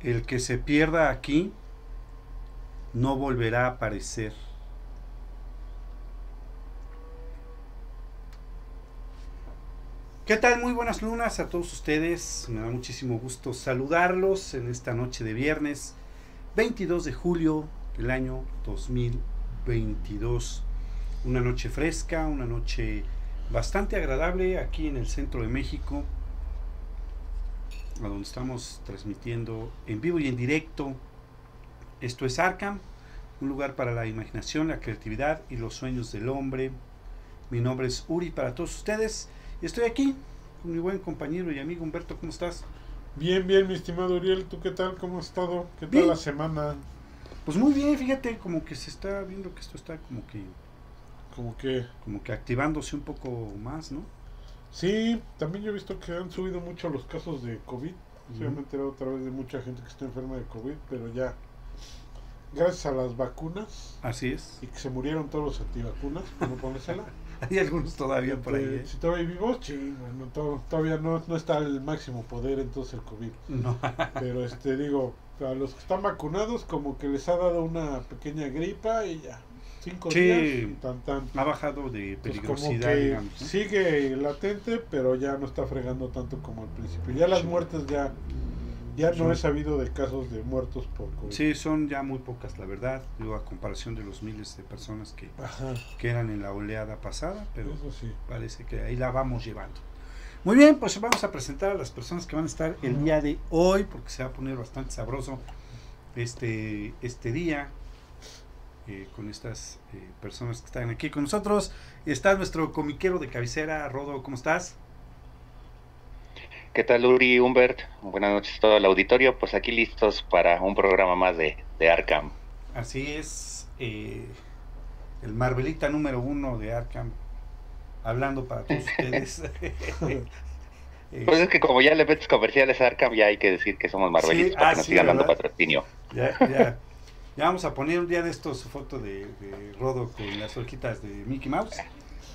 El que se pierda aquí no volverá a aparecer. ¿Qué tal? Muy buenas lunas a todos ustedes. Me da muchísimo gusto saludarlos en esta noche de viernes 22 de julio del año 2022. Una noche fresca, una noche bastante agradable aquí en el centro de México, a donde estamos transmitiendo en vivo y en directo. Esto es Arkham, un lugar para la imaginación, la creatividad y los sueños del hombre. Mi nombre es Uri para todos ustedes estoy aquí con mi buen compañero y amigo Humberto. ¿Cómo estás? Bien, bien, mi estimado Uriel, ¿tú qué tal? ¿Cómo has estado? ¿Qué tal Bien. la semana? Pues muy bien, fíjate, como que se está viendo que esto está como que Como que... como que activándose un poco más, ¿no? Sí, también yo he visto que han subido mucho los casos de COVID. Ujú. me he enterado otra vez de mucha gente que está enferma de COVID, pero ya, gracias a las vacunas Así es. y que se murieron todos los antivacunas por no ponérsela. Hay algunos todavía por ahí. eh. Si todavía vivos, sí, bueno, to- todavía no, no está al máximo poder entonces el COVID. No. Pero este digo, a los que están vacunados como que les ha dado una pequeña gripa y ya. Cinco Sí. días y tan tan. Ha bajado de Pues peligrosidad, sigue latente, pero ya no está fregando tanto como al principio. Ya las Sí. muertes ya ya no Sí. he sabido de casos de muertos por COVID. Sí, son ya muy pocas, la verdad, digo, a comparación de los miles de personas que, Ajá, que eran en la oleada pasada, pero eso sí. parece que ahí la vamos llevando. Muy bien, pues vamos a presentar a las personas que van a estar el día de hoy, porque se va a poner bastante sabroso este, este día eh, con estas eh, personas que están aquí con nosotros. Está nuestro comiquero de cabecera, Rodo, ¿cómo estás? ¿Qué tal, Uri, Humbert? Buenas noches a todo el auditorio. Pues aquí listos para un programa más de, de Arkham. Así es, eh, el Marvelita número uno de Arkham, hablando para todos ustedes. Pues es que como ya le metes comerciales a Arkham, ya hay que decir que somos Marvelitos Sí, para ah, que nos sí, sigan dando ¿verdad? patrocinio. ya, ya, ya vamos a poner un día de estos su foto de, de Rodo con las hojitas de Mickey Mouse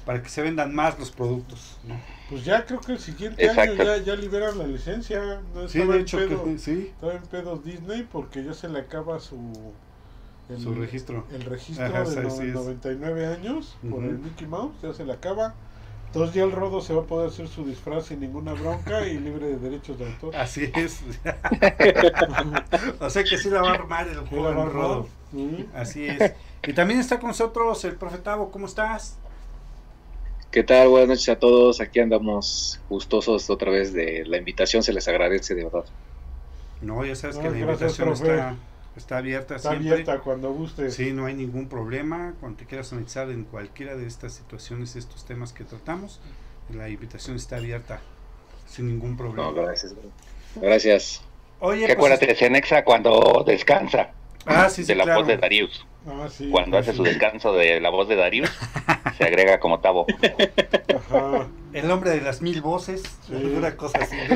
para que se vendan más los productos. ¿no? Pues ya creo que el siguiente Exacto. año ya, ya liberan la licencia. No Sí, de en hecho, pedo- que, sí, estaba en pedos Disney porque ya se le acaba su el, su registro. el registro Ajá, de no- sí es. 99 años por el Mickey Mouse, ya se le acaba. Entonces ya el Rodo se va a poder hacer su disfraz sin ninguna bronca y libre de derechos de autor. Así es. o sea que sí la va a armar el juego. Rodo. Sí. Así es. Y también está con nosotros el profetavo, ¿cómo estás? ¿Qué tal? Buenas noches a todos. Aquí andamos gustosos otra vez de la invitación. Se les agradece de verdad. No, ya sabes No, que la invitación profe. está, está abierta Está siempre. abierta cuando guste. Sí, no hay ningún problema. Cuando te quieras analizar en cualquiera de estas situaciones, estos temas que tratamos, la invitación está abierta sin ningún problema. No, gracias. Gracias. Oye, Que pues, acuérdate, se anexa cuando descansa Ah, sí, sí, de la claro. voz de Darius. Ah, sí. Cuando hace sí. su descanso de la voz de Darius, se agrega como tabo. Ajá. el hombre de las mil voces, Sí. una cosa así.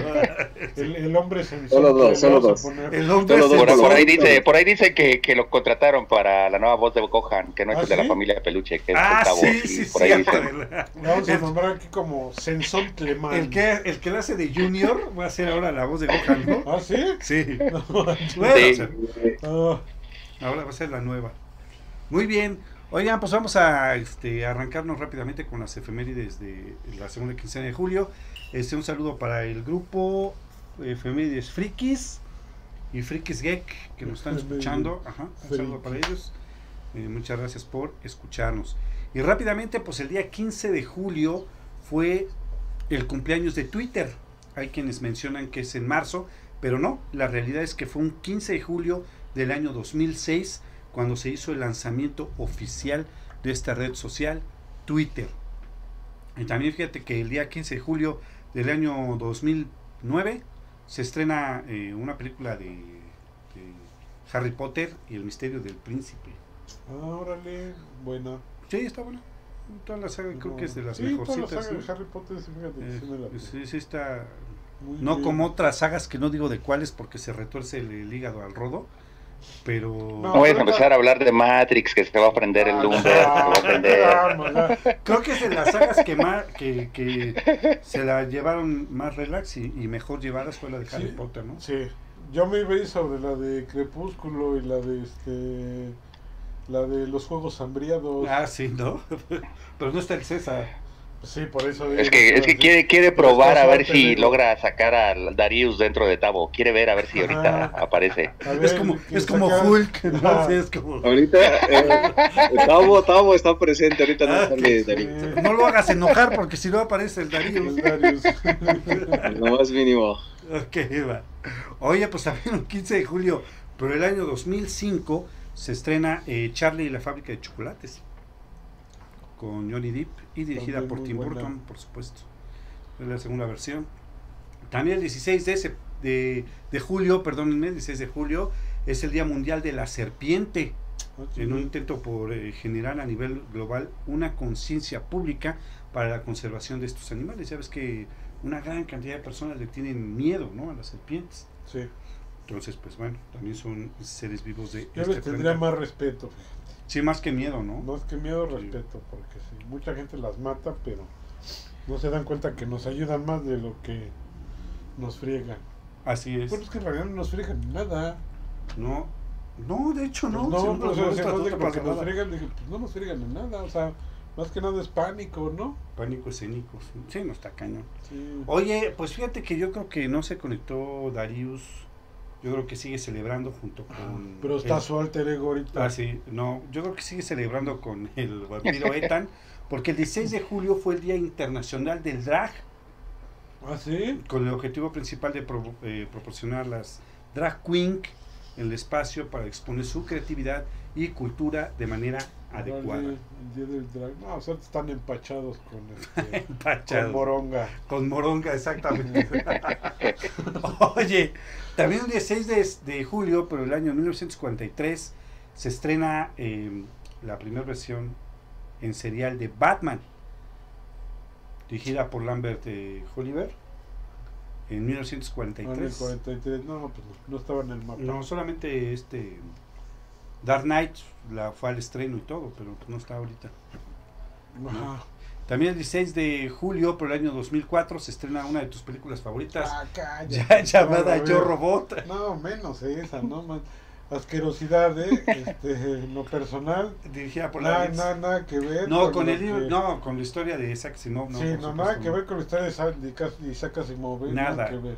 El, el hombre sensual. Solo dos, solo dos. El hombre Solo dos. Por, ahí dice, por ahí dice que, que lo contrataron para la nueva voz de Gohan, que no es ¿Ah, el de la familia de Peluche, que es Ah, el tabo. sí, sí, por ahí Vamos a nombrar aquí como Sensón Clemán. el que, el que le hace de Junior va a ser ahora la voz de Gohan, ¿no? ¿Ah, sí? Sí. No, Bueno, Sí. o sea, ah, Ahora va a ser la nueva. Muy bien. Oigan, pues vamos a este, arrancarnos rápidamente con las efemérides de la segunda quincena de julio. Este, un saludo para el grupo Efemérides Frikis y Frikis Geek que nos están escuchando. Ajá, un saludo para ellos. Eh, muchas gracias por escucharnos. Y rápidamente, pues el día 15 de julio fue el cumpleaños de Twitter. Hay quienes mencionan que es en marzo, pero no, la realidad es que fue un 15 de julio del año 2006 cuando se hizo el lanzamiento oficial de esta red social, Twitter. Y también fíjate que el día 15 de julio del año 2009 se estrena eh, una película de, de Harry Potter y el misterio del príncipe. ah, órale, buena. Sí, está buena. Toda la saga creo que es de las sí, toda la mejorcitas. saga ¿no? de Harry Potter, fíjate Eh, sí me la sí, sí está Muy no bien. como otras sagas que no digo de cuáles porque se retuerce el, el hígado al rodo. Pero No, No vayas a empezar a hablar de Matrix, que se va a prender el Ah, lumbre, se va a prender. vamos, ya. creo que es de las sagas que más que, que se la llevaron más relax y, y mejor llevadas fue la de Harry Sí. Potter, ¿no? Sí, yo me iba a ir sobre la de Crepúsculo y la de este. La de los Juegos Hambriados. Ah, sí, ¿no? Pero no está el César. Sí, por eso. Es que, es que quiere, quiere probar a ver si logra sacar a Darius dentro de Tavo. Quiere ver a ver si ahorita Ajá. aparece. Es como, ¿quién es como? Hulk, ¿no? Ajá. Sí, es como... Ahorita, eh, Tavo, Tavo está presente, ahorita no Ah, sale Sí. Darío. No lo hagas enojar porque si no aparece el. El Darius. Lo más mínimo. Ok, va. Oye, pues también el 15 de julio, pero el año 2005 se estrena eh, Charlie y la fábrica de chocolates con Johnny Depp y dirigida por Tim buena. Burton, por supuesto. Es la segunda versión. También el 16 de, de, de julio, perdónenme, el 16 de julio es el Día Mundial de la Serpiente. en un intento por eh, generar a nivel global una conciencia pública para la conservación de estos animales. Ya ves que una gran cantidad de personas le tienen miedo ¿no? a las serpientes. Sí, Entonces, pues bueno, también son seres vivos de yo este les tendría más respeto. Sí, más que miedo, ¿no? Más que miedo, respeto, porque sí, mucha gente las mata, pero no se dan cuenta que nos ayudan más de lo que nos friegan. Así es. Bueno, es que en realidad no nos friegan nada. No, no, de hecho no. Pues no, no pero, no pasa nos friegan, dije, pues no nos friegan en nada, o sea, más que nada es pánico, ¿no? Pánico escénico. sí. Sí, no está cañón. Sí. Oye, pues fíjate que yo creo que no se conectó Darius. Yo creo que sigue celebrando junto con. Pero está el- su alter ego ahorita. Ah, sí, no, yo creo que sigue celebrando con el vampiro Ethan, porque el 16 de julio fue el Día Internacional del Drag, ¿Ah, sí? con el objetivo principal de pro- eh, proporcionar las drag queen el espacio para exponer su creatividad y cultura de manera adecuada. El día del drag. No, o sea, están empachados con, este, con Empachado. moronga. Con moronga, exactamente. Oye, también el 16 de, de julio, pero el año 1943, se estrena eh, la primera versión en serial de Batman, dirigida por Lambert eh, Oliver, en Ah, en el 1943. 43. No, pues no, no estaba en el mapa. No, solamente este Dark Knight la fue al estreno y todo, pero no está ahorita. Ajá. También el 16 de julio, por el año 2004, se estrena una de tus películas favoritas, Ah, cállate. ya llamada No, Yo. Robot. No, menos esa, ¿no? Man. Asquerosidad, ¿eh? Este, lo personal. Dirigida por la nada, nada que ver. No, con el libro, que- no, con la historia de Isaac Asimov, no. sí, no, nada que ver con la historia de Isaac- Asimov. Nada. Nada que ver.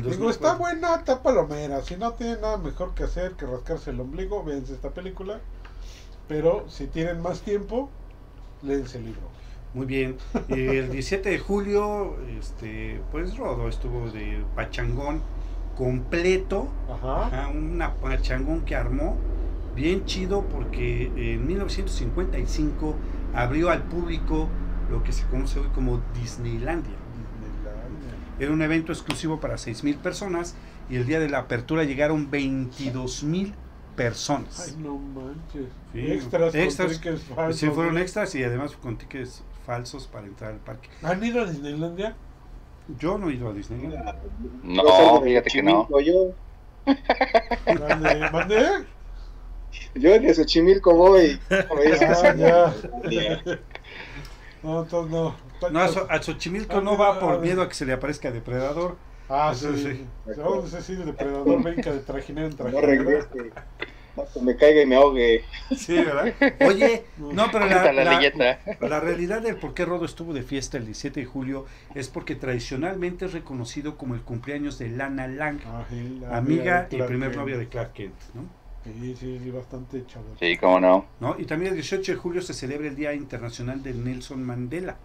Digo, 2004. está buena, está palomera. Si no tiene nada mejor que hacer que rascarse el ombligo, véanse esta película. Pero si tienen más tiempo, léense el libro. Muy bien. Eh, El 17 de julio, este, pues Rodo estuvo de pachangón completo. Ajá. Ajá, una pachangón que armó bien chido porque en 1955 abrió al público lo que se conoce hoy como Disneylandia. Disneylandia. Era un evento exclusivo para 6.000 personas y el día de la apertura llegaron 22.000 personas. Ay, no manches. Sí, extras, extras. con tickets falsos, Sí, fueron extras y además con tickets falsos para entrar al parque. ¿Han ido a Disneylandia? Yo no he ido a Disney. No, fíjate que no. Yo, ¿Mande? ¿Mande? yo de Xochimilco voy. Ah, ya. No, no. No, a, Xochimilco no va por miedo a que se le aparezca depredador. Ah, sí. sí. Vamos a decir el depredador brinca de trajinera en No trajinera. regrese. No, que me caiga y me ahogue. Sí, ¿verdad? Oye, no, pero la, la realidad del por qué Rodo estuvo de fiesta el 17 de julio es porque tradicionalmente es reconocido como el cumpleaños de Lana Lang, Ah, sí, la amiga de y primer Kent. novia de Clark Kent, ¿no? Sí, sí, sí, bastante chavo. Sí, cómo no. ¿no? Y también el 18 de julio se celebra el Día Internacional de Nelson Mandela.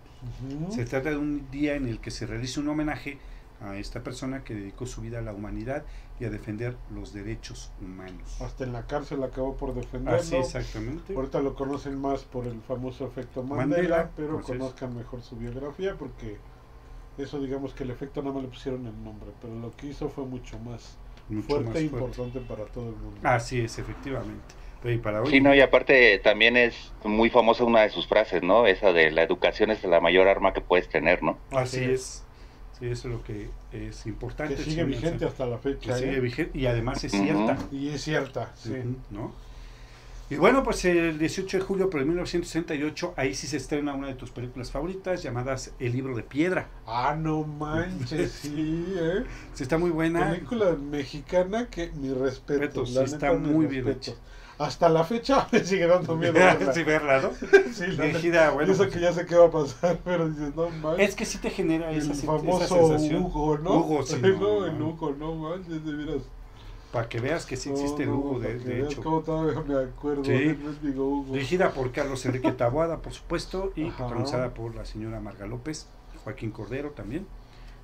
Se trata de un día en el que se realiza un homenaje a esta persona que dedicó su vida a la humanidad y a defender los derechos humanos. Hasta en la cárcel acabó por defenderlo. Así exactamente. Ahorita lo conocen más por el famoso efecto Mandela, Mandela, pero es. conozcan mejor su biografía porque eso digamos que el efecto nada más le pusieron el nombre, pero lo que hizo fue mucho más Mucho fuerte más e importante para todo el mundo. Así es, efectivamente. Para hoy, Sí, no, y aparte también es muy famosa una de sus frases, ¿no? Esa de la educación es la mayor arma que puedes tener, ¿no? así es. Sí, eso es lo que es importante. Que sigue vigente hasta la Que fecha. sigue ¿eh? vigente y además es cierta. Y es cierta, sí. ¿no? Y bueno, pues el 18 de julio de 1968, ahí sí se estrena una de tus películas favoritas llamadas El libro de piedra. Ah, no manches, sí, ¿eh? Sí, está muy buena. Película mexicana que mi respeto. Respetos, la sí, neta, está muy bien hecha. Hasta la fecha me sigue dando miedo. verla. sí, verla, ¿no? Sí, la. Dirigida, bueno. Y eso que ya sé qué va a pasar, pero dices, no manches. Es que sí te genera el esa, esa famoso sensación. Hugo, ¿no? Hugo, sí, no, no, el. Hugo, no manches, de veras. Para que veas que sí existe el No, no, Hugo, de, de hecho. cómo todavía me acuerdo Sí. del Hugo. Dirigida por Carlos Enrique Taboada, por supuesto, y Ajá. protagonizada por la señora Marga López, Joaquín Cordero también.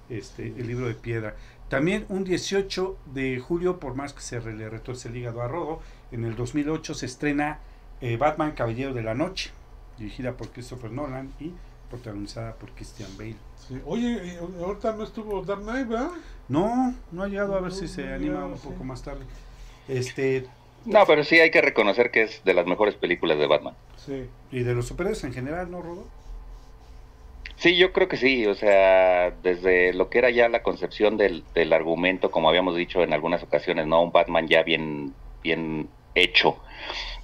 Este, el libro de piedra. También un 18 de julio, por más que se le retuerce el hígado a Rodo, en el 2008 se estrena eh, Batman Caballero de la Noche, dirigida por Christopher Nolan y protagonizada por Christian Bale. Sí. Oye, y ahorita no estuvo Dark Knight, ¿verdad? No, no ha llegado a ver No, si se no anima llegado, un sí. poco más tarde. Este, No, pero sí hay que reconocer que es de las mejores películas de Batman. Sí. y de los superhéroes en general, ¿no, Rodo? Sí, yo creo que sí, o sea, desde lo que era ya la concepción del, del argumento, como habíamos dicho en algunas ocasiones, ¿no? Un Batman ya bien, bien hecho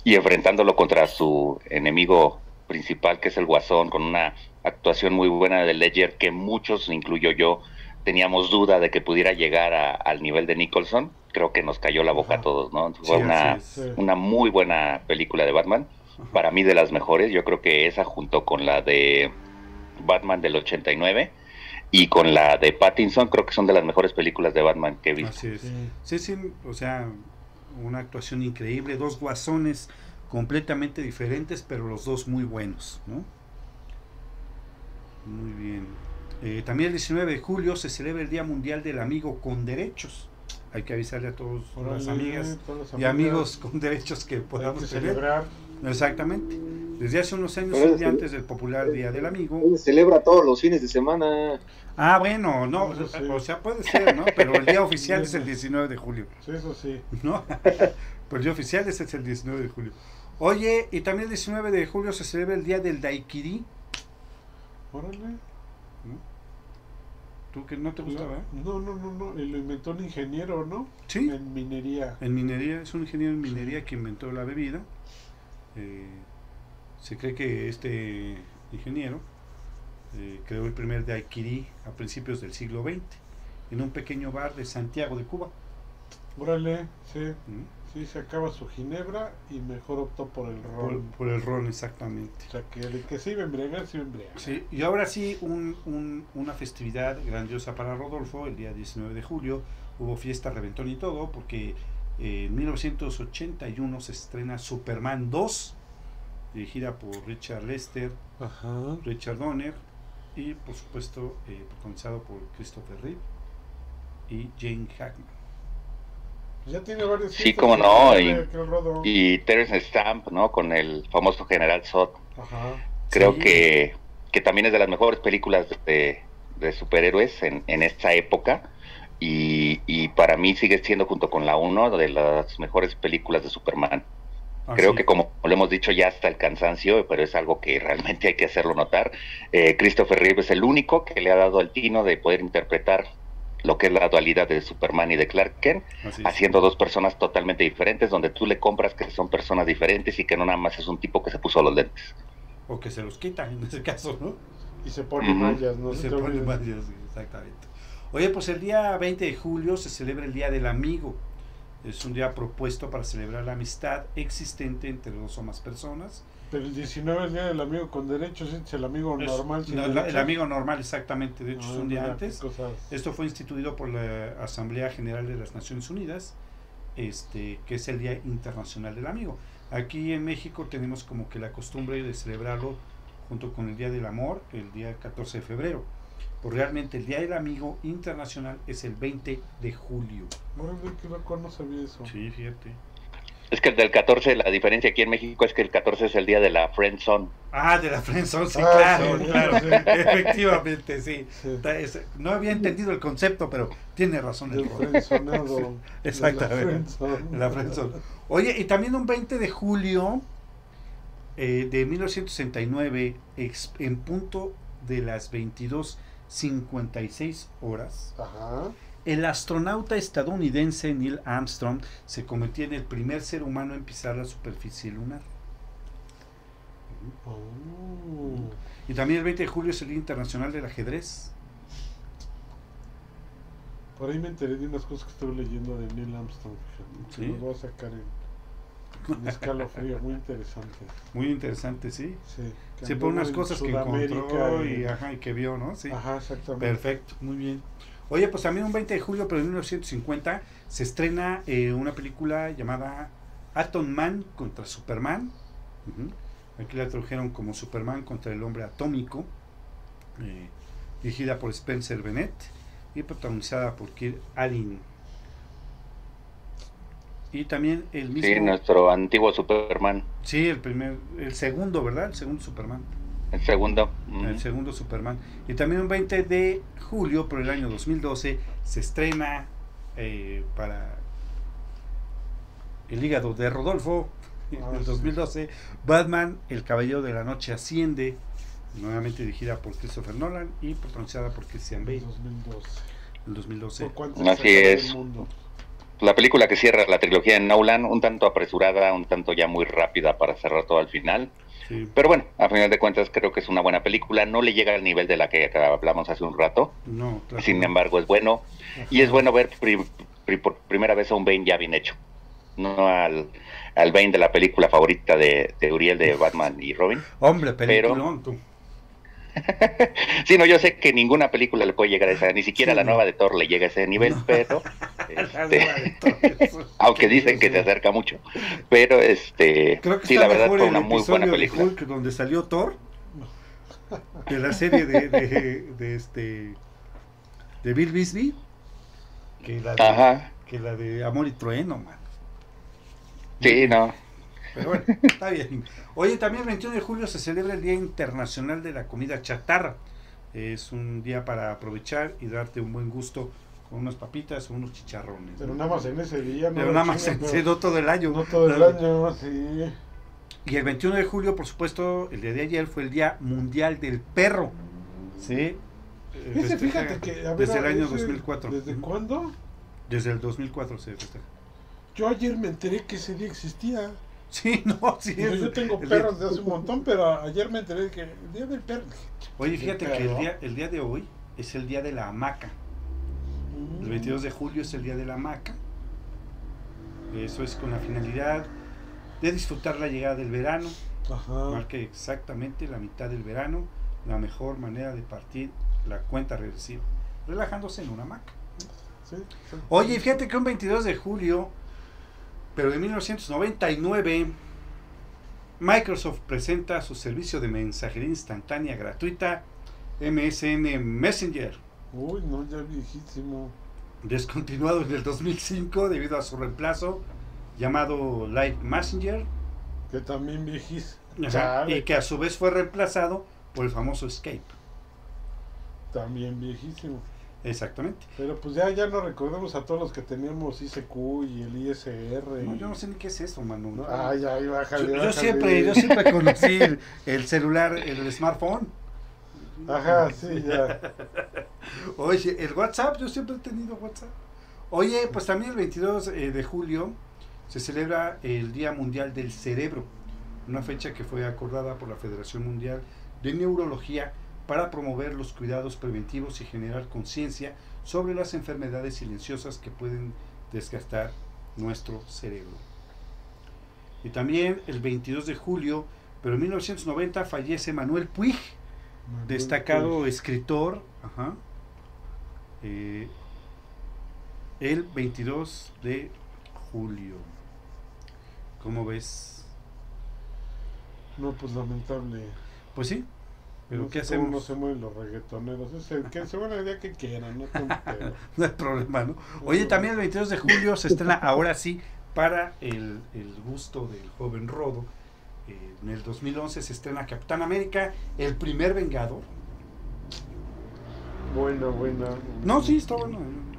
y enfrentándolo contra su enemigo principal, que es el Guasón, con una actuación muy buena de Ledger, que muchos, incluyo yo, teníamos duda de que pudiera llegar a- al nivel de Nicholson. Creo que nos cayó la boca Ajá. a todos, ¿no? Sí, Fue una, sí. una muy buena película de Batman Ajá. para mí de las mejores. Yo creo que esa junto con la de Batman del 89 y con la de Pattinson creo que son de las mejores películas de Batman que he visto. Así es. Sí. Sí, sí, o sea, una actuación increíble, dos guasones completamente diferentes, pero los dos muy buenos, ¿no? Muy bien. Eh, también el 19 de julio se celebra el Día Mundial del Amigo con Derechos. Hay que avisarle a todas las amigas y amigos con derechos que podamos tener. Exactamente. Desde hace unos años, Pero un día antes del popular Día del Amigo. Se celebra todos los fines de semana. Ah, bueno, no, Eso sí. o sea, puede ser, ¿no? Pero el día oficial es el 19 de julio. Sí, eso sí. ¿no? Pues el día oficial es el 19 de julio. Oye, y también el 19 de julio se celebra el día del Daiquiri. Órale. ¿Tú que no te gustaba? eh? No, no, no, no. Y lo inventó un ingeniero, ¿no? Sí. En minería. En minería, es un ingeniero en minería que inventó la bebida. Eh, se cree que este ingeniero eh, creó el primer daiquiri a principios del siglo XX en un pequeño bar de Santiago de Cuba. Órale, sí. ¿Mm? Sí, se acaba su ginebra y mejor optó por el ron. por el ron, exactamente. O sea, que el que sí va a embriagar, sí va a embriagar. Sí, y ahora sí, un- un- una festividad grandiosa para Rodolfo, el día 19 de julio, hubo fiesta, reventón y todo, porque en 1981 se estrena Superman 2, dirigida por Richard Lester, Ajá. Richard Donner, y por supuesto eh, protagonizado por Christopher Reeve y Jane Hackman. Pues ya tiene varios Sí, que no, y-. Y Terence Stamp, ¿no? Con el famoso General Zod. Ajá. Creo Sí. que, que también es de las mejores películas de, de superhéroes en, en esta época. Y, y para mí sigue siendo junto con la 1 de las mejores películas de Superman. Ah, Creo sí. que como lo hemos dicho ya hasta el cansancio, pero es algo que realmente hay que hacerlo notar. eh, Christopher Reeve es el único que le ha dado el tino de poder interpretar lo que es la dualidad de Superman y de Clark Kent, haciendo dos personas totalmente diferentes, donde tú le compras que son personas diferentes y que no nada más es un tipo que se puso los lentes. O que se los quitan en ese caso, ¿no? Y se pone Ujú. mallas, ¿no? Y se se pone sí, exactamente. Oye, pues el día 20 de julio se celebra el Día del Amigo. Es un día propuesto para celebrar la amistad existente entre dos o más personas. Pero el 19 es el día del amigo con derechos, es el amigo Es- normal sin no, la- el amigo normal, exactamente. De hecho, Ah, es un día mira, antes. Esto fue instituido por la Asamblea General de las Naciones Unidas, este, que es el Día Internacional del Amigo. Aquí en México tenemos como que la costumbre de celebrarlo junto con el Día del Amor, el día 14 de febrero. Pues realmente el Día del Amigo Internacional es el 20 de julio. No sabía eso. Sí, fíjate. Es que el del 14, la diferencia aquí en México es que el 14 es el día de la Friend Zone. Ah, de la friendzone, sí, Ah, claro, sí, claro. sí. Efectivamente, sí. No había entendido el concepto, pero tiene razón el frenzonado. Exactamente. La friendzone. Friendzone. Oye, y también un 20 de julio eh, de 1969, ex- en punto de las 22 56 horas, Ajá. el astronauta estadounidense Neil Armstrong se convirtió en el primer ser humano en pisar la superficie lunar. Oh. Y también el 20 de julio es el Día Internacional del Ajedrez. Por ahí me enteré de unas cosas que estuve leyendo de Neil Armstrong. Sí. los voy a sacar en, en escalofrío, muy interesante. Muy interesante, sí. Sí, pone unas en cosas que encontró y, y- ajá, y que vio, ¿no? Sí. Ajá, exactamente. Perfecto, muy bien. Oye, pues también un 20 de julio, pero de 1950, se estrena eh, una película llamada Atom Man contra Superman. Aquí la tradujeron como Superman contra el hombre atómico, eh, dirigida por Spencer Bennett y protagonizada por Kirk Allen. Y también el mismo... Sí, nuestro antiguo Superman, Sí, el primer, el segundo, ¿verdad? El segundo Superman. el segundo. Mm. El segundo Superman. Y también un 20 de julio, por el año 2012, se estrena eh, para el hígado de Rodolfo, Ah, en el sí. 2012, Batman, El Caballero de la Noche Asciende, nuevamente dirigida por Christopher Nolan y protagonizada por Christian Bale, 2012. en el 2012. ¿Por cuánto Así es. el mundo? La película que cierra la trilogía de Nolan, un tanto apresurada, un tanto ya muy rápida para cerrar todo al final. Sí. Pero bueno, a final de cuentas creo que es una buena película. No le llega al nivel de la que hablamos hace un rato. No, claro. Sin embargo, es bueno. Y es bueno ver pri- pri- por primera vez a un Bane ya bien hecho. No al, al Bane de la película favorita de, de Uriel de Batman y Robin. Hombre, Pero- tú. Sí, no, yo sé que ninguna película le puede llegar a esa, ni siquiera Sí, la no. nueva de Thor le llega a ese nivel, pero este, Creo aunque dicen que se acerca mucho, pero este, que sí, la verdad fue una muy buena película. de Hulk donde salió Thor de la serie de, de, de este de Bill Bisbee que la de, Ajá, que la de Amor y Trueno, man. sí, no, Pero bueno, está bien. Oye, también el 21 de julio se celebra el Día Internacional de la Comida Chatarra. Es un día para aprovechar y darte un buen gusto con unas papitas o unos chicharrones. Pero nada más en ese día. Pero no nada más en pero no todo el año. No todo el año, sí. Y el 21 de julio, por supuesto, el día de ayer fue el Día Mundial del Perro. Sí. Ese, fíjate que. a ver, desde el año ese, 2004. ¿Desde cuándo? Desde el 2004 se festeja. Yo ayer me enteré que ese día existía. Sí, no, sí. Yo, es- yo tengo perros de hace un montón, pero ayer me enteré que el día del perro. Oye, fíjate que el día, el día de hoy es el día de la hamaca. Mm. El 22 de julio es el día de la hamaca. Eso es con la finalidad de disfrutar la llegada del verano. Ajá. Marca exactamente la mitad del verano, la mejor manera de partir la cuenta regresiva, relajándose en una hamaca. Sí, sí. Oye, fíjate que un 22 de julio, pero de 1999, Microsoft presenta su servicio de mensajería instantánea gratuita MSN Messenger, Uy, no, ya viejísimo. descontinuado en el 2005 debido a su reemplazo llamado Live Messenger, Que también viejísimo. ajá, y que a su vez fue reemplazado por el famoso Escape. También viejísimo. Exactamente. Pero pues ya, ya no recordemos a todos los que teníamos ICQ y el ISR. No, y- yo no sé ni qué es eso, Manu. No, Ay, ay, Yo, bájale, yo siempre, yo siempre conocí el, el celular, el smartphone. Ajá, sí, ya. Oye, el WhatsApp, yo siempre he tenido WhatsApp. Oye, pues también el 22 eh, de julio se celebra el Día Mundial del Cerebro, una fecha que fue acordada por la Federación Mundial de Neurología para promover los cuidados preventivos y generar conciencia sobre las enfermedades silenciosas que pueden desgastar nuestro cerebro. Y también el 22 de julio, pero en 1990 fallece Manuel Puig, destacado escritor, ajá, eh, el 22 de julio. ¿Cómo ves? No, pues lamentable. Pues sí, pero no ¿qué hacemos? No se mueven los reggaetoneros. Es el que se van el día que quieran, no. No hay problema, ¿no? Oye, también el 22 de julio se estrena ahora sí para el, el gusto del joven Rodo. Eh, en el 2011 se estrena Capitán América, el primer Vengador. Buena, buena. No, sí, está bueno. no.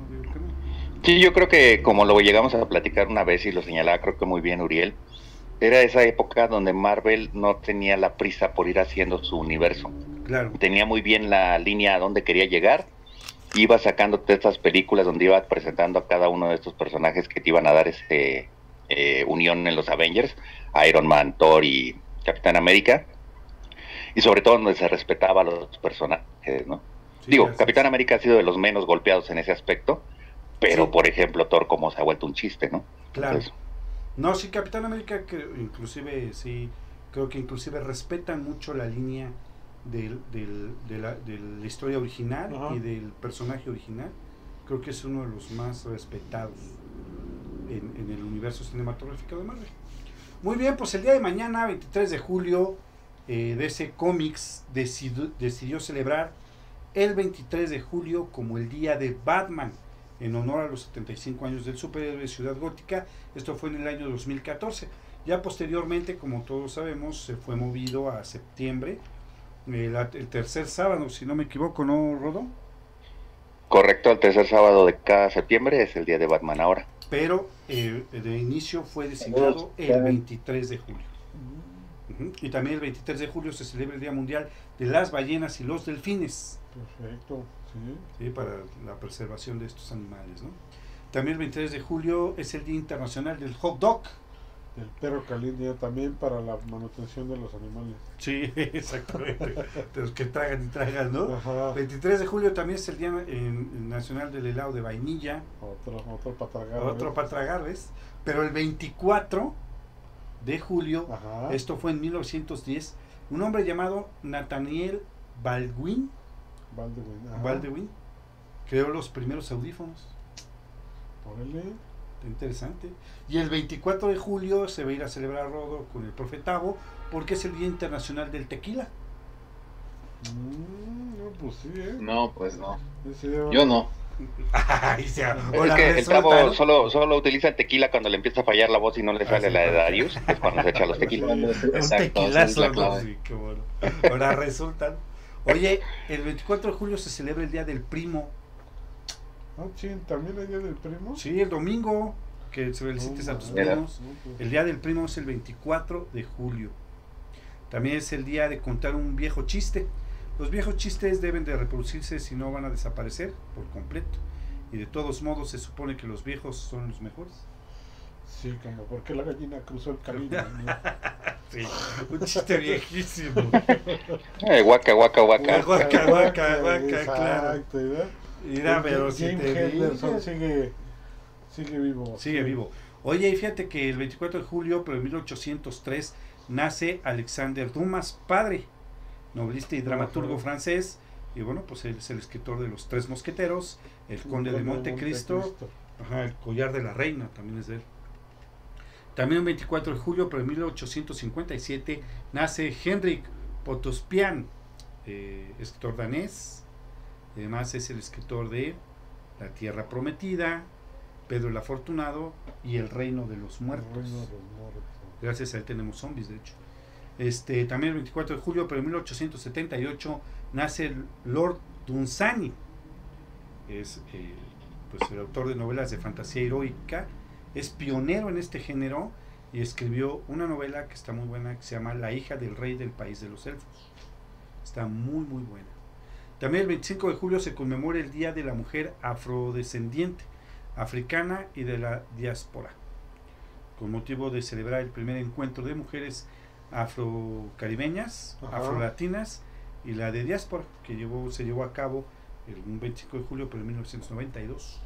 Sí, yo creo que como lo llegamos a platicar una vez y lo señalaba creo que muy bien Uriel, era esa época donde Marvel no tenía la prisa por ir haciendo su universo. Claro. Tenía muy bien la línea a dónde quería llegar. Iba sacando estas películas donde iba presentando a cada uno de estos personajes que te iban a dar este eh, unión en los Avengers, Iron Man, Thor y Capitán América. Y sobre todo donde se respetaba a los personajes, ¿no? Sí, Digo. Capitán América ha sido de los menos golpeados en ese aspecto, pero Sí. por ejemplo Thor como se ha vuelto un chiste, ¿no? Claro. Entonces, No, sí, Capitán América, que inclusive, sí, creo que inclusive respetan mucho la línea del, del- de, la, de la historia original Ajá. y del personaje original. Creo que es uno de los más respetados en, en el universo cinematográfico de Marvel. Muy bien, pues el día de mañana, 23 de julio, eh, DC Comics decidió, decidió celebrar el 23 de julio como el día de Batman, en honor a los 75 años del superhéroe de Ciudad Gótica. Esto fue en el año 2014. Ya posteriormente, como todos sabemos, se fue movido a septiembre, el tercer sábado, si no me equivoco, ¿no, Rodo? correcto, el tercer sábado de cada septiembre es el día de Batman ahora. Pero eh, de inicio fue designado el 23 de julio. Y también el 23 de julio se celebra el Día Mundial de las Ballenas y los Delfines. Perfecto, sí. para la preservación de estos animales. ¿no? También el 23 de julio es el Día Internacional del Hot Dog. El perro caliente también para la manutención de los animales. Sí, exactamente. de los que tragan y tragan, ¿no? Ajá. 23 de julio también es el Día Nacional del Helado de Vainilla. Otro, otro para tragar. Otro para tragar, ¿ves? Pero el 24 de julio, Ajá. esto fue en 1910, un hombre llamado Nathaniel Baldwin, Baldwin. ajá. Baldwin creó los primeros audífonos. Órale. Está Interesante. Y el 24 de julio se va a ir a celebrar Rodo con el profe Tavo porque es el Día Internacional del Tequila. Mm, no, pues sí, ¿eh? No, pues no. Yo no. Ay, Es que el resulta, chavo ¿no? solo, solo utiliza el tequila cuando le empieza a fallar la voz y no le Ah, sale sí, la de. Darius, es cuando se echa los tequilas. Un es tequilazo, la. Sí, qué bueno. Ahora resultan. Oye, el 24 de julio se celebra el Día del Primo. Ah, chin, ¿también hay día del primo? Sí, el domingo. Que se felicites a tus primos. El Día del Primo es el 24 de julio. También es el día de contar un viejo chiste. Los viejos chistes deben de reproducirse si no van a desaparecer por completo. Y de todos modos se supone que los viejos son los mejores. Sí, como porque la gallina cruzó el camino. ¿no? Sí, un chiste viejísimo. Eh, guaca, guaca, guaca. Guaca, guaca, guaca, claro. ¿verdad? Mira, pero si te sigue, sigue vivo. Sigue vivo. Oye, y fíjate que el 24 de julio, pero en 1803, nace Alexander Dumas, padre, novelista y dramaturgo Ajá. francés. Y bueno, pues él es el escritor de Los Tres Mosqueteros, El Conde de Montecristo, ajá, El Collar de la Reina, también es de él. También el 24 de julio, pero en 1857, nace Henrik Potospian, eh, escritor danés. Además es el escritor de La Tierra Prometida, Pedro el Afortunado y El Reino de los Muertos. Reino de los muertos. Gracias a él tenemos zombies, de hecho. Este, también el 24 de julio, pero en 1878, nace el Lord Dunsany. Es eh, pues, el autor de novelas de fantasía heroica. Es pionero en este género y escribió una novela que está muy buena que se llama La hija del rey del país de los elfos. Está muy, muy buena. También el 25 de julio se conmemora el Día de la Mujer Afrodescendiente, africana y de la diáspora con motivo de celebrar el primer encuentro de mujeres afrocaribeñas, Ajá. afrolatinas y la de diáspora, que llevó, se llevó a cabo el un 25 de julio en 1992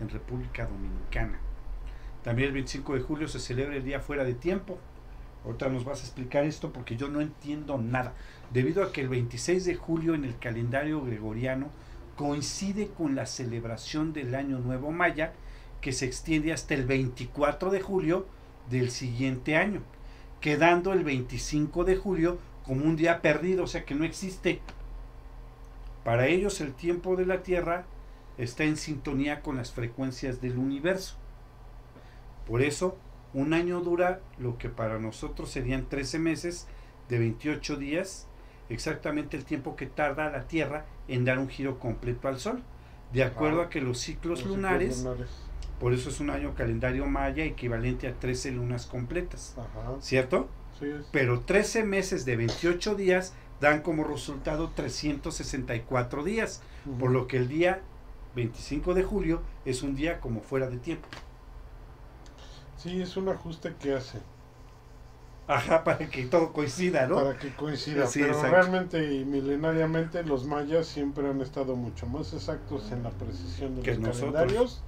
en República Dominicana. También el 25 de julio se celebra el Día Fuera de Tiempo. Ahorita nos vas a explicar esto porque yo no entiendo nada. Debido a que el 26 de julio en el calendario gregoriano coincide con la celebración del Año Nuevo Maya, que se extiende hasta el 24 de julio del siguiente año, quedando el 25 de julio como un día perdido, o sea que no existe. Para ellos el tiempo de la Tierra está en sintonía con las frecuencias del universo. Por eso, un año dura lo que para nosotros serían 13 meses de 28 días, exactamente el tiempo que tarda la Tierra en dar un giro completo al Sol, de acuerdo Ah, a que los ciclos Los lunares ciclos lunares. por eso es un año calendario maya equivalente a 13 lunas completas, Ajá. ¿cierto? Sí, es. Pero 13 meses de 28 días dan como resultado 364 días, Ujú. por lo que el día 25 de julio es un día como fuera de tiempo. Sí, es un ajuste que hace Ajá, para que todo coincida, ¿no? para que coincida. Sí, pero exacto. realmente y milenariamente los mayas siempre han estado mucho más exactos en la precisión de Que los nosotros. calendarios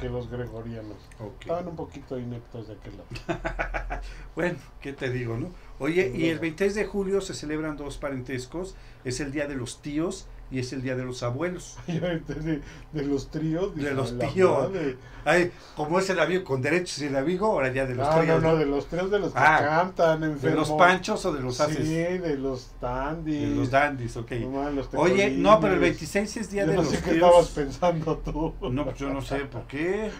que los gregorianos. Estaban un poquito ineptos de aquel lado. Bueno, ¿qué te digo, no? Oye, y el duda. 23 de julio se celebran dos parentescos, es el Día de los Tíos y es el Día de los Abuelos. Entendí, de los tríos. De dije, los "La tíos". madre". Ay, como es el amigo con derechos y el amigo, ahora ya de los Ah, tríos, no, ¿no? de los tríos de los que Ah, cantan, ¿De enfermos. los panchos o de los Sí, haces? de los dandies. De los dandies, ok. No los Oye, no, pero el tecolines. 26 es Día Yo de no los sé qué estabas pensando tú. No, pues yo no sé por qué.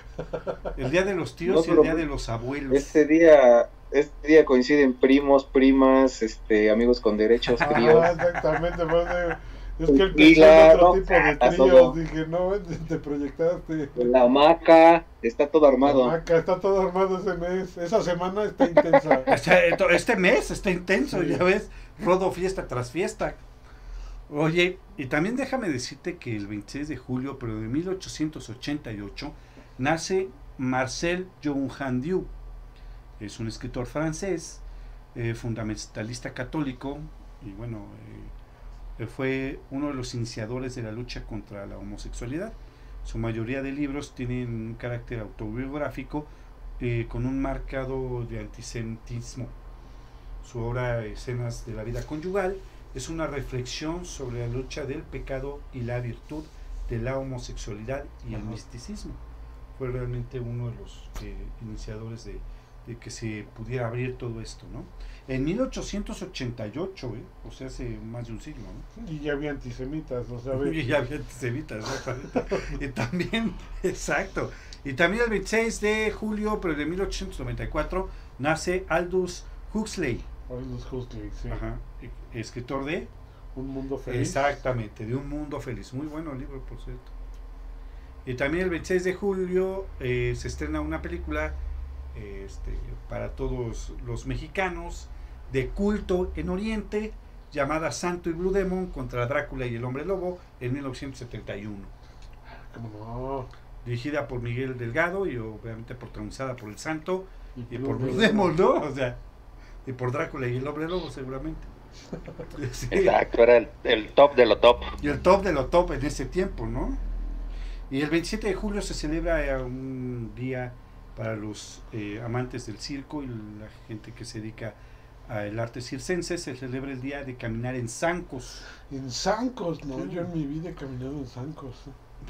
El Día de los Tíos No, y el Día de los Abuelos. Este día, este día coinciden primos, primas, este, amigos con derechos, tríos. Ah, exactamente. Es que el la en otro tipo de todo. tríos. Dije, no, te proyectaste. La hamaca, está todo armado. Acá está todo armado ese mes. Esa semana está intensa. Este, este mes está intenso, Sí. ya ves, rodo fiesta tras fiesta. Oye, y también déjame decirte que el 26 de julio, pero de 1888, nace Marcel Jouhandiu. Es un escritor francés, eh, fundamentalista católico, y bueno, eh, fue uno de los iniciadores de la lucha contra la homosexualidad. Su mayoría de libros tienen un carácter autobiográfico eh, con un marcado de antisemitismo. Su obra Escenas de la vida conyugal es una reflexión sobre la lucha del pecado y la virtud de la homosexualidad y el misticismo. Fue realmente uno de los eh, iniciadores de, de que se pudiera abrir todo esto, ¿no? En 1888, ¿eh? o sea, hace más de un siglo, ¿no? Y ya había antisemitas, o sea, ve. Y ya había antisemitas, exactamente. y también, exacto. Y también el 26 de julio, pero de 1894, nace Aldous Huxley, Aldous Huxley, sí. ajá, e- escritor de... Un mundo feliz. Exactamente, de un mundo feliz. Muy bueno el libro, por cierto. Y también el 26 de julio eh, se estrena una película este, para todos los mexicanos de culto en Oriente llamada Santo y Blue Demon contra Drácula y el Hombre Lobo en 1971. Como no. Dirigida por Miguel Delgado y obviamente protagonizada por el Santo y por Blue Demon. ¿no? O sea, y por Drácula y el Hombre Lobo seguramente. Sí. Exacto, era el, el top de lo top. Y el top de lo top en ese tiempo, ¿no? Y el 27 de julio se celebra un día para los eh, amantes del circo y la gente que se dedica al arte circense. Se celebra el día de caminar en zancos. En zancos, no. Sí. Yo en mi vida he caminado en zancos.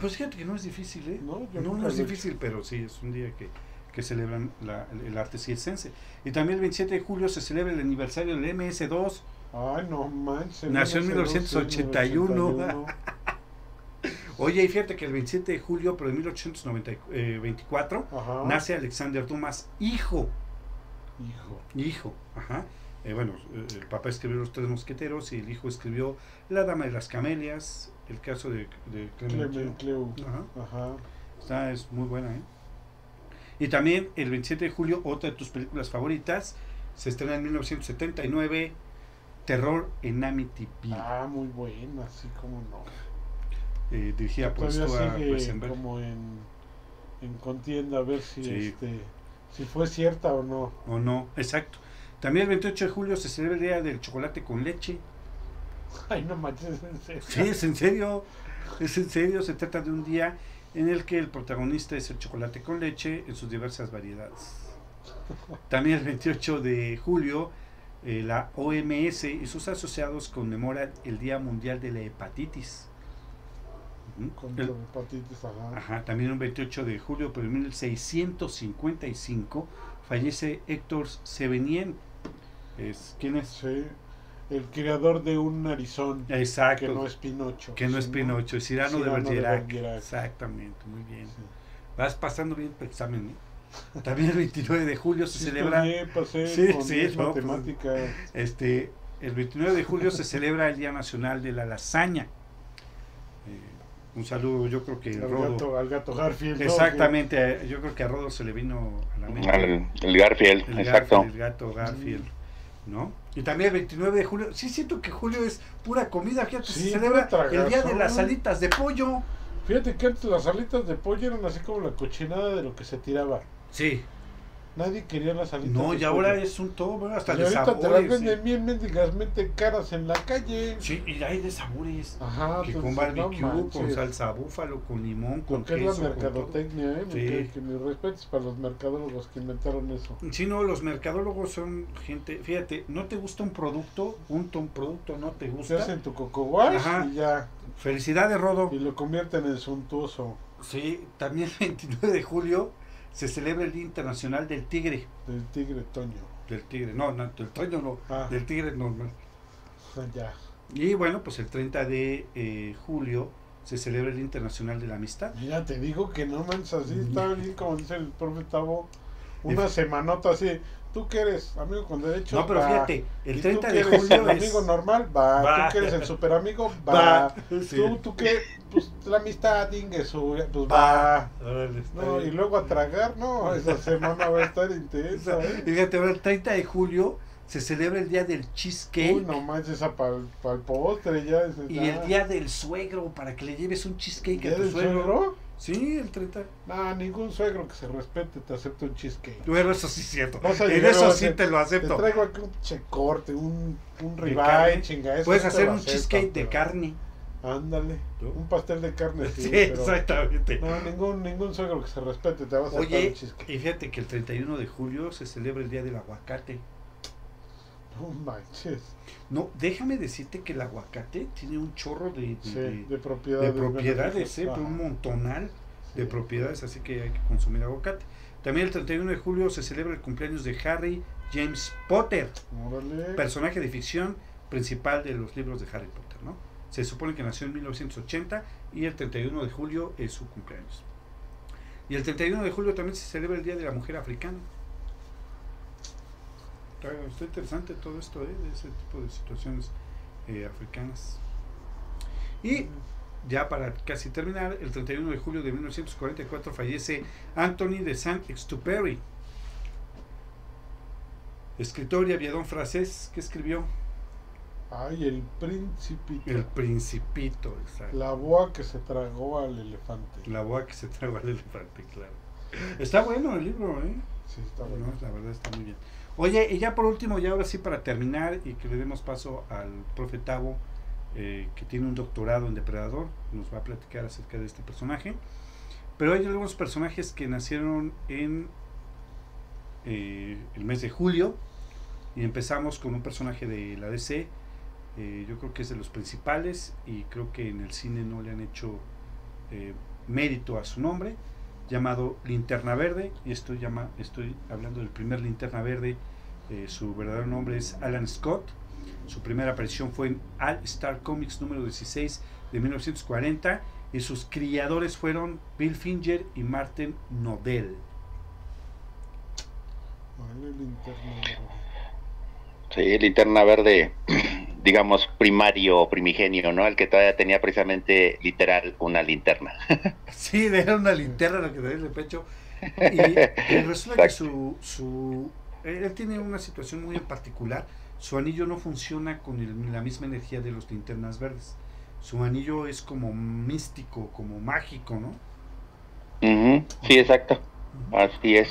Pues fíjate que no es difícil, ¿eh? No, yo No, es difícil, pero sí, es un día que, que celebran la- el arte circense. Y también el 27 de julio se celebra el aniversario del MS2. Ay, no manches. Nació en 1981. 1981. Oye, y fíjate que el 27 de julio, pero de 1824, Ajá. nace Alexander Dumas, hijo, Hijo. hijo, ajá. Eh, bueno, eh, el papá escribió Los Tres Mosqueteros y el hijo escribió La Dama de las Camelias, el caso de, de. Clement Cleo. Ajá. Ajá. Esta es muy buena, ¿eh? Y también el 27 de julio, otra de tus películas favoritas, se estrena en 1979, Terror en Amityville, Ah, muy buena, así como no. Eh, dirigida por Stuart sigue Rosenberg. como en, en contienda a ver si Sí. este si fue cierta o no. ¿O no? Exacto. También el 28 de julio se celebra el Día del Chocolate con Leche. Ay, no manches, en serio. Sí, es en serio. Es en serio. Se trata de un día en el que el protagonista es el chocolate con leche en sus diversas variedades. También el 28 de julio, eh, la OMS y sus asociados conmemoran el Día Mundial de la Hepatitis. Contra El- hepatitis, ajá. Ajá, también un 28 de julio, pero en 1655 fallece Héctor Sevenien. Es, ¿Quién es? Sí. El creador de un narizón Exacto. que no es Pinocho. Que no es Pinocho, es Cyrano, de Cyrano de Bergerac. Exactamente, muy bien. Sí. Vas pasando bien tu examen. ¿eh? También el 29 de julio se Sí, celebra, estudié, pasé Sí, con sí, mis no, pues, este, el 29 de julio se celebra el Día Nacional de la Lasaña. Eh, un saludo, yo creo que al, Rodo. gato, al gato Garfield. Exactamente, eh, yo creo que a Rodo se le vino a la mente. Al- el Garfield, el, exacto. Garfield, el gato Garfield. ¿no? Y también el 29 de julio. Sí, siento que julio es pura comida. Fíjate, Sí, se celebra el día de las alitas de pollo. Fíjate que antes las alitas de pollo eran así como la cochinada de lo que se tiraba. Sí. Nadie quería las alitas No, y ahora pollo. es un todo, bueno, hasta Y de ahorita sabores. te las venden bien mendigamente caras en la calle. Sí, y hay de sabores. Ajá, que pues, con no barbecue, con manches. salsa búfalo, con limón, con Lo que es la con mercadotecnia, ¿eh? Sí. cae que mis respetos para los mercadólogos que inventaron eso. Sí, no, los mercadólogos son gente, fíjate, no te gusta un producto, un, un producto no te gusta. hacen tu coco Ajá. y ya. Felicidades, Rodo. Y lo convierten en suntuoso Sí, también el 29 de julio se celebra el Día Internacional del Tigre. del tigre Toño. Del tigre, no, no del traño no, Ah. del tigre normal. Ya. Y bueno, pues el 30 de eh, julio se celebra el Día Internacional de la Amistad. Mira, te digo que no manches así, Mm. está bien como dice el profe Tavo. Una semanota así. ¿Tú que eres amigo con derechos? No, pero Va. fíjate, ¿Y el tú 30 que de eres julio el es... amigo normal? Va. Va. ¿Tú que eres el super amigo? Va. Va. Sí. ¿Tú, tú que, pues la amistad, Ingesu, pues va. Órale, No, bien. y luego a tragar, no, esa semana va a estar intensa, Y ¿eh? Fíjate, ahora el 30 de julio se celebra el Día del Cheesecake. Uy, no manches, esa para el postre ya. ese Y el día del suegro, para que le lleves un cheesecake ¿Día a tu suegro. suegro? Sí, el 30. No, ningún suegro que se respete te acepta un cheesecake. Bueno, eso sí es cierto. Vas a En llegar, eso sí te lo Te acepto. traigo aquí un checorte, un, un De ribeye, chinga. eso Puedes te hacer un cheesecake de pero- carne. Ándale, un pastel de carne. Sí, Sí, pero- exactamente. No, ningún, ningún suegro que se respete te va a aceptar Oye, un cheesecake. y fíjate que el 31 de julio se celebra el Día del Aguacate. No manches. No, déjame decirte que el aguacate tiene un chorro de, de- Sí, de- de propiedades. de propiedades, beneficios. ¿eh? Un montonal de propiedades, así que hay que consumir aguacate. También el 31 de julio se celebra el cumpleaños de Harry James Potter, Órale. personaje de ficción principal de los libros de Harry Potter, ¿no? Se supone que nació en 1980 y el 31 de julio es su cumpleaños. Y el 31 de julio también se celebra el Día de la Mujer Africana. Está, está interesante todo esto, ¿eh? De ese tipo de situaciones eh, africanas. Y ya para casi terminar, el 31 de julio de 1944 fallece Anthony de Saint-Exupéry, escritor y aviador francés que escribió Ay, el principito. El Principito, exacto. La boa que se tragó al elefante. La boa que se tragó al elefante, claro. Está bueno el libro, ¿eh? Sí, está No, bueno. la verdad está muy bien. Oye, y ya por último, ya ahora sí para terminar y que le demos paso al profe Tavo, eh, que tiene un doctorado en depredador, nos va a platicar acerca de este personaje. Pero hay algunos personajes que nacieron en eh, el mes de julio y empezamos con un personaje de la DC. eh, yo creo que es de los principales y creo que en el cine no le han hecho mérito a su nombre llamado Linterna Verde y estoy, llama, estoy hablando del primer Linterna Verde eh, su verdadero nombre es Alan Scott. Su primera aparición fue en All Star Comics número 16 de 1940 y sus criadores fueron Bill Finger y Martin Nodell. Sí, linterna verde, digamos, primario, primigenio, ¿no? El que todavía tenía precisamente, literal, una linterna. Sí, era una linterna la que traía en el pecho. Y, y resulta que su, su. Él tiene una situación muy en particular. Su anillo no funciona con el- la misma energía de los linternas verdes. Su anillo es como místico, como mágico, ¿no? Sí, exacto. Así es.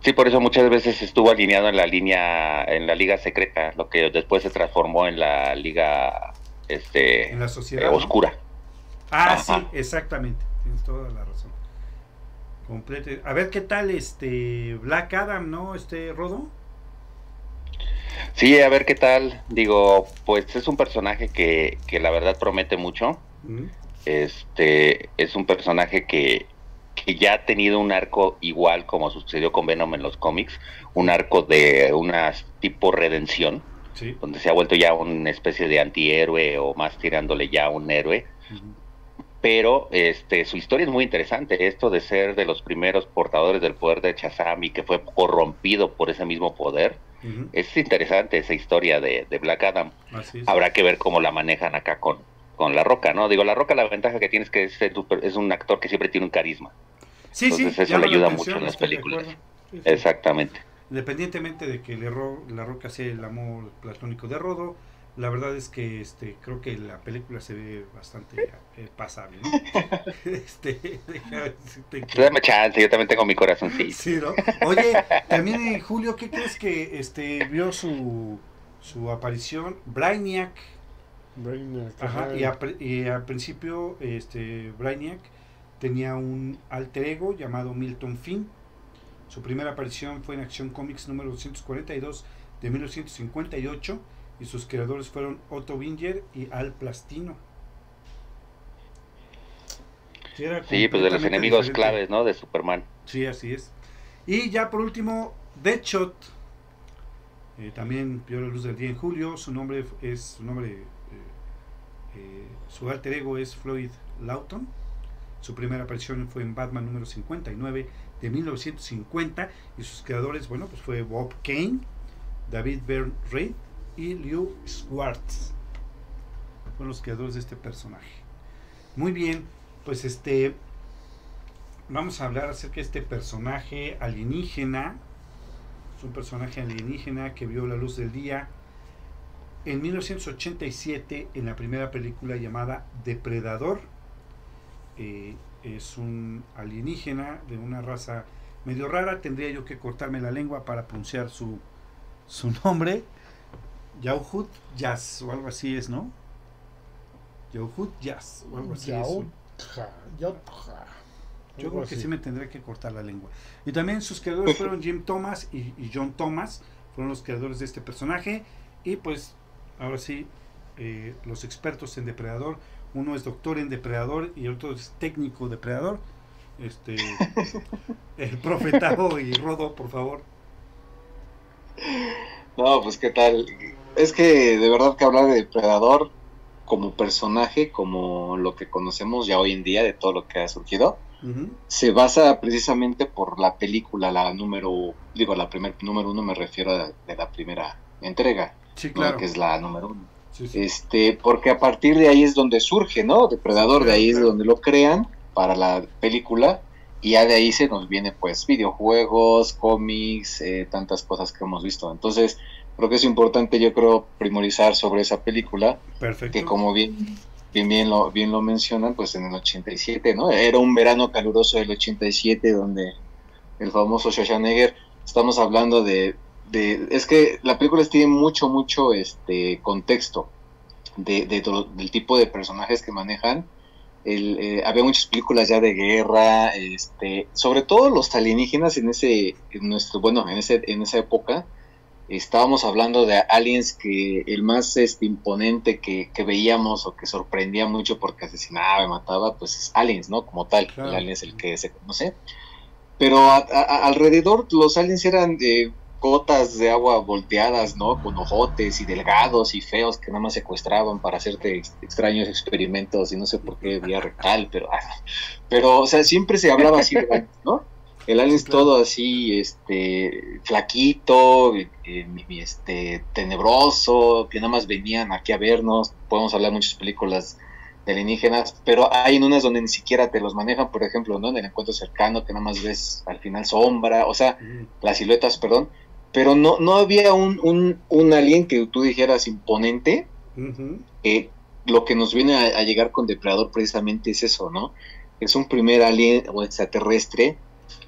Sí, por eso muchas veces estuvo alineado en la línea, en la liga secreta, lo que después se transformó en la liga, este, En la eh, sociedad. ¿no? oscura. Ah, Ajá. sí, exactamente. Tienes toda la razón. Complete. A ver qué tal este Black Adam, ¿no? Este Rodo. Sí, a ver qué tal. Digo, pues es un personaje que, que la verdad promete mucho. Mm. Este es un personaje que, que ya ha tenido un arco igual como sucedió con Venom en los cómics, un arco de una tipo redención, Sí. donde se ha vuelto ya una especie de antihéroe o más tirándole ya a un héroe. Pero este, su historia es muy interesante, esto de ser de los primeros portadores del poder de Shazam y que fue corrompido por ese mismo poder. Es interesante esa historia de, de Black Adam. Habrá que ver cómo la manejan acá con, con La Roca, ¿no? Digo, La Roca la ventaja que tiene es que es, es un actor que siempre tiene un carisma. Sí, sí, Entonces eso llama le ayuda atención, mucho en las películas. Sí, sí. Exactamente. independientemente de que le ro la roca sea el amor platónico de Rodo, la verdad es que este creo que la película se ve bastante eh, pasable. ¿no? este, Dame chance, yo también tengo mi corazón. Sí, ¿no? Oye, también en Julio, ¿qué crees que este vio su, su aparición? Brainiac. Brainiac. Ajá, y, a, y al principio este Brainiac tenía un alter ego llamado Milton Finn. Su primera aparición fue en Acción Comics número 242 de 1958 y sus creadores fueron Otto Winger y Al Plastino. Sí, pues de los enemigos claves, ¿no? De Superman. Sí, así es. Y ya por último, Deadshot. Eh, también vio la luz del día en julio. Su nombre es su nombre, eh, eh, su alter ego es Floyd Lawton. Su primera aparición fue en Batman número 59 de 1950 y sus creadores, bueno, pues fue Bob Kane, David Byrne Reid y Liu Schwartz. Fueron los creadores de este personaje. Muy bien, pues este vamos a hablar acerca de este personaje alienígena. Es un personaje alienígena que vio la luz del día en 1987 en la primera película llamada Depredador. Eh, es un alienígena de una raza medio rara. Tendría yo que cortarme la lengua para pronunciar su, su nombre. Yauhut Jazz o algo así es, ¿no? Yauhut Jazz o algo así es. Yo creo que sí me tendré que cortar la lengua. Y también sus creadores fueron Jim Thomas y, y, John Thomas, fueron los creadores de este personaje. Y pues, ahora sí, eh, los expertos en depredador. Uno es doctor en depredador y el otro es técnico depredador. Este, el profetado y Rodo, por favor. No, pues qué tal. Es que de verdad que hablar de depredador como personaje, como lo que conocemos ya hoy en día de todo lo que ha surgido, uh -huh. se basa precisamente por la película, la número, digo, la primer número uno me refiero a de la primera entrega, sí, claro. ¿no? que es la número uno. Sí, sí. Este, porque a partir de ahí es donde surge, ¿no? Depredador, sí, de ahí es donde lo crean para la película y ya de ahí se nos viene pues videojuegos, cómics, eh, tantas cosas que hemos visto. Entonces, creo que es importante, yo creo, primorizar sobre esa película. Perfecto. Que como bien, bien, bien, lo, bien lo mencionan, pues en el 87, ¿no? Era un verano caluroso del 87 donde el famoso Schwarzenegger, estamos hablando de, de, es que la película tiene mucho, mucho este contexto de, de, de del tipo de personajes que manejan. El, eh, había muchas películas ya de guerra, este, sobre todo los alienígenas en ese, en nuestro, bueno, en ese, en esa época, estábamos hablando de aliens que el más este, imponente que, que, veíamos o que sorprendía mucho porque asesinaba y mataba, pues es aliens, ¿no? Como tal, claro. el alien es el que se conoce. Pero a, a, alrededor los aliens eran de gotas de agua volteadas, ¿no? Con ojotes y delgados y feos que nada más secuestraban para hacerte extraños experimentos y no sé por qué vía rectal, pero, pero, o sea, siempre se hablaba así, ¿no? El alien es sí, claro. todo así, este, flaquito, eh, este, tenebroso, que nada más venían aquí a vernos. Podemos hablar de muchas películas de alienígenas, pero hay en unas donde ni siquiera te los manejan, por ejemplo, ¿no? En el encuentro cercano, que nada más ves al final sombra, o sea, mm. las siluetas, perdón, pero no, no había un, un, un alien que tú dijeras imponente. Uh -huh. eh, lo que nos viene a, a llegar con Depredador precisamente es eso, ¿no? Es un primer alien o extraterrestre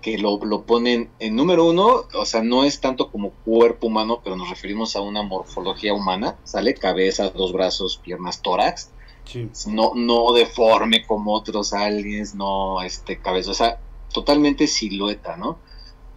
que lo, lo, ponen en número uno, o sea, no es tanto como cuerpo humano, pero nos referimos a una morfología humana, ¿sale? Cabeza, dos brazos, piernas, tórax. Sí. No, no deforme como otros aliens, no este cabeza, o sea, totalmente silueta, ¿no?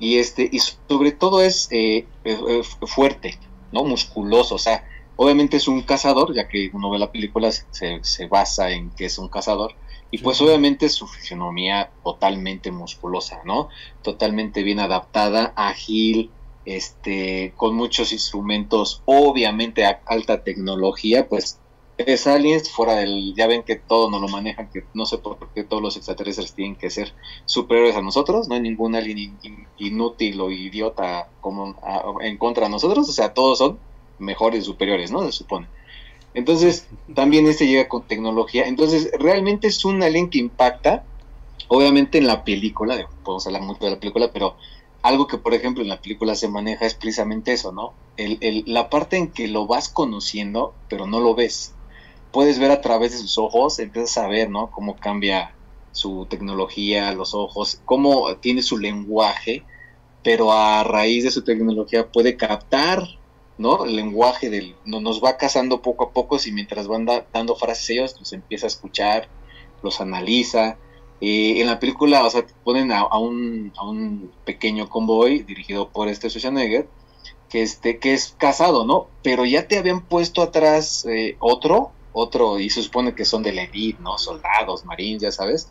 Y este, y sobre todo es eh, eh, fuerte, ¿no? Musculoso, o sea, obviamente es un cazador, ya que uno ve la película, se, se basa en que es un cazador, y pues obviamente su fisionomía totalmente musculosa, ¿no? Totalmente bien adaptada, ágil, este, con muchos instrumentos, obviamente a alta tecnología, pues es aliens fuera del, ya ven que todo no lo manejan, que no sé por qué todos los extraterrestres tienen que ser superiores a nosotros, no hay ningún alien in, in, inútil o idiota como a, en contra de nosotros, o sea, todos son mejores, superiores, ¿no? Se supone. Entonces, también este llega con tecnología. Entonces, realmente es un alien que impacta, obviamente en la película, podemos hablar mucho de la película, pero algo que por ejemplo en la película se maneja es precisamente eso, ¿no? El, el, la parte en que lo vas conociendo, pero no lo ves. Puedes ver a través de sus ojos, empiezas a ver, ¿no? Cómo cambia su tecnología, los ojos, cómo tiene su lenguaje, pero a raíz de su tecnología puede captar, ¿no? El lenguaje del, no, nos va cazando poco a poco, si mientras van dando frases ellos, los empieza a escuchar, los analiza, en la película, o sea, ponen a, un, a un pequeño convoy dirigido por este Schwarzenegger, que, este, que es casado, ¿no? Pero ya te habían puesto atrás eh, otro, otro, y se supone que son de la elite, ¿no? Soldados, marines, ya sabes.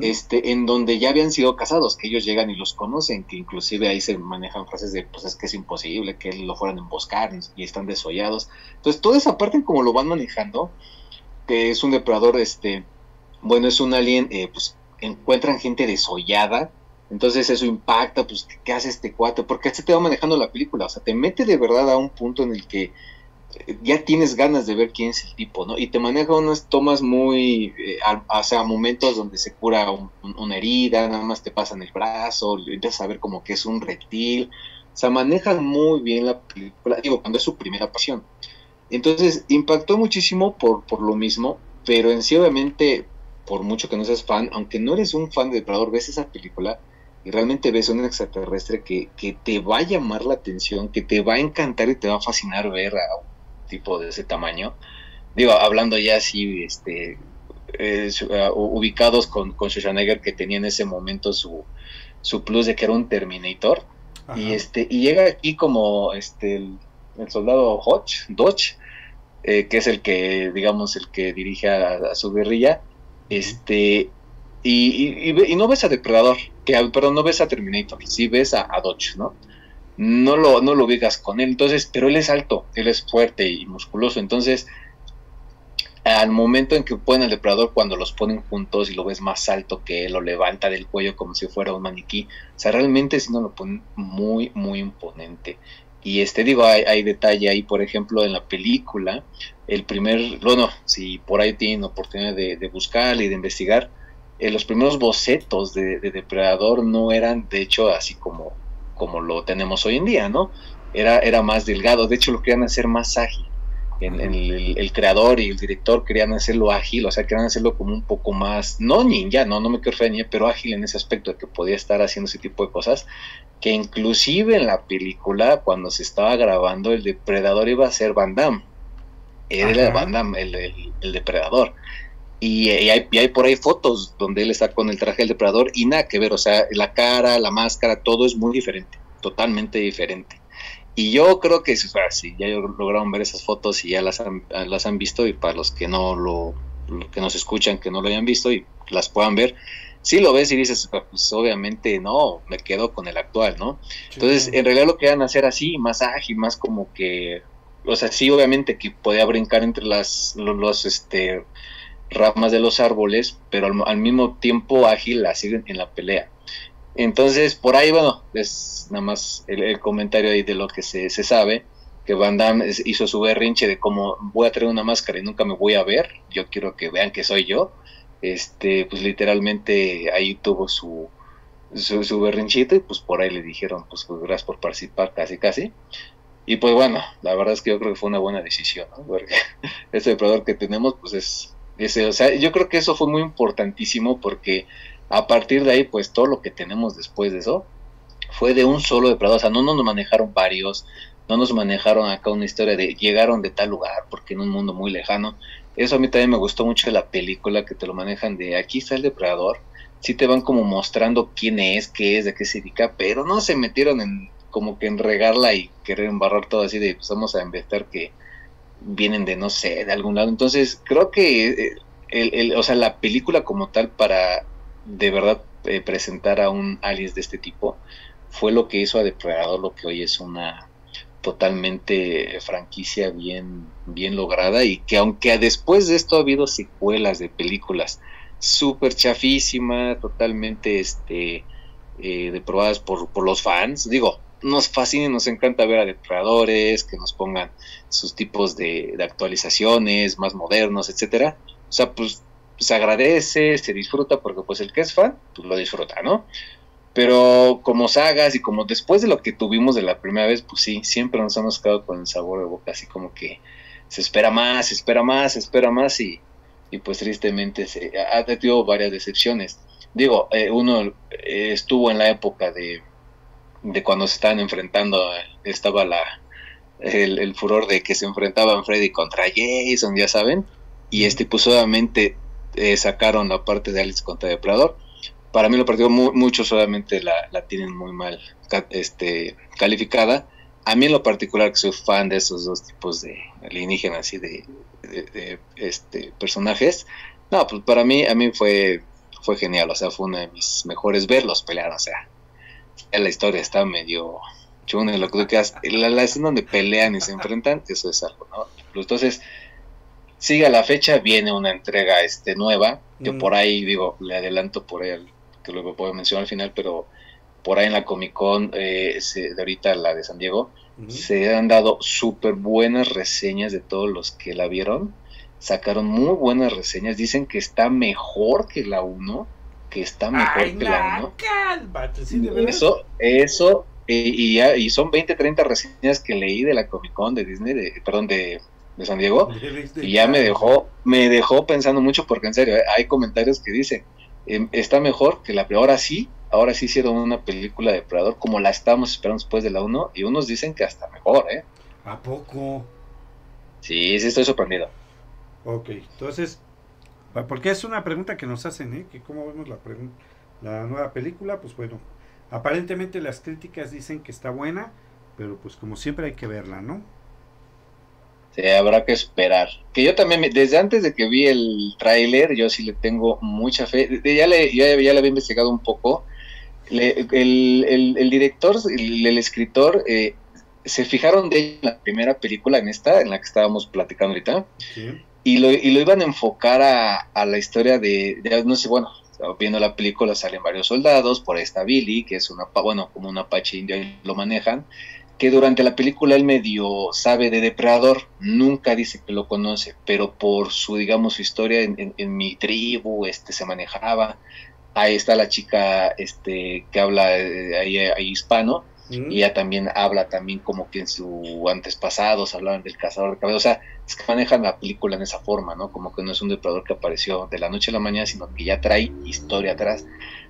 Este, en donde ya habían sido casados, que ellos llegan y los conocen, que inclusive ahí se manejan frases de, pues es que es imposible que lo fueran a emboscar y están desollados. Entonces, toda esa parte como lo van manejando, que es un depredador, este, bueno, es un alien, eh, pues encuentran gente desollada, entonces eso impacta, pues, ¿qué hace este cuate? Porque este te va manejando la película, o sea, te mete de verdad a un punto en el que ya tienes ganas de ver quién es el tipo, ¿no? Y te maneja unas tomas muy, eh, o sea, momentos donde se cura una herida, nada más te pasan el brazo, empiezas a ver como que es un reptil, o sea, manejan muy bien la película, digo, cuando es su primera pasión. Entonces, impactó muchísimo por, por lo mismo, pero en sí obviamente por mucho que no seas fan, aunque no eres un fan de Depredador, ves esa película y realmente ves un extraterrestre que, que te va a llamar la atención, que te va a encantar y te va a fascinar ver a un tipo de ese tamaño. Digo, hablando ya así, este, eh, ubicados con, con Schwarzenegger que tenía en ese momento su, su plus de que era un Terminator. Y este, y llega aquí como este el, soldado Hodge, Dodge, eh, que es el que, digamos, el que dirige a su guerrilla este, y, y, no ves a Depredador, que, pero no ves a Terminator, sí ves a, a Dodge, ¿no? No lo, no lo digas con él, entonces, pero él es alto, él es fuerte y musculoso, entonces, al momento en que ponen al depredador, cuando los ponen juntos y lo ves más alto que él, lo levanta del cuello como si fuera un maniquí, o sea, realmente si no lo ponen muy, muy imponente. Y este, digo, hay, hay, detalle ahí, por ejemplo, en la película, el primer, bueno, si por ahí tienen oportunidad de, buscar y de investigar, eh, los primeros bocetos de, Depredador no eran, de hecho, así como, como lo tenemos hoy en día, ¿no? Era, era más delgado, de hecho lo querían hacer más ágil. En, el, creador y el director querían hacerlo ágil, o sea, querían hacerlo como un poco más, no ninja, no, no me quiero referir pero ágil en ese aspecto de que podía estar haciendo ese tipo de cosas, que inclusive en la película, cuando se estaba grabando, el depredador iba a ser Van Damme, era Van Damme, el, depredador. Y, hay, hay, por ahí fotos donde él está con el traje del depredador y nada que ver, o sea, la cara, la máscara, todo es muy diferente, totalmente diferente. Y yo creo que si ya lograron ver esas fotos y ya las han, las han visto, y para los que no lo, que nos escuchan, que no lo hayan visto y las puedan ver, si lo ves y dices, pues obviamente no, me quedo con el actual, ¿no? Entonces, en realidad lo que van a hacer así, más ágil, más como que, o sea, sí, obviamente que podía brincar entre las los, este, ramas de los árboles, pero al, mismo tiempo ágil así en la pelea. Entonces, por ahí, bueno, es nada más el, comentario ahí de lo que se, sabe, que Van Damme hizo su berrinche de cómo voy a traer una máscara y nunca me voy a ver, yo quiero que vean que soy yo. Este, pues literalmente ahí tuvo su, su, berrinchito y pues por ahí le dijeron, pues, pues, gracias por participar casi casi. Y pues bueno, la verdad es que yo creo que fue una buena decisión. Porque este depredador que tenemos, pues es, ese, o sea, yo creo que eso fue muy importantísimo porque a partir de ahí, pues todo lo que tenemos después de eso fue de un solo depredador. O sea, no nos manejaron varios, no nos manejaron acá una historia de llegaron de tal lugar, porque en un mundo muy lejano. Eso a mí también me gustó mucho de la película, que te lo manejan de aquí está el depredador. Sí te van como mostrando quién es, qué es, de qué se dedica, pero no se metieron en como que en regarla y querer embarrar todo así de pues vamos a investigar que vienen de no sé, de algún lado. Entonces creo que eh, el, el, o sea, la película como tal para de verdad eh, presentar a un alias de este tipo fue lo que hizo a Depredador lo que hoy es una totalmente franquicia bien, bien lograda y que aunque después de esto ha habido secuelas de películas súper chafísimas, totalmente este, eh, deprobadas por, por los fans, digo, nos fascina y nos encanta ver a depredadores, que nos pongan sus tipos de, actualizaciones más modernos, etcétera. O sea, pues se agradece, se disfruta, porque pues el que es fan, pues lo disfruta, ¿no? Pero como sagas y como después de lo que tuvimos de la primera vez, pues sí, siempre nos hemos quedado con el sabor de boca, así como que se espera más, se espera más, se espera más y, y pues tristemente se ha tenido varias decepciones. Digo, eh, uno eh, estuvo en la época de, de cuando se estaban enfrentando, estaba la, el, el, furor de que se enfrentaban Freddy contra Jason, ya saben, y este pues obviamente eh, sacaron la parte de Alice contra Depredador. Para mí lo partido muchos solamente la, la, tienen muy mal este, calificada. A mí en lo particular que soy fan de esos dos tipos de alienígenas y de, de, de, este, personajes, no, pues para mí, a mí fue, fue genial, o sea, fue uno de mis mejores verlos pelear, o sea, la historia está medio chuna, lo que la, la escena donde pelean y se enfrentan, eso es algo, ¿no? Entonces, sigue a la fecha, viene una entrega este nueva, que mm. por ahí, digo, le adelanto por ahí, que luego puedo mencionar al final, pero por ahí en la Comic Con, eh, se, de ahorita la de San Diego, se han dado súper buenas reseñas de todos los que la vieron. Sacaron muy buenas reseñas, dicen que está mejor que la 1, que está mejor Ay, que la 1. Cálmate, ¿sí, de eso, eso, y, y, y, son 20, 30 reseñas que leí de la Comic Con de Disney, de, perdón, de, de San Diego, y ya me dejó, me dejó pensando mucho, porque en serio, ¿eh? hay comentarios que dicen, eh, está mejor que la ahora sí, ahora sí hicieron una película de Predador como la estábamos esperando después de la 1, y unos dicen que hasta mejor, ¿eh? ¿A poco? Sí, sí estoy sorprendido. Ok, entonces, porque es una pregunta que nos hacen, ¿eh? Que cómo vemos la, la nueva película, pues bueno, aparentemente las críticas dicen que está buena, pero pues como siempre hay que verla, ¿no? Sí, habrá que esperar. Que yo también, desde antes de que vi el tráiler, yo sí le tengo mucha fe. Ya le, ya, ya le había investigado un poco. Le, el, el, el, director, el, el escritor, eh, se fijaron de en la primera película, en esta, en la que estábamos platicando ahorita, sí. Y, lo, y lo iban a enfocar a, a la historia de, no sé, bueno, viendo la película salen varios soldados, por esta Billy, que es una, bueno, como un apache indio, lo manejan, que durante la película él medio sabe de Depredador, nunca dice que lo conoce, pero por su, digamos, su historia en, en, en mi tribu, este, se manejaba, ahí está la chica, este, que habla eh, ahí, ahí hispano, mm. y ella también habla también como que en su antes pasados hablaban del cazador de cabello, o sea, es que manejan la película en esa forma, ¿no? Como que no es un depredador que apareció de la noche a la mañana, sino que ya trae historia atrás.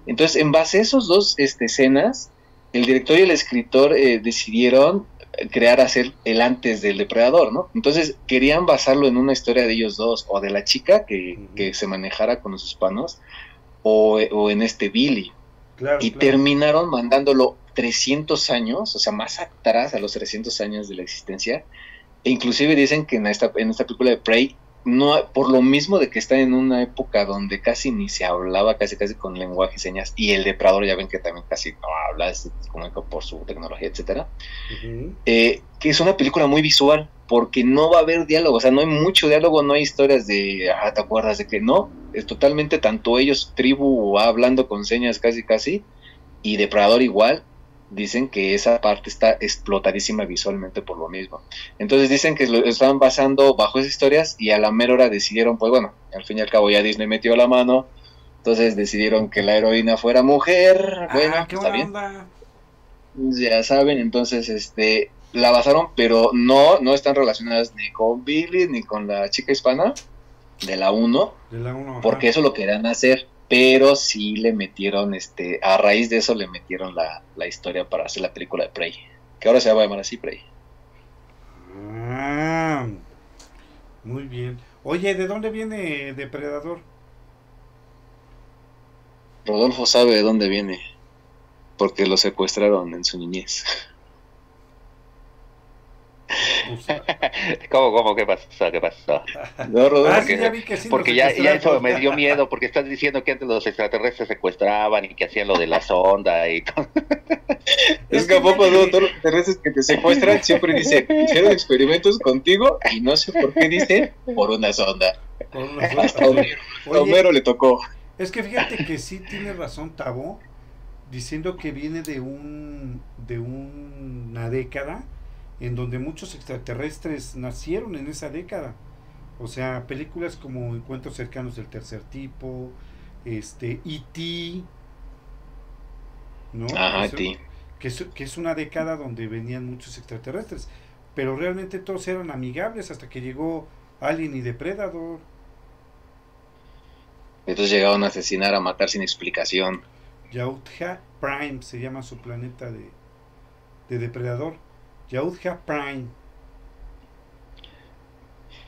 Entonces, en base a esos dos este, escenas, el director y el escritor eh, decidieron crear hacer el antes del depredador, ¿no? Entonces querían basarlo en una historia de ellos dos, o de la chica que, que se manejara con los hispanos, o, o en este Billy. Claro, y claro. terminaron mandándolo 300 años, o sea, más atrás a los 300 años de la existencia. E inclusive dicen que en esta, en esta película de Prey no, por lo mismo de que está en una época donde casi ni se hablaba, casi casi con lenguaje y señas, y el depredador ya ven que también casi no habla, se comunica por su tecnología, etcétera, uh -huh. eh, que es una película muy visual, porque no va a haber diálogo, o sea, no hay mucho diálogo, no hay historias de, ah, ¿te acuerdas de que no? Es totalmente tanto ellos, tribu, hablando con señas casi casi, y depredador igual, dicen que esa parte está explotadísima visualmente por lo mismo. Entonces dicen que lo estaban basando bajo esas historias y a la mera hora decidieron, pues bueno, al fin y al cabo ya Disney metió la mano, entonces decidieron que la heroína fuera mujer, ah, bueno, qué está bien. Onda. Ya saben, entonces este la basaron, pero no no están relacionadas ni con Billy ni con la chica hispana de la 1, porque eso lo querían hacer pero sí le metieron, este, a raíz de eso le metieron la, la, historia para hacer la película de Prey, que ahora se va a llamar así Prey. Ah, muy bien. Oye, ¿de dónde viene Depredador? Rodolfo sabe de dónde viene, porque lo secuestraron en su niñez. ¿Cómo, cómo? ¿Qué pasó? ¿Qué pasó? No, Rodolfo, ah, sí, ya vi que sí porque ya, ya, eso me dio miedo, porque estás diciendo que antes los extraterrestres secuestraban y que hacían lo de la sonda y todo. Es que a poco los extraterrestres que te secuestran siempre dicen, hicieron experimentos contigo y no sé por qué dicen, por una sonda. Por una sonda. Hasta Homero, Oye, Homero le tocó. Es que fíjate que sí tiene razón Tabo, diciendo que viene de un de un, una década en donde muchos extraterrestres nacieron en esa década. O sea, películas como Encuentros cercanos del tercer tipo, este, E.T., ¿no? Sí. que, es, que es una década donde venían muchos extraterrestres, pero realmente todos eran amigables hasta que llegó Alien y Depredador. Entonces llegaron a asesinar, a matar sin explicación. Yautja Prime se llama su planeta de, de depredador. Yautja Prime.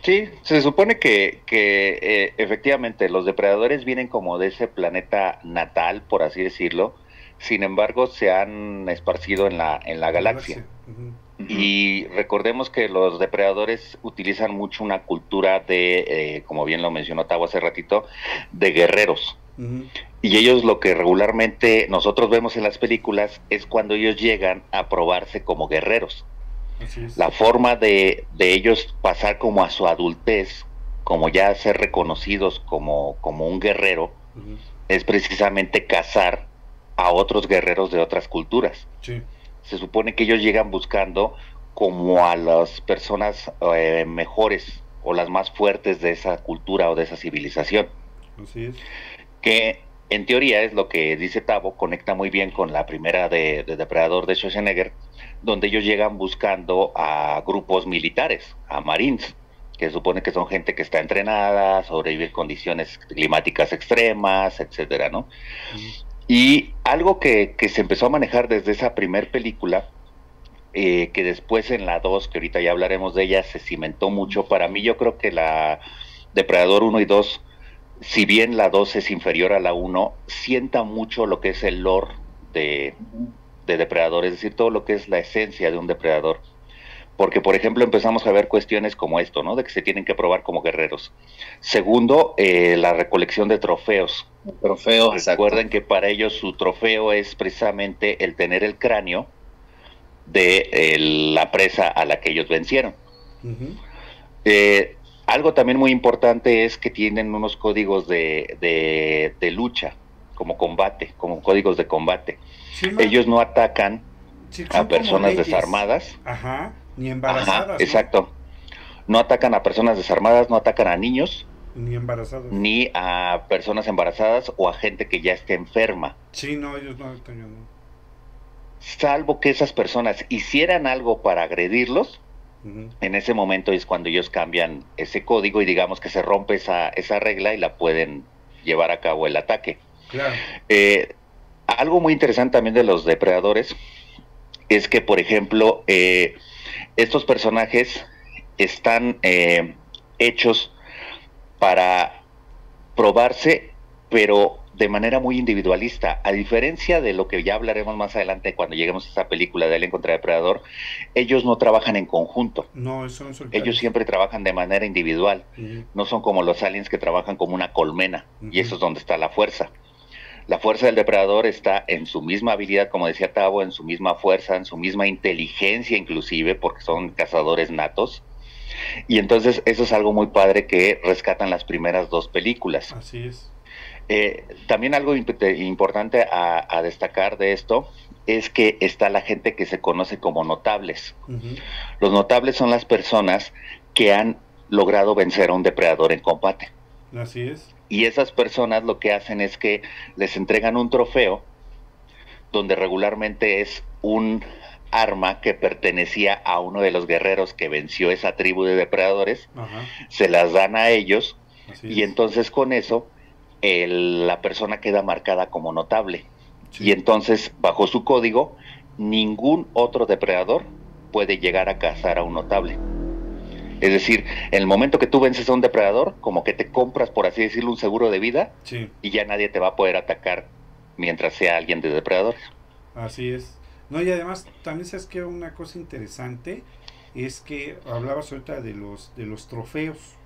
Sí, se supone que, que eh, efectivamente los depredadores vienen como de ese planeta natal, por así decirlo. Sin embargo, se han esparcido en la, en la galaxia. Y recordemos que los depredadores utilizan mucho una cultura de, eh, como bien lo mencionó Tavo hace ratito, de guerreros. Ujú. Y ellos lo que regularmente nosotros vemos en las películas es cuando ellos llegan a probarse como guerreros. Así es. La forma de, de ellos pasar como a su adultez, como ya ser reconocidos como, como un guerrero, es precisamente cazar a otros guerreros de otras culturas. Sí. Se supone que ellos llegan buscando como a las personas eh, mejores o las más fuertes de esa cultura o de esa civilización, Así es. que en teoría es lo que dice Tavo, conecta muy bien con la primera de, de Depredador de Schwarzenegger, donde ellos llegan buscando a grupos militares, a marines, que supone que son gente que está entrenada, sobrevive condiciones climáticas extremas, etcétera, ¿no? Y algo que, que se empezó a manejar desde esa primer película, eh, que después en la 2, que ahorita ya hablaremos de ella, se cimentó mucho. Para mí yo creo que la Depredador 1 y 2, si bien la 2 es inferior a la 1, sienta mucho lo que es el lore de, de Depredador, es decir, todo lo que es la esencia de un depredador. Porque, por ejemplo, empezamos a ver cuestiones como esto, ¿no? De que se tienen que probar como guerreros. Segundo, eh, la recolección de trofeos. Trofeo, exacto. Recuerden que para ellos su trofeo es precisamente el tener el cráneo de eh, la presa a la que ellos vencieron. Eh, algo también muy importante es que tienen unos códigos de, de- de lucha, como combate, como códigos de combate. Sí, Ellos no atacan sí, a personas leyes. desarmadas. Ajá. Ni Ajá, embarazadas. ¿no? exacto. No atacan a personas desarmadas, no atacan a niños, Ni ni a personas embarazadas o a gente que ya esté enferma. Sí, no, ellos no. Salvo que esas personas hicieran algo para agredirlos, En ese momento es cuando ellos cambian ese código y digamos que se rompe esa, esa regla y la pueden llevar a cabo el ataque. Claro. Eh, algo muy interesante también de los depredadores es que, por ejemplo, eh, estos personajes están eh, hechos para probarse, pero de manera muy individualista. A diferencia de lo que ya hablaremos más adelante cuando lleguemos a esa película de Alien contra Depredador, ellos no trabajan en conjunto. No, son solitarios. Ellos siempre trabajan de manera individual. No son como los aliens que trabajan como una colmena. Y eso es donde está la fuerza. La fuerza del depredador está en su misma habilidad, como decía Tavo, en su misma fuerza, en su misma inteligencia inclusive, porque son cazadores natos. Y entonces eso es algo muy padre que rescatan las primeras dos películas. Así es. Eh, también algo imp- importante a, a destacar de esto es que está la gente que se conoce como notables. Los notables son las personas que han logrado vencer a un depredador en combate. Así es. Y esas personas lo que hacen es que les entregan un trofeo donde regularmente es un arma que pertenecía a uno de los guerreros que venció esa tribu de depredadores, Ajá. se las dan a ellos Así y es. entonces con eso el- la persona queda marcada como notable. Sí. Y entonces bajo su código ningún otro depredador puede llegar a cazar a un notable. Es decir, en el momento que tú vences a un depredador, como que te compras, por así decirlo, un seguro de vida Sí, y ya nadie te va a poder atacar mientras sea alguien de depredadores. así es. No, y además, también sabes que una cosa interesante es que hablabas ahorita de los, de los trofeos,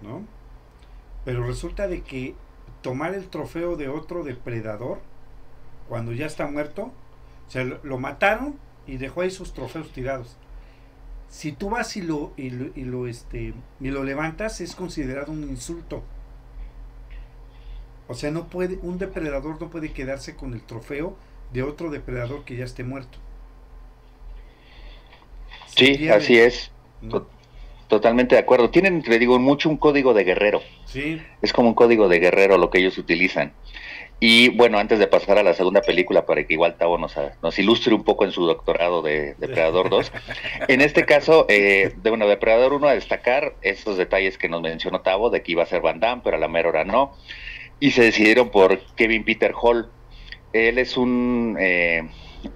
¿no? Pero resulta de que tomar el trofeo de otro depredador, cuando ya está muerto, o sea, lo, lo mataron y dejó ahí sus trofeos tirados. Si tú vas y lo, y lo, y lo, este, y lo levantas, es considerado un insulto. O sea, no puede, un depredador no puede quedarse con el trofeo de otro depredador que ya esté muerto. Sí, así es, ¿no? Totalmente de acuerdo. Tienen, te digo, mucho un código de guerrero. Sí, Es como un código de guerrero lo que ellos utilizan. Y bueno, antes de pasar a la segunda película, para que igual Tavo nos, nos ilustre un poco en su doctorado de Depredador 2, en este caso, eh, de bueno, Depredador 1 a destacar estos detalles que nos mencionó Tavo, de que iba a ser Van Damme, pero a la mera hora no, y se decidieron por Kevin Peter Hall. Él es un eh,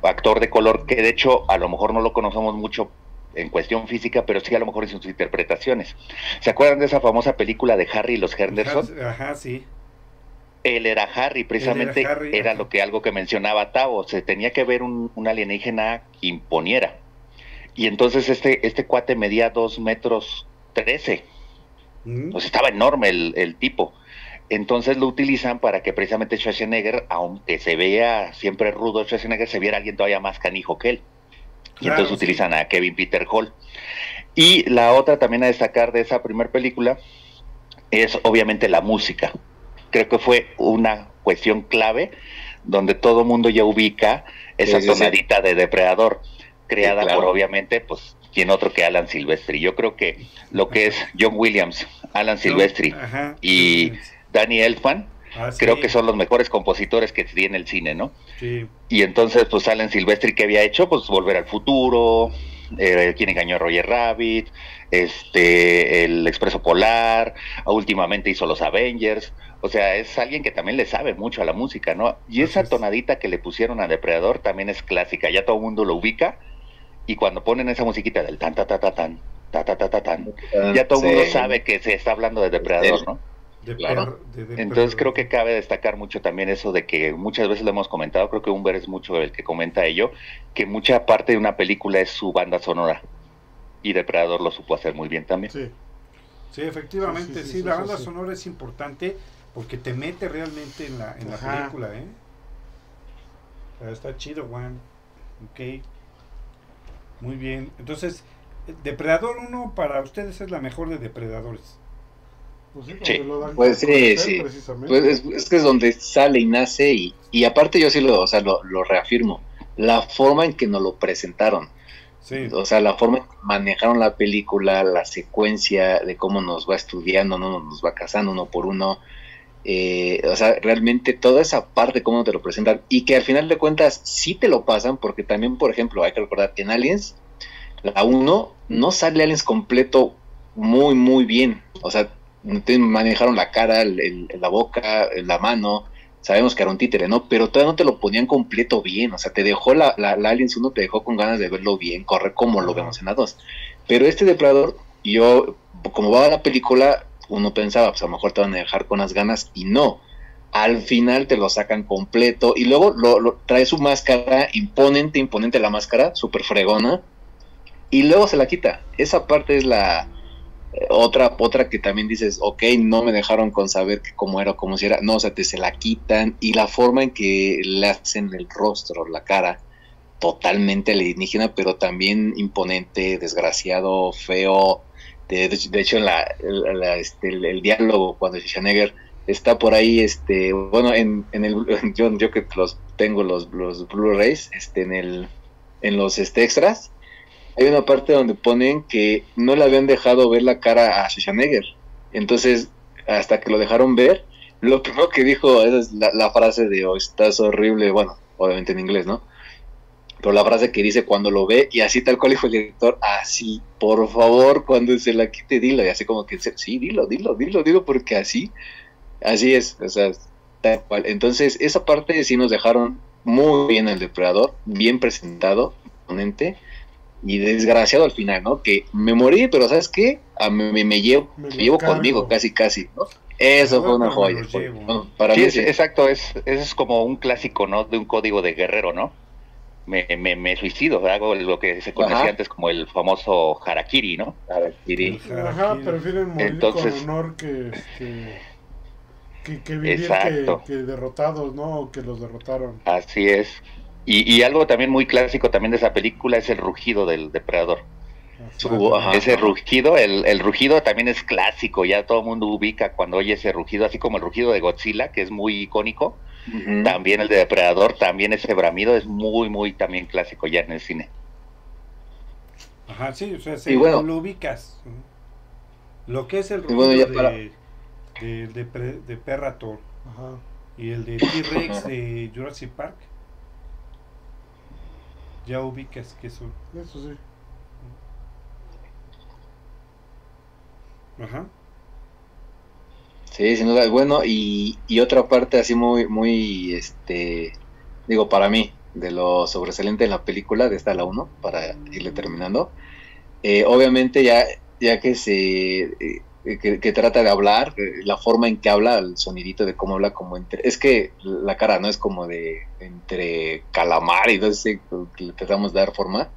actor de color que de hecho a lo mejor no lo conocemos mucho en cuestión física, pero sí a lo mejor en sus interpretaciones. ¿Se acuerdan de esa famosa película de Harry y los Henderson? Ajá, sí él era Harry, precisamente era, lo que algo que mencionaba Tavo, se tenía que ver un, alienígena que imponiera. Y entonces este, este cuate medía dos metros trece, mm. pues estaba enorme el, tipo. Entonces lo utilizan para que precisamente Schwarzenegger, aunque se vea siempre rudo Schwarzenegger, se viera alguien todavía más canijo que él. Y entonces utilizan a Kevin Peter Hall. Y la otra también a destacar de esa primera película es obviamente la música. Creo que fue una cuestión clave donde todo el mundo ya ubica esa tonadita de depredador, creada por obviamente, pues, quien otro que Alan Silvestri. Yo creo que lo que es John Williams, Alan Silvestri y Danny Elfman, ah, creo que son los mejores compositores que tiene el cine, ¿no? Sí. Y entonces, pues Alan Silvestri, ¿qué había hecho? Pues Volver al Futuro, eh, Quien engañó a Roger Rabbit, este, El Expreso Polar, últimamente hizo Los Avengers. O sea, es alguien que también le sabe mucho a la música, ¿no? Y esa tonadita que le pusieron a Depredador también es clásica, ya todo el mundo lo ubica. Y cuando ponen esa musiquita del tan ta ta ta tan, ta ta ta ta tan, ya todo el mundo sabe que se está hablando de Depredador, ¿no? Claro. Entonces creo que cabe destacar mucho también eso de que muchas veces lo hemos comentado, creo que Humber es mucho el que comenta ello, que mucha parte de una película es su banda sonora. Y Depredador lo supo hacer muy bien también. Sí, sí efectivamente, sí, la banda sonora es importante porque te mete realmente en la, en la película, ¿eh? está chido, Juan. Ok. Muy bien. Entonces, Depredador 1 para ustedes es la mejor de Depredadores. Pues sí, pues sí, sí. Pues es, que es donde sale y nace y, y aparte yo sí lo, o sea, lo, lo, reafirmo. La forma en que nos lo presentaron. Sí. O sea, la forma en que manejaron la película, la secuencia de cómo nos va estudiando, no nos va casando uno por uno. Eh, o sea, realmente toda esa parte, cómo te lo presentan, y que al final de cuentas sí te lo pasan, porque también, por ejemplo, hay que recordar que en Aliens, la 1 no sale Aliens completo muy, muy bien. O sea, manejaron la cara, la boca, la mano, sabemos que era un títere, ¿no? Pero todavía no te lo ponían completo bien, o sea, te dejó la, la, Aliens 1, te dejó con ganas de verlo bien, corre como lo vemos en la 2. Pero este depredador, yo, como va la película, uno pensaba, pues a lo mejor te van a dejar con las ganas y no. Al final te lo sacan completo y luego lo, trae su máscara, imponente, imponente la máscara, súper fregona, y luego se la quita. Esa parte es la otra, otra que también dices, ok, no me dejaron con saber cómo era o cómo si era. No, o sea, te se la quitan y la forma en que le hacen el rostro, la cara, totalmente alienígena, pero también imponente, desgraciado, feo, de, hecho, en la, este, el, diálogo cuando Schwarzenegger está por ahí, este, bueno, en, en el, yo, yo que los tengo los, los Blu-rays, este, en el, en los este, extras, hay una parte donde ponen que no le habían dejado ver la cara a Schwarzenegger. Entonces, hasta que lo dejaron ver, lo primero que dijo es la, la frase de, oh, estás horrible, bueno, obviamente en inglés, ¿no? pero la frase que dice cuando lo ve, y así tal cual dijo el director, así, por favor, cuando se la quite, dilo, y así como que, sí, dilo, dilo, dilo, dilo, porque así, así es, o sea, tal cual. Entonces, esa parte sí nos dejaron muy bien el depredador, bien presentado, ponente, y desgraciado al final, ¿no? Que me morí, pero ¿sabes qué? A me, me, llevo, me, llevo conmigo, casi, casi, ¿no? Eso fue una joya. para mí, es, exacto, es, es como un clásico, ¿no? De un código de guerrero, ¿no? me, me, me suicido, hago lo que se conocía antes como el famoso harakiri, ¿no? Harakiri. Ajá, prefieren morir Entonces, con honor que, que, que, vivir que, derrotados, ¿no? que los derrotaron. Así es. Y, y algo también muy clásico también de esa película es el rugido del depredador. ese rugido, el, el, rugido también es clásico, ya todo el mundo ubica cuando oye ese rugido, así como el rugido de Godzilla, que es muy icónico. También el de Depredador, también ese bramido es muy, muy también clásico ya en el cine. Ajá, sí, o sea, si lo ubicas. Lo que es el ruido de, de, de, Perrator. Ajá. Y el de T-Rex de Jurassic Park. Ya ubicas que son. Eso sí. Ajá. Sí, sin duda. Bueno, y, y otra parte así muy, muy, este, digo, para mí, de lo sobresaliente en la película, de esta la 1, para irle terminando. Eh, obviamente ya, ya que se, eh, que, que trata de hablar, eh, la forma en que habla, el sonidito de cómo habla como entre, es que la cara no es como de entre calamar y no sé, que le tratamos de dar forma.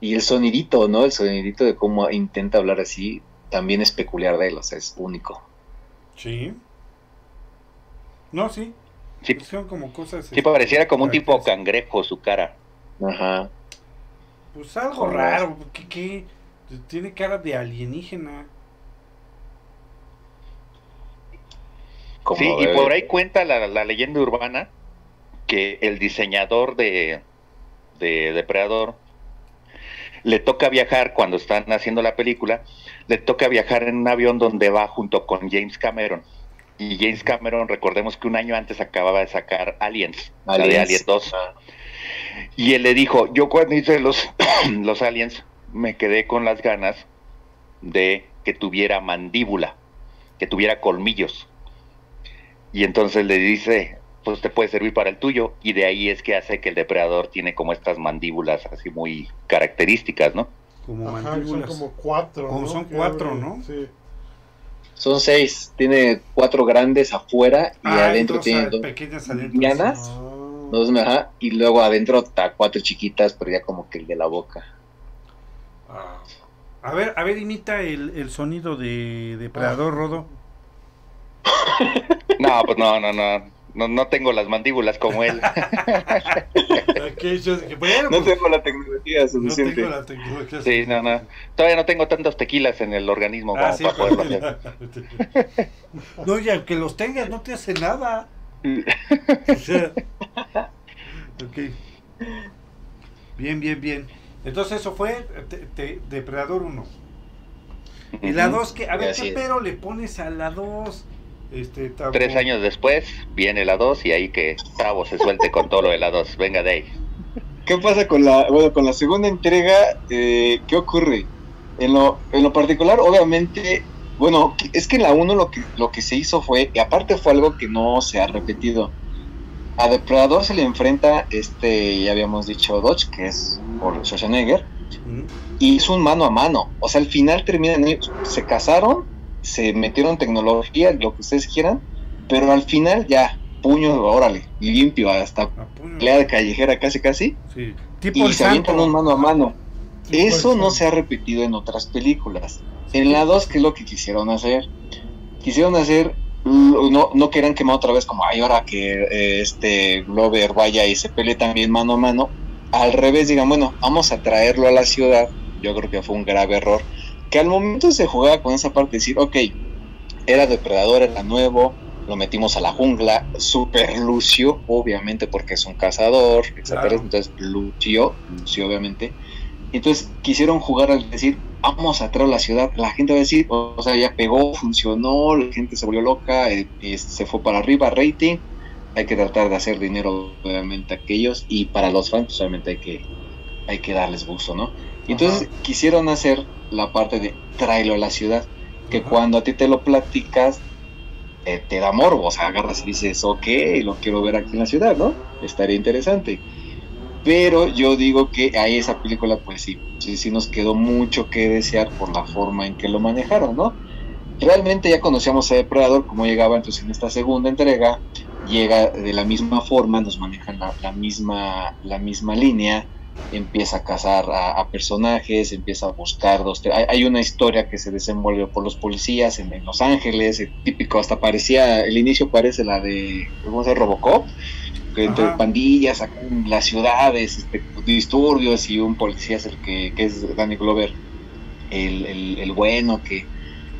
Y el sonidito, ¿no? El sonidito de cómo intenta hablar así, también es peculiar de él, o sea, es único. Sí. No, sí. Sí, Son como cosas. sí pareciera como un tipo características. cangrejo su cara. Ajá. Pues algo raro. ¿Qué, qué? Tiene cara de alienígena. Como Sí, y por ahí cuenta la, la leyenda urbana que el diseñador de, de Depredador le toca viajar cuando están haciendo la película, le toca viajar en un avión donde va junto con James Cameron. Y James Cameron, recordemos que un año antes acababa de sacar Aliens, la de Aliens. Alien 2. Y él le dijo, yo cuando hice los, los Aliens me quedé con las ganas de que tuviera mandíbula, que tuviera colmillos. Y entonces le dice, pues te puede servir para el tuyo. Y de ahí es que hace que el depredador tiene como estas mandíbulas así muy características, ¿no? Como Ajá, son mandíbulas. como cuatro. Como ¿no? son cuatro, ¿no? Sí. Son seis, tiene cuatro grandes afuera y Ah, adentro tiene dos, pequeñas medianas. Ah. dos, ajá, y luego adentro está cuatro chiquitas, pero ya como que el de la boca. Ah. A ver, a ver, imita el, el sonido de depredador, Rodo. No, pues no, no, no. No, no tengo las mandíbulas como él. Yo bueno, No pues, tengo la tecnología no suficiente. tengo la tecnología. Sí, no, no. Todavía no tengo tantos tequilas en el organismo Ah, sí, para poderlo hacer. No, y aunque los tengas, no te hace nada. O sea, ok. Bien, bien, bien. Entonces eso fue te- te- Depredador 1. Y la 2, que a ver, Así ¿qué es. pero le pones a la 2? Este, Tabo? Tres años después viene la 2 y ahí que Tavo se suelte con todo lo de la 2. Venga de ahí. ¿Qué pasa con la, bueno, con la segunda entrega? Eh, ¿Qué ocurre? En lo, en lo particular, obviamente, bueno, es que en la 1 lo que, lo que se hizo fue, y aparte fue algo que no se ha repetido. A Depredador se le enfrenta, este, ya habíamos dicho, Dodge, que es por Schwarzenegger, Mm, y es un mano a mano. O sea, al final terminan ellos, se casaron, se metieron tecnología, lo que ustedes quieran, pero al final ya, puño, órale, limpio, hasta pelea de callejera casi casi, Sí. Y se avientan un mano a mano. Tipo Eso no se ha repetido en otras películas. En la 2, ¿qué es lo que quisieron hacer? Quisieron hacer, no, no querían quemar otra vez como, ay, ahora que eh, este Glover vaya y se pelee también mano a mano. Al revés, digan, bueno, vamos a traerlo a la ciudad. Yo creo que fue un grave error. Que al momento se jugaba con esa parte de decir, ok, era depredador, era nuevo, lo metimos a la jungla, super lucio, obviamente porque es un cazador, etcétera. Claro. Entonces lució, lució obviamente. Entonces quisieron jugar al decir, vamos a traer a la ciudad. La gente va a decir, o sea, ya pegó, funcionó, la gente se volvió loca, eh, y se fue para arriba, rating. Hay que tratar de hacer dinero, obviamente, aquellos. Y para los fans, pues, obviamente, hay que, hay que darles gusto, ¿no? Entonces quisieron hacer la parte de tráelo a la ciudad. Que Ajá. cuando a ti te lo platicas, eh, te da morbo. O sea, agarras y dices, ok, lo quiero ver aquí en la ciudad, ¿no? Estaría interesante. Pero yo digo que ahí esa película, pues sí, sí, sí nos quedó mucho que desear por la forma en que lo manejaron, ¿no? Realmente ya conocíamos a Depredador, cómo llegaba, entonces en esta segunda entrega llega de la misma forma, nos manejan la, la misma, la misma línea, empieza a cazar a, a personajes, empieza a buscar dos, hay, hay una historia que se desenvuelve por los policías en, en Los Ángeles, el típico, hasta parecía, el inicio parece la de, ¿cómo se llama? Robocop, que entre Ajá. pandillas, acá en las ciudades, este, disturbios y un policía es el que, que es Danny Glover, el, el, el bueno que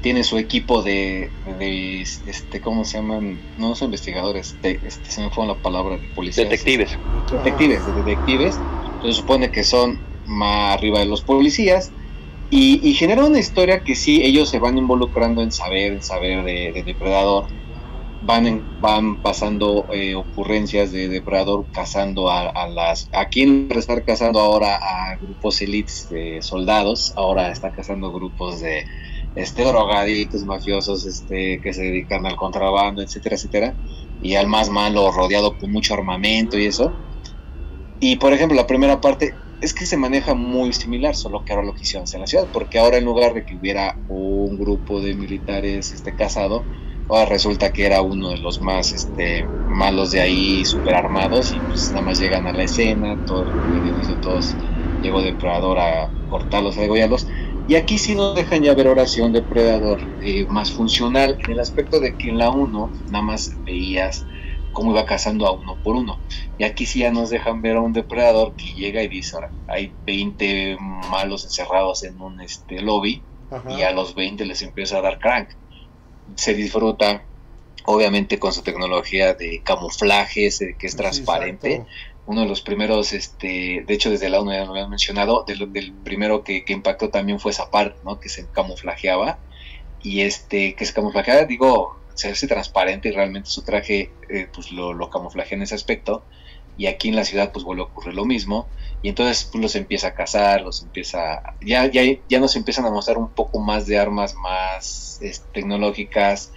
tiene su equipo de, de, este, ¿cómo se llaman? No son investigadores, de- este, se me fue la palabra de policías. Detectives. Detectives, de detectives. Entonces supone que son más arriba de los policías. Y, genera una historia que sí, ellos se van involucrando en saber, en saber de, de Depredador. van, van pasando eh, ocurrencias de depredador cazando a, las... Aquí en de estar cazando ahora a grupos elites de soldados, ahora está cazando grupos de este drogaditos mafiosos este que se dedican al contrabando etcétera etcétera y al más malo rodeado con mucho armamento y eso y por ejemplo la primera parte es que se maneja muy similar solo que ahora lo quisieron hacer en la ciudad porque ahora en lugar de que hubiera un grupo de militares este casado ahora resulta que era uno de los más este malos de ahí super armados y pues nada más llegan a la escena todo todos llegó depredador a cortarlos a degollarlos y aquí sí nos dejan ya ver oración depredador eh, más funcional, en el aspecto de que en la 1 nada más veías cómo iba cazando a uno por uno. Y aquí sí ya nos dejan ver a un depredador que llega y dice, ahora, hay 20 malos encerrados en un este, lobby y a los 20 les empieza a dar crank. Se disfruta, obviamente con su tecnología de camuflaje, que es transparente uno de los primeros, este, de hecho desde la 1 ya lo habían mencionado, del, primero que, impactó también fue esa parte, ¿no? Que se camuflajeaba y este, que se camuflajeaba, digo, se hace transparente y realmente su traje eh, pues lo, lo camuflajea en ese aspecto y aquí en la ciudad pues vuelve a ocurrir lo mismo y entonces pues los empieza a cazar, los empieza, ya, ya, ya nos empiezan a mostrar un poco más de armas más tecnológicas,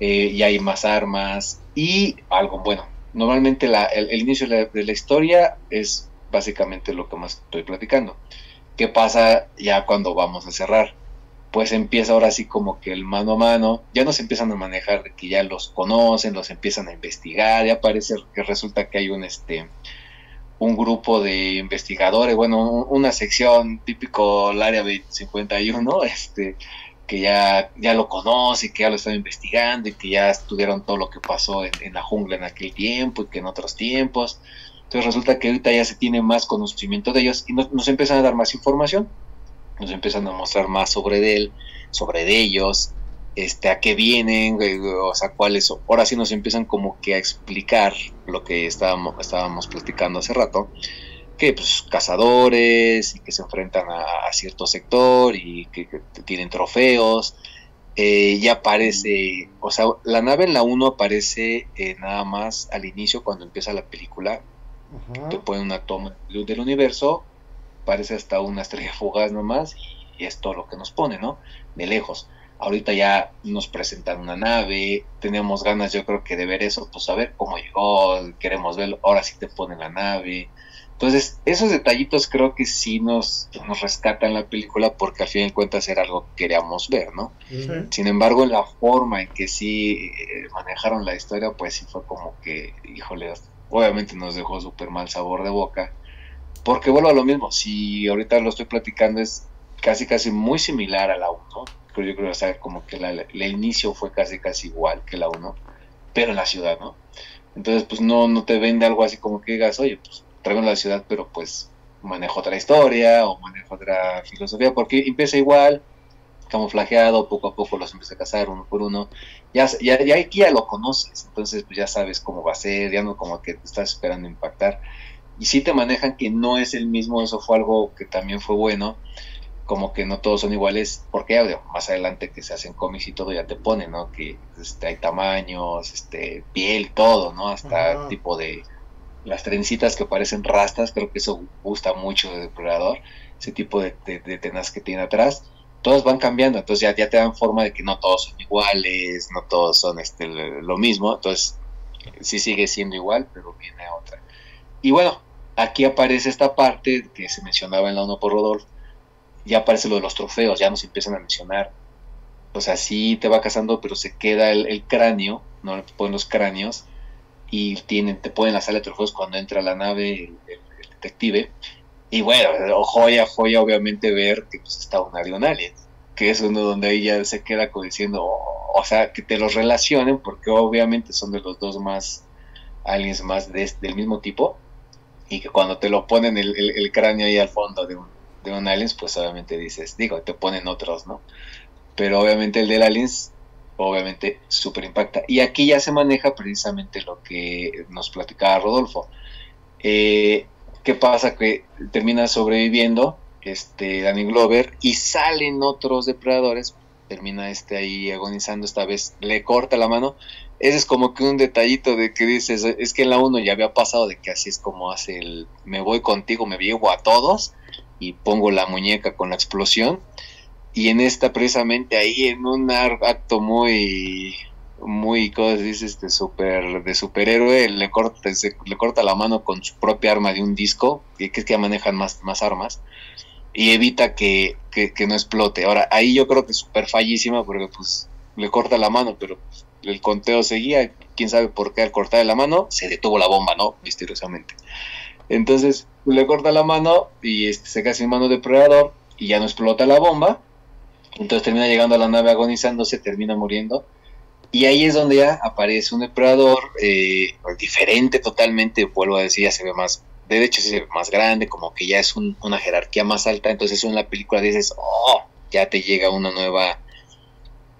eh, ya hay más armas y algo bueno, normalmente el, inicio de la, historia es básicamente lo que más estoy platicando. ¿Qué pasa ya cuando vamos a cerrar? Pues empieza ahora sí como que el mano a mano, ya nos empiezan a manejar que ya los conocen, los empiezan a investigar, ya parece que resulta que hay un este un grupo de investigadores, bueno, una sección típico el área 51, este que ya, ya lo conoce, que ya lo están investigando y que ya estudiaron todo lo que pasó en, la jungla en aquel tiempo y que en otros tiempos. Entonces resulta que ahorita ya se tiene más conocimiento de ellos y nos empiezan a dar más información, nos empiezan a mostrar más sobre él, sobre de ellos, este, a qué vienen, eh, o sea, cuáles, ahora sí nos empiezan como que a explicar lo que estábamos, estábamos platicando hace rato, que pues cazadores y que se enfrentan a, cierto sector y que, tienen trofeos. Eh, ya aparece, o sea, la nave en la 1 aparece eh, nada más al inicio cuando empieza la película. Te ponen una toma del universo, parece hasta una estrella fugaz nomás y, y es todo lo que nos pone, ¿no? De lejos. Ahorita ya nos presentan una nave, tenemos ganas yo creo que de ver eso, pues a ver cómo llegó, queremos verlo, ahora sí te ponen la nave, entonces, esos detallitos creo que sí nos, nos rescatan la película porque al fin de cuentas era algo que queríamos ver, ¿no? Sin embargo, la forma en que sí eh, manejaron la historia, pues sí fue como que, híjole, obviamente nos dejó súper mal sabor de boca. Porque vuelvo a lo mismo, si ahorita lo estoy platicando es casi casi muy similar a la 1, pero yo creo que como que el inicio fue casi casi igual que la 1, pero en la ciudad, ¿no? Entonces, pues no, no te vende algo así como que digas, oye, pues traigo la ciudad, pero pues manejo otra historia o manejo otra filosofía, porque empieza igual, camuflajeado, poco a poco los empieza a cazar uno por uno. Ya, ya, ya aquí ya lo conoces, entonces pues ya sabes cómo va a ser, ya no como que te estás esperando impactar. Y si te manejan que no es el mismo, eso fue algo que también fue bueno, como que no todos son iguales, porque más adelante que se hacen cómics y todo ya te ponen, ¿no? Que este, hay tamaños, este, piel, todo, ¿no? Hasta tipo de las trencitas que parecen rastas, creo que eso gusta mucho de Depredador, ese tipo de, de, tenas que tiene atrás, todos van cambiando, entonces ya, ya te dan forma de que no todos son iguales, no todos son este, lo mismo, entonces sí sigue siendo igual, pero viene otra. Y bueno, aquí aparece esta parte que se mencionaba en la 1 por Rodolfo, ya aparece lo de los trofeos, ya nos empiezan a mencionar. O sea, sí te va cazando, pero se queda el, el cráneo, no ponen los cráneos, y tienen, te pueden la sala de trofeos cuando entra la nave el, detective. Y bueno, joya, joya obviamente ver que pues está un avión alien, que es uno donde ella se queda como diciendo, o sea, que te los relacionen porque obviamente son de los dos más aliens más de, del mismo tipo y que cuando te lo ponen el, el, cráneo ahí al fondo de un, de un aliens, pues obviamente dices, digo, te ponen otros, ¿no? Pero obviamente el del aliens obviamente súper impacta. Y aquí ya se maneja precisamente lo que nos platicaba Rodolfo. Eh, ¿Qué pasa? Que termina sobreviviendo este Danny Glover y salen otros depredadores termina este ahí agonizando esta vez, le corta la mano. Ese es como que un detallito de que dices, es que en la 1 ya había pasado de que así es como hace el, me voy contigo, me llevo a todos y pongo la muñeca con la explosión. Y en esta precisamente ahí en un acto muy muy, ¿cómo se dice? Este, super, de superhéroe, le corta, le corta la mano con su propia arma de un disco, que, que es que manejan más, más armas, y evita que, no explote. Ahora, ahí yo creo que es súper fallísima porque pues le corta la mano, pero pues, el conteo seguía, quién sabe por qué al cortar la mano se detuvo la bomba, ¿no? Misteriosamente. Entonces le corta la mano y este, se cae sin mano depredador y ya no explota la bomba. Entonces termina llegando a la nave agonizándose, termina muriendo y ahí es donde ya aparece un depredador eh, diferente totalmente, vuelvo a decir, ya se ve más, de hecho se ve más grande, como que ya es una jerarquía más alta, entonces en la película dices, oh, ya te llega una nueva,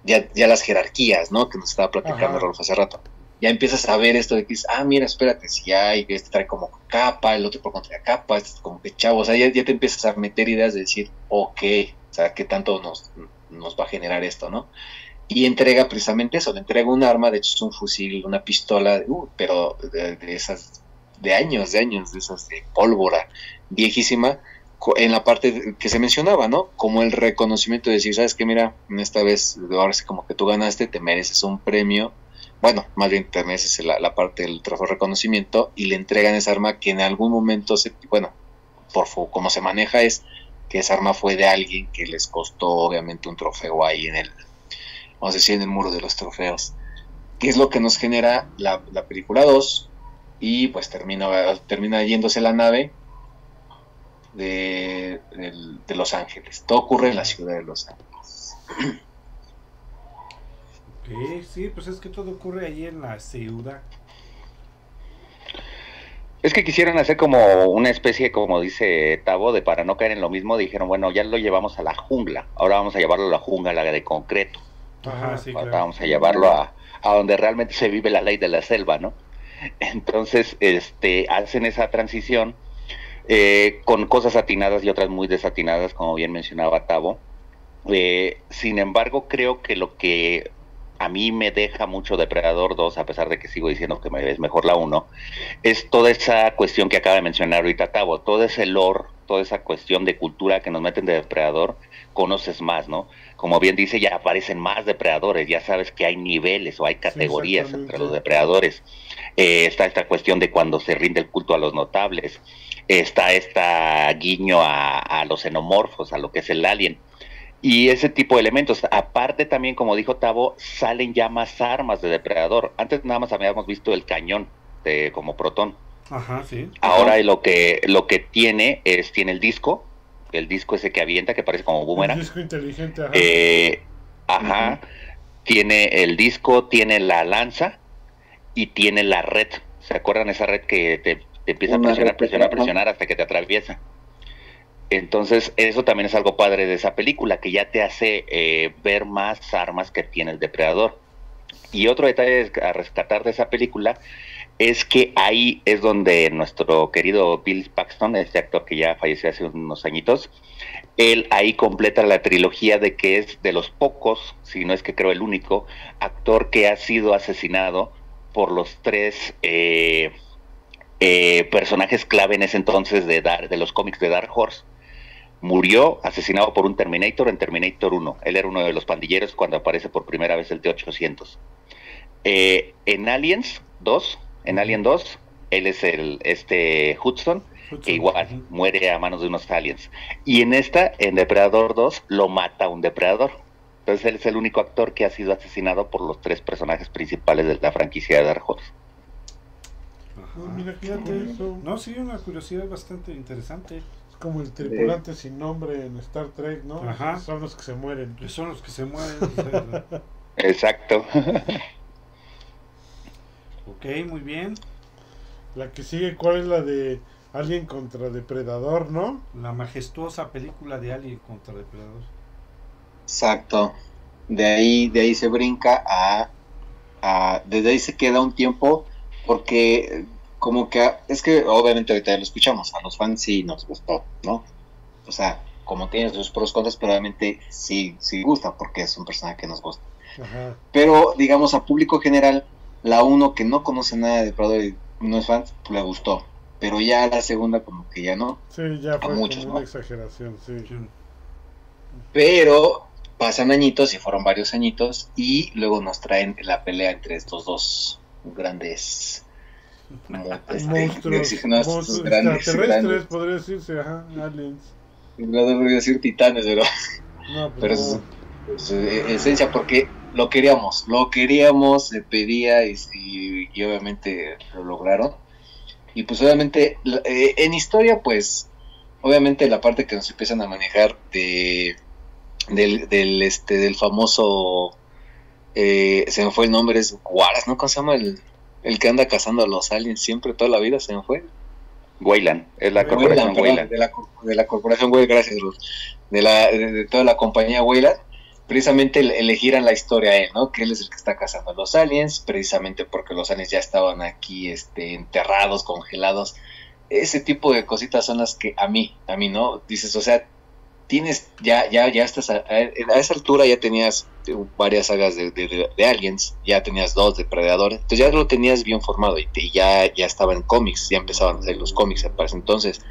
ya, ya las jerarquías, ¿no? Que nos estaba platicando Rolfo hace rato. Ya empiezas a ver esto de que ah, mira, espérate, si hay, este trae como capa, el otro por contra capa, este como que chavo, o sea, ya, te empiezas a meter ideas de decir, ok, o sea, ¿qué tanto nos, nos va a generar esto, no? y entrega precisamente eso, le entrega un arma, de hecho es un fusil, una pistola, uh, pero de, esas, de años, de años, de esas de pólvora, viejísima, en la parte que se mencionaba, ¿no? Como el reconocimiento de decir, sabes que mira, esta vez, ahora sí como que tú ganaste, te mereces un premio, bueno, más bien te mereces la, parte del trofeo reconocimiento y le entregan esa arma que en algún momento, se, bueno, por como se maneja es que esa arma fue de alguien que les costó obviamente un trofeo ahí en el, vamos a decir, en el muro de los trofeos. ¿Qué es lo que nos genera la, película 2? Y pues termina, termina yéndose la nave de, Los Ángeles. Todo ocurre en la ciudad de Los Ángeles. Ok, sí, pues es que todo ocurre allí en la ciudad. Es que quisieron hacer como una especie, como dice Tavo, de para no caer en lo mismo, dijeron, bueno, ya lo llevamos a la jungla, ahora vamos a llevarlo a la jungla, la de concreto. Vamos a llevarlo a, donde realmente se vive la ley de la selva, ¿no? Entonces, este, hacen esa transición eh, con cosas atinadas y otras muy desatinadas, como bien mencionaba Tavo. Eh, sin embargo, creo que lo que a mí me deja mucho Depredador 2, a pesar de que sigo diciendo que me es mejor la 1, es toda esa cuestión que acaba de mencionar ahorita Tavo, todo ese lore, toda esa cuestión de cultura que nos meten de Depredador, conoces más, ¿no? como bien dice, ya aparecen más depredadores, ya sabes que hay niveles o hay categorías entre los depredadores. Eh, está esta cuestión de cuando se rinde el culto a los notables, está esta guiño a, los xenomorfos, a lo que es el alien. Y ese tipo de elementos. Aparte también, como dijo Tavo, salen ya más armas de depredador. Antes nada más habíamos visto el cañón de, como protón. Ajá, sí. Ahora lo que, lo que tiene es, tiene el disco, el disco ese que avienta, que parece como boomerang. El disco inteligente, ajá. Eh, ajá. Tiene el disco, tiene la lanza y tiene la red. ¿Se acuerdan esa red que te, empieza a presionar, presionar, presionar hasta que te atraviesa? Entonces, eso también es algo padre de esa película, que ya te hace eh, ver más armas que tiene el depredador. Y otro detalle a rescatar de esa película es que ahí es donde nuestro querido Bill Paxton, este actor que ya falleció hace unos añitos, él ahí completa la trilogía de que es de los pocos, si no es que creo el único, actor que ha sido asesinado por los tres eh, eh, personajes clave en ese entonces de, de los cómics de Dark Horse. Murió asesinado por un Terminator en Terminator 1. Él era uno de los pandilleros cuando aparece por primera vez el T-800. Eh, en Aliens 2 en Alien 2, él es el este Hudson, que igual muere a manos de unos aliens. Y en esta, en Depredador 2, lo mata un depredador. Entonces él es el único actor que ha sido asesinado por los tres personajes principales de la franquicia de Dark Horse. Mira, fíjate eso. No, sí, una curiosidad bastante interesante. Es como el tripulante sin nombre en Star Trek, ¿no? Ajá. Son los que se mueren. Son los que se mueren. Exacto. Ok, muy bien. La que sigue, ¿cuál es la de Alien contra Depredador, no? La majestuosa película de Alien contra Depredador. Exacto. De ahí, de ahí se brinca a, a, Desde ahí se queda un tiempo porque como que... Es que obviamente ahorita ya lo escuchamos, a los fans sí nos gustó, ¿no? O sea, como tiene sus pros contras, pero obviamente sí, sí gusta porque es un personaje que nos gusta. Pero digamos a público general, la uno que no conoce nada de Prado y no es fan, le gustó. Pero ya la segunda como que ya no. Sí, ya fue una exageración, sí. Pero pasan añitos y fueron varios añitos y luego nos traen la pelea entre estos dos grandes este, monstruos, monstruos grandes, extraterrestres, podría decirse, ajá, aliens. No debería decir titanes, pero, no, pues pero es, es, esencia porque lo queríamos, lo queríamos, se pedía y, y, obviamente lo lograron. Y pues obviamente eh, en historia pues obviamente la parte que nos empiezan a manejar de del, del este del famoso eh, se me fue el nombre es Guaras, ¿no? ¿Cómo se llama el, el que anda cazando a los aliens siempre toda la vida se me fue? Weyland, es la corporación Weyland. De la, de la corporación Weyland, gracias De, la, de, toda la compañía Weyland, precisamente elegirán la historia a él, ¿no? Que él es el que está cazando a los aliens, precisamente porque los aliens ya estaban aquí este, enterrados, congelados. Ese tipo de cositas son las que a mí, a mí, ¿no? Dices, o sea, tienes, ya, ya, ya estás, a, esa altura ya tenías varias sagas de, de, aliens, ya tenías dos de predadores, entonces ya lo tenías bien formado y, ya, ya estaba en cómics, ya empezaban a hacer los cómics para ese entonces,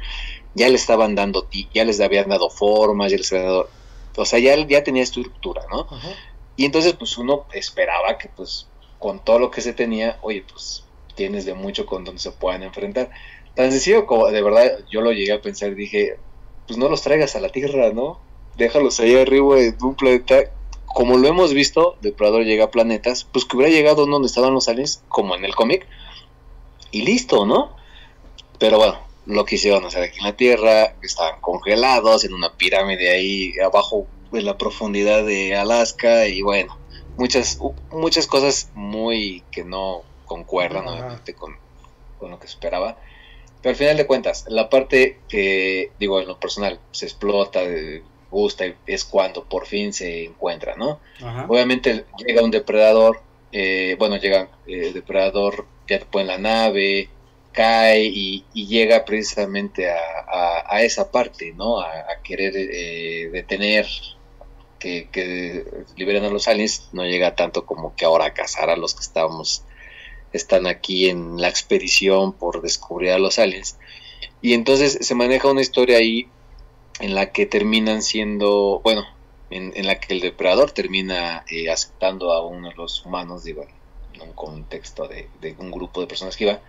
ya le estaban dando, ya les habían dado formas, ya les habían dado, o sea, ya, ya tenía estructura, ¿no? Y entonces pues uno esperaba que pues con todo lo que se tenía, oye, pues tienes de mucho con donde se puedan enfrentar. Tan sencillo como de verdad yo lo llegué a pensar, dije, pues no los traigas a la Tierra, ¿no? Déjalos ahí arriba de un planeta. Como lo hemos visto, Depredador llega a planetas, pues que hubiera llegado donde estaban los aliens, como en el cómic, y listo, ¿no? Pero bueno, lo quisieron hacer aquí en la Tierra, estaban congelados en una pirámide ahí abajo en la profundidad de Alaska, y bueno, muchas, muchas cosas muy que no concuerdan, obviamente, con, con lo que esperaba. Pero al final de cuentas, la parte que, digo, en lo personal, se explota, gusta, es cuando por fin se encuentra, ¿no? Obviamente llega un depredador, eh, bueno, llega el eh, depredador ya en la nave, cae y, llega precisamente a, esa parte, ¿no? A, querer eh, detener que, que liberen a los aliens, no llega tanto como que ahora a cazar a los que estábamos están aquí en la expedición por descubrir a los aliens. Y entonces se maneja una historia ahí en la que terminan siendo, bueno, en, la que el depredador termina eh, aceptando a uno de los humanos, digo, en un contexto de, un grupo de personas que iba,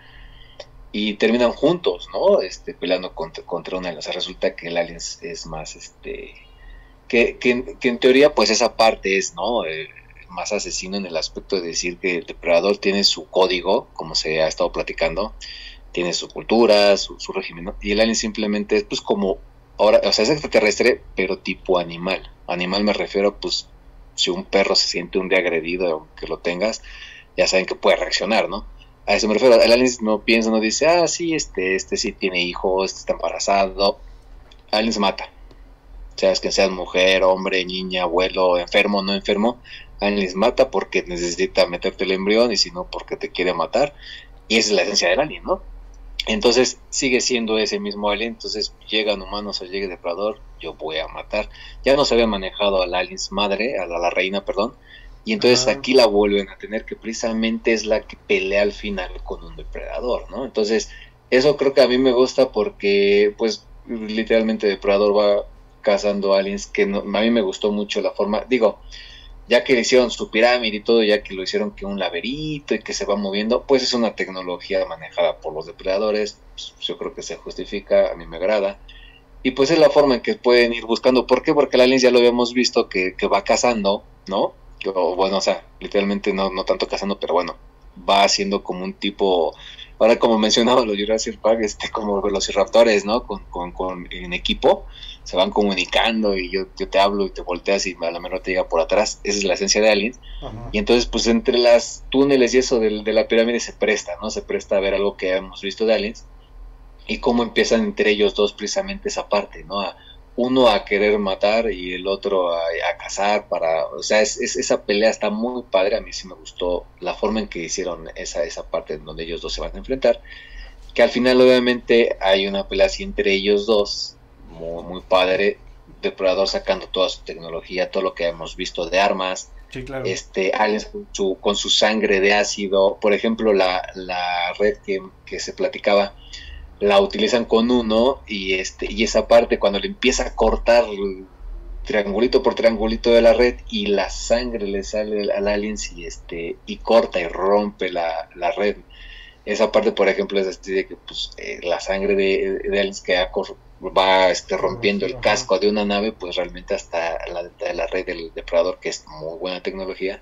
y terminan juntos, ¿no? Este, peleando contra, contra una de las. resulta que el alien es, más, este, que, que, en teoría, pues esa parte es, ¿no? Más asesino en el aspecto de decir que el depredador tiene su código, como se ha estado platicando, tiene su cultura, su, régimen, y el alien simplemente es pues como, ahora, o sea, es extraterrestre, pero tipo animal. Animal me refiero, pues, si un perro se siente un día agredido, aunque lo tengas, ya saben que puede reaccionar, ¿no? A eso me refiero, el alien no piensa, no dice, ah, sí, este, este sí tiene hijos, este está embarazado, alien se mata. O sea, es que seas mujer, hombre, niña, abuelo, enfermo, no enfermo, les mata porque necesita meterte el embrión y si no porque te quiere matar. Y esa es la esencia del alien, ¿no? Entonces sigue siendo ese mismo alien, entonces llegan humanos o llegue depredador, yo voy a matar. Ya no se había manejado a la aliens madre, a la, reina, perdón, y entonces aquí la vuelven a tener que precisamente es la que pelea al final con un depredador, ¿no? Entonces eso creo que a mí me gusta porque pues literalmente depredador va cazando aliens que a mí me gustó mucho la forma, digo, ya que le hicieron su pirámide y todo, ya que lo hicieron que un laberinto y que se va moviendo, pues es una tecnología manejada por los depredadores, pues, yo creo que se justifica, a mí me agrada. Y pues es la forma en que pueden ir buscando. ¿Por qué? Porque el aliens ya lo habíamos visto que, va cazando, ¿no? O, bueno, o sea, literalmente no, no tanto cazando, pero bueno, va haciendo como un tipo ahora como mencionaba los Jurassic Park, este, como velociraptores, ¿no? Con, con, con, en equipo, se van comunicando y yo, yo te hablo y te volteas y a lo mejor te llega por atrás. Esa es la esencia de Aliens. Y entonces, pues entre las túneles y eso de, de, la pirámide se presta, ¿no? Se presta a ver algo que hemos visto de Aliens y cómo empiezan entre ellos dos precisamente esa parte, ¿no? A, uno a querer matar y el otro a, cazar para, o sea, es, esa pelea está muy padre, a mí sí me gustó la forma en que hicieron esa, esa parte en donde ellos dos se van a enfrentar, que al final obviamente hay una pelea así entre ellos dos, muy, muy padre, Depredador sacando toda su tecnología, todo lo que hemos visto de armas, Sí, claro. este, aliens con su, con su sangre de ácido, por ejemplo, la, la red que, que se platicaba, la utilizan con uno y este y esa parte cuando le empieza a cortar triangulito por triangulito de la red y la sangre le sale al alien y este y corta y rompe la, la red esa parte por ejemplo es así de que pues eh, la sangre de, de aliens que ha cor- va este rompiendo el casco de una nave pues realmente hasta la, red del depredador que es muy buena tecnología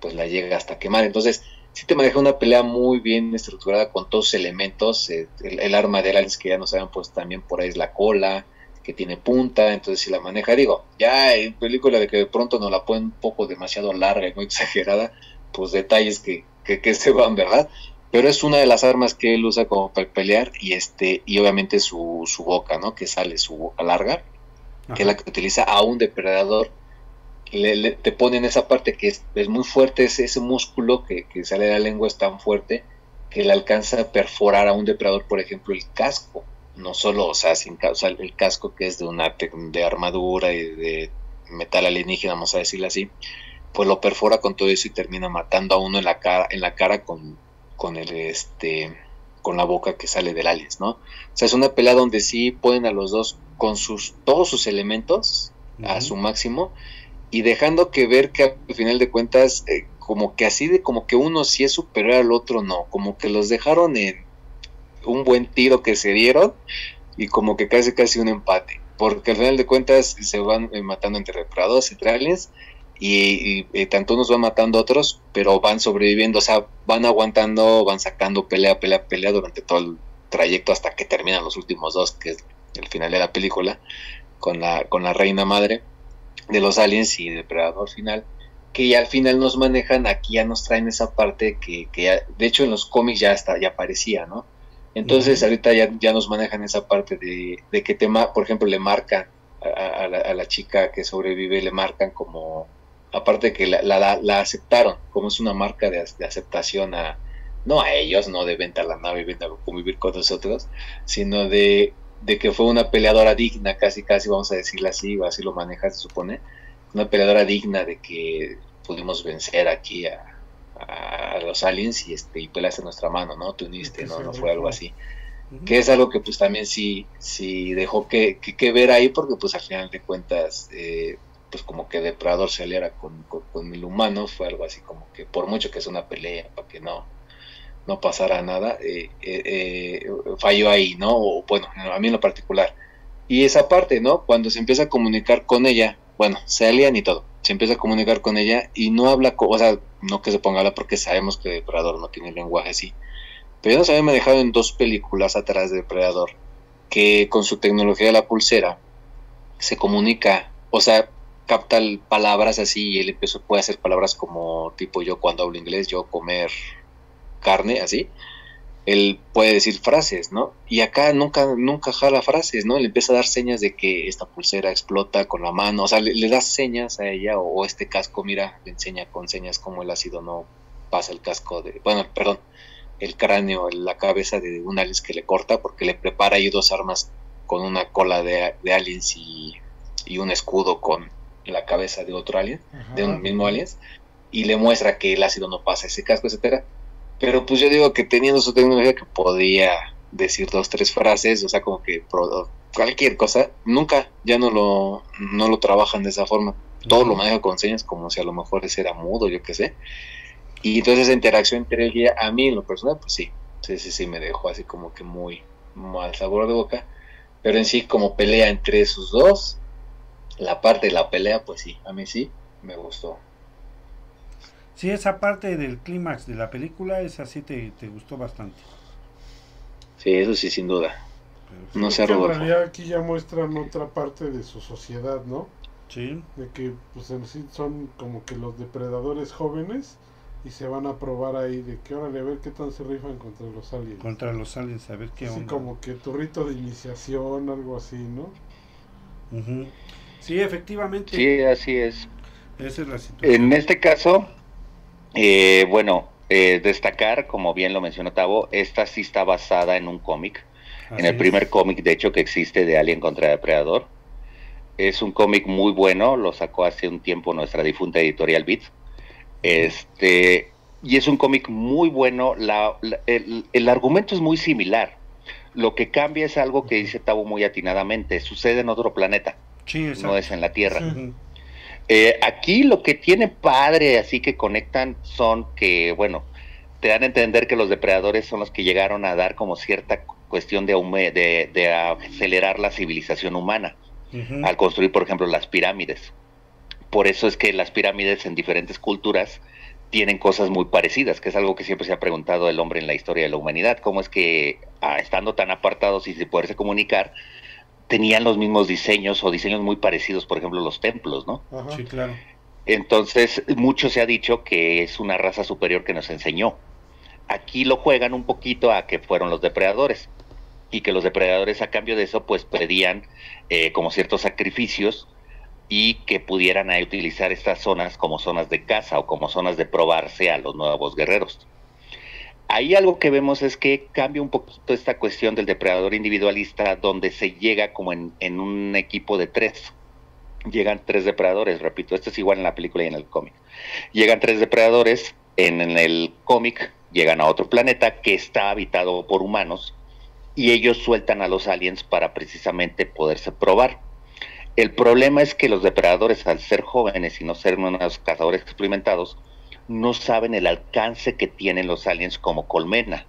pues la llega hasta quemar entonces sí te maneja una pelea muy bien estructurada con todos sus elementos. eh, el, el arma de aliens que ya nos habían puesto también por ahí es la cola, que tiene punta, entonces si la maneja, digo, ya en película de que de pronto nos la ponen un poco demasiado larga y muy exagerada, pues detalles que, que, que se van, ¿verdad? Pero es una de las armas que él usa como para pelear y este y obviamente su, su boca, ¿no? Que sale su boca larga, que es la que utiliza a un depredador le, le- te ponen esa parte que es, es muy fuerte, ese, ese músculo que, que sale de la lengua es tan fuerte que le alcanza a perforar a un depredador, por ejemplo, el casco. No solo, o sea, sin, o sea, el casco que es de una de armadura y de metal alienígena, vamos a decirlo así, pues lo perfora con todo eso y termina matando a uno en la cara, en la cara con, con el este con la boca que sale del aliens, ¿no? O sea, es una pelea donde sí ponen a los dos con sus todos sus elementos a su máximo y dejando que ver que al final de cuentas eh, como que así de como que uno sí es superior al otro no como que los dejaron en un buen tiro que se dieron y como que casi casi un empate porque al final de cuentas se van eh, matando entre depredadores entre aliens y, y, eh, tanto unos van matando a otros pero van sobreviviendo o sea van aguantando van sacando pelea pelea pelea durante todo el trayecto hasta que terminan los últimos dos que es el final de la película con la con la reina madre de los aliens y depredador final que ya al final nos manejan aquí ya nos traen esa parte que, que ya, de hecho en los cómics ya está ya aparecía no entonces ahorita ya, ya nos manejan esa parte de, de que tema por ejemplo le marcan a, a la, a la chica que sobrevive le marcan como aparte que la, la, la- aceptaron como es una marca de, de aceptación a no a ellos no de venta a la nave venta a convivir con nosotros sino de, de que fue una peleadora digna casi casi vamos a decirlo así o así lo maneja se supone una peleadora digna de que pudimos vencer aquí a, a los aliens y este y peleaste nuestra mano no te uniste no no fue algo así que es algo que pues también sí, sí dejó que, que, que ver ahí porque pues al final de cuentas eh, pues como que Depredador se aliara con, con, con el humano fue algo así como que por mucho que es una pelea para que no no pasara nada eh, eh, eh, falló ahí no o bueno a mí en lo particular. Y esa parte no cuando se empieza a comunicar con ella bueno se alían y todo se empieza a comunicar con ella y no habla o sea no que se ponga a hablar porque sabemos que Depredador no tiene lenguaje así pero ya nos había manejado en dos películas atrás de Depredador, que con su tecnología de la pulsera se comunica, o sea, capta el- palabras así y él empezó, puede hacer palabras como tipo yo cuando hablo inglés, yo comer carne, así. Él puede decir frases, ¿no? Y acá nunca, nunca jala frases, ¿no? Le empieza a dar señas de que esta pulsera explota con la mano, o sea, le, da señas a ella, o, este casco, mira, le enseña con señas cómo el ácido no pasa el casco de, bueno, perdón, el cráneo, la cabeza de un aliens que le corta, porque le prepara ahí dos armas con una cola de, de aliens y, y un escudo con la cabeza de otro alien, de un mismo aliens, y le muestra que el ácido no pasa ese casco, etcétera. Pero pues yo digo que teniendo su tecnología que podía decir dos, tres frases, o sea, como que cualquier cosa, nunca, ya no lo, no lo trabajan de esa forma. Todo lo maneja con señas como si a lo mejor ese era mudo, yo qué sé. Y entonces esa interacción entre él y ella, a mí en lo personal, pues sí, sí, sí, sí, me dejó así como que muy mal sabor de boca. Pero en sí, como pelea entre esos dos, la parte de la pelea, pues sí, a mí sí, me gustó. Sí, esa parte del clímax de la película, esa sí te, te gustó bastante. Sí, eso sí, sin duda. Perfecto. No sé, en realidad aquí ya muestran otra parte de su sociedad, ¿no? Sí, De que pues en sí son como que los depredadores jóvenes y se van a probar ahí de que órale a ver qué tan se rifan contra los aliens. contra los aliens, a ver qué Así onda. como que tu rito de iniciación, algo así, ¿no? Ujú. Sí, efectivamente. Sí, así es. Esa es la situación. En este caso, eh, bueno, eh, destacar, como bien lo mencionó Tavo, esta sí está basada en un cómic, en el es. primer cómic, de hecho, que existe de Alien contra Depredador. Es un cómic muy bueno, lo sacó hace un tiempo nuestra difunta editorial Beats. Este, y es un cómic muy bueno. el, argumento es muy similar. Lo que cambia es algo que dice Tabo muy atinadamente. Sucede en otro planeta. No es en la Tierra. Eh, aquí lo que tiene padre, así que conectan, son que, bueno, te dan a entender que los depredadores son los que llegaron a dar como cierta cuestión de, de, acelerar la civilización humana al construir, por ejemplo, las pirámides. Por eso es que las pirámides en diferentes culturas tienen cosas muy parecidas, que es algo que siempre se ha preguntado el hombre en la historia de la humanidad, cómo es que ah, estando tan apartados y sin poderse comunicar, tenían los mismos diseños o diseños muy parecidos, por ejemplo, los templos, ¿no? Sí, claro. Entonces, mucho se ha dicho que es una raza superior que nos enseñó. Aquí lo juegan un poquito a que fueron los depredadores y que los depredadores a cambio de eso pues pedían eh, como ciertos sacrificios y que pudieran utilizar estas zonas como zonas de caza o como zonas de probarse a los nuevos guerreros. Ahí algo que vemos es que cambia un poquito esta cuestión del depredador individualista donde se llega como en, un equipo de tres. Llegan tres depredadores, repito, esto es igual en la película y en el cómic. Llegan tres depredadores, en, en el cómic llegan a otro planeta que está habitado por humanos y ellos sueltan a los aliens para precisamente poderse probar el problema es que los depredadores, al ser jóvenes y no ser unos cazadores experimentados, no saben el alcance que tienen los aliens como colmena.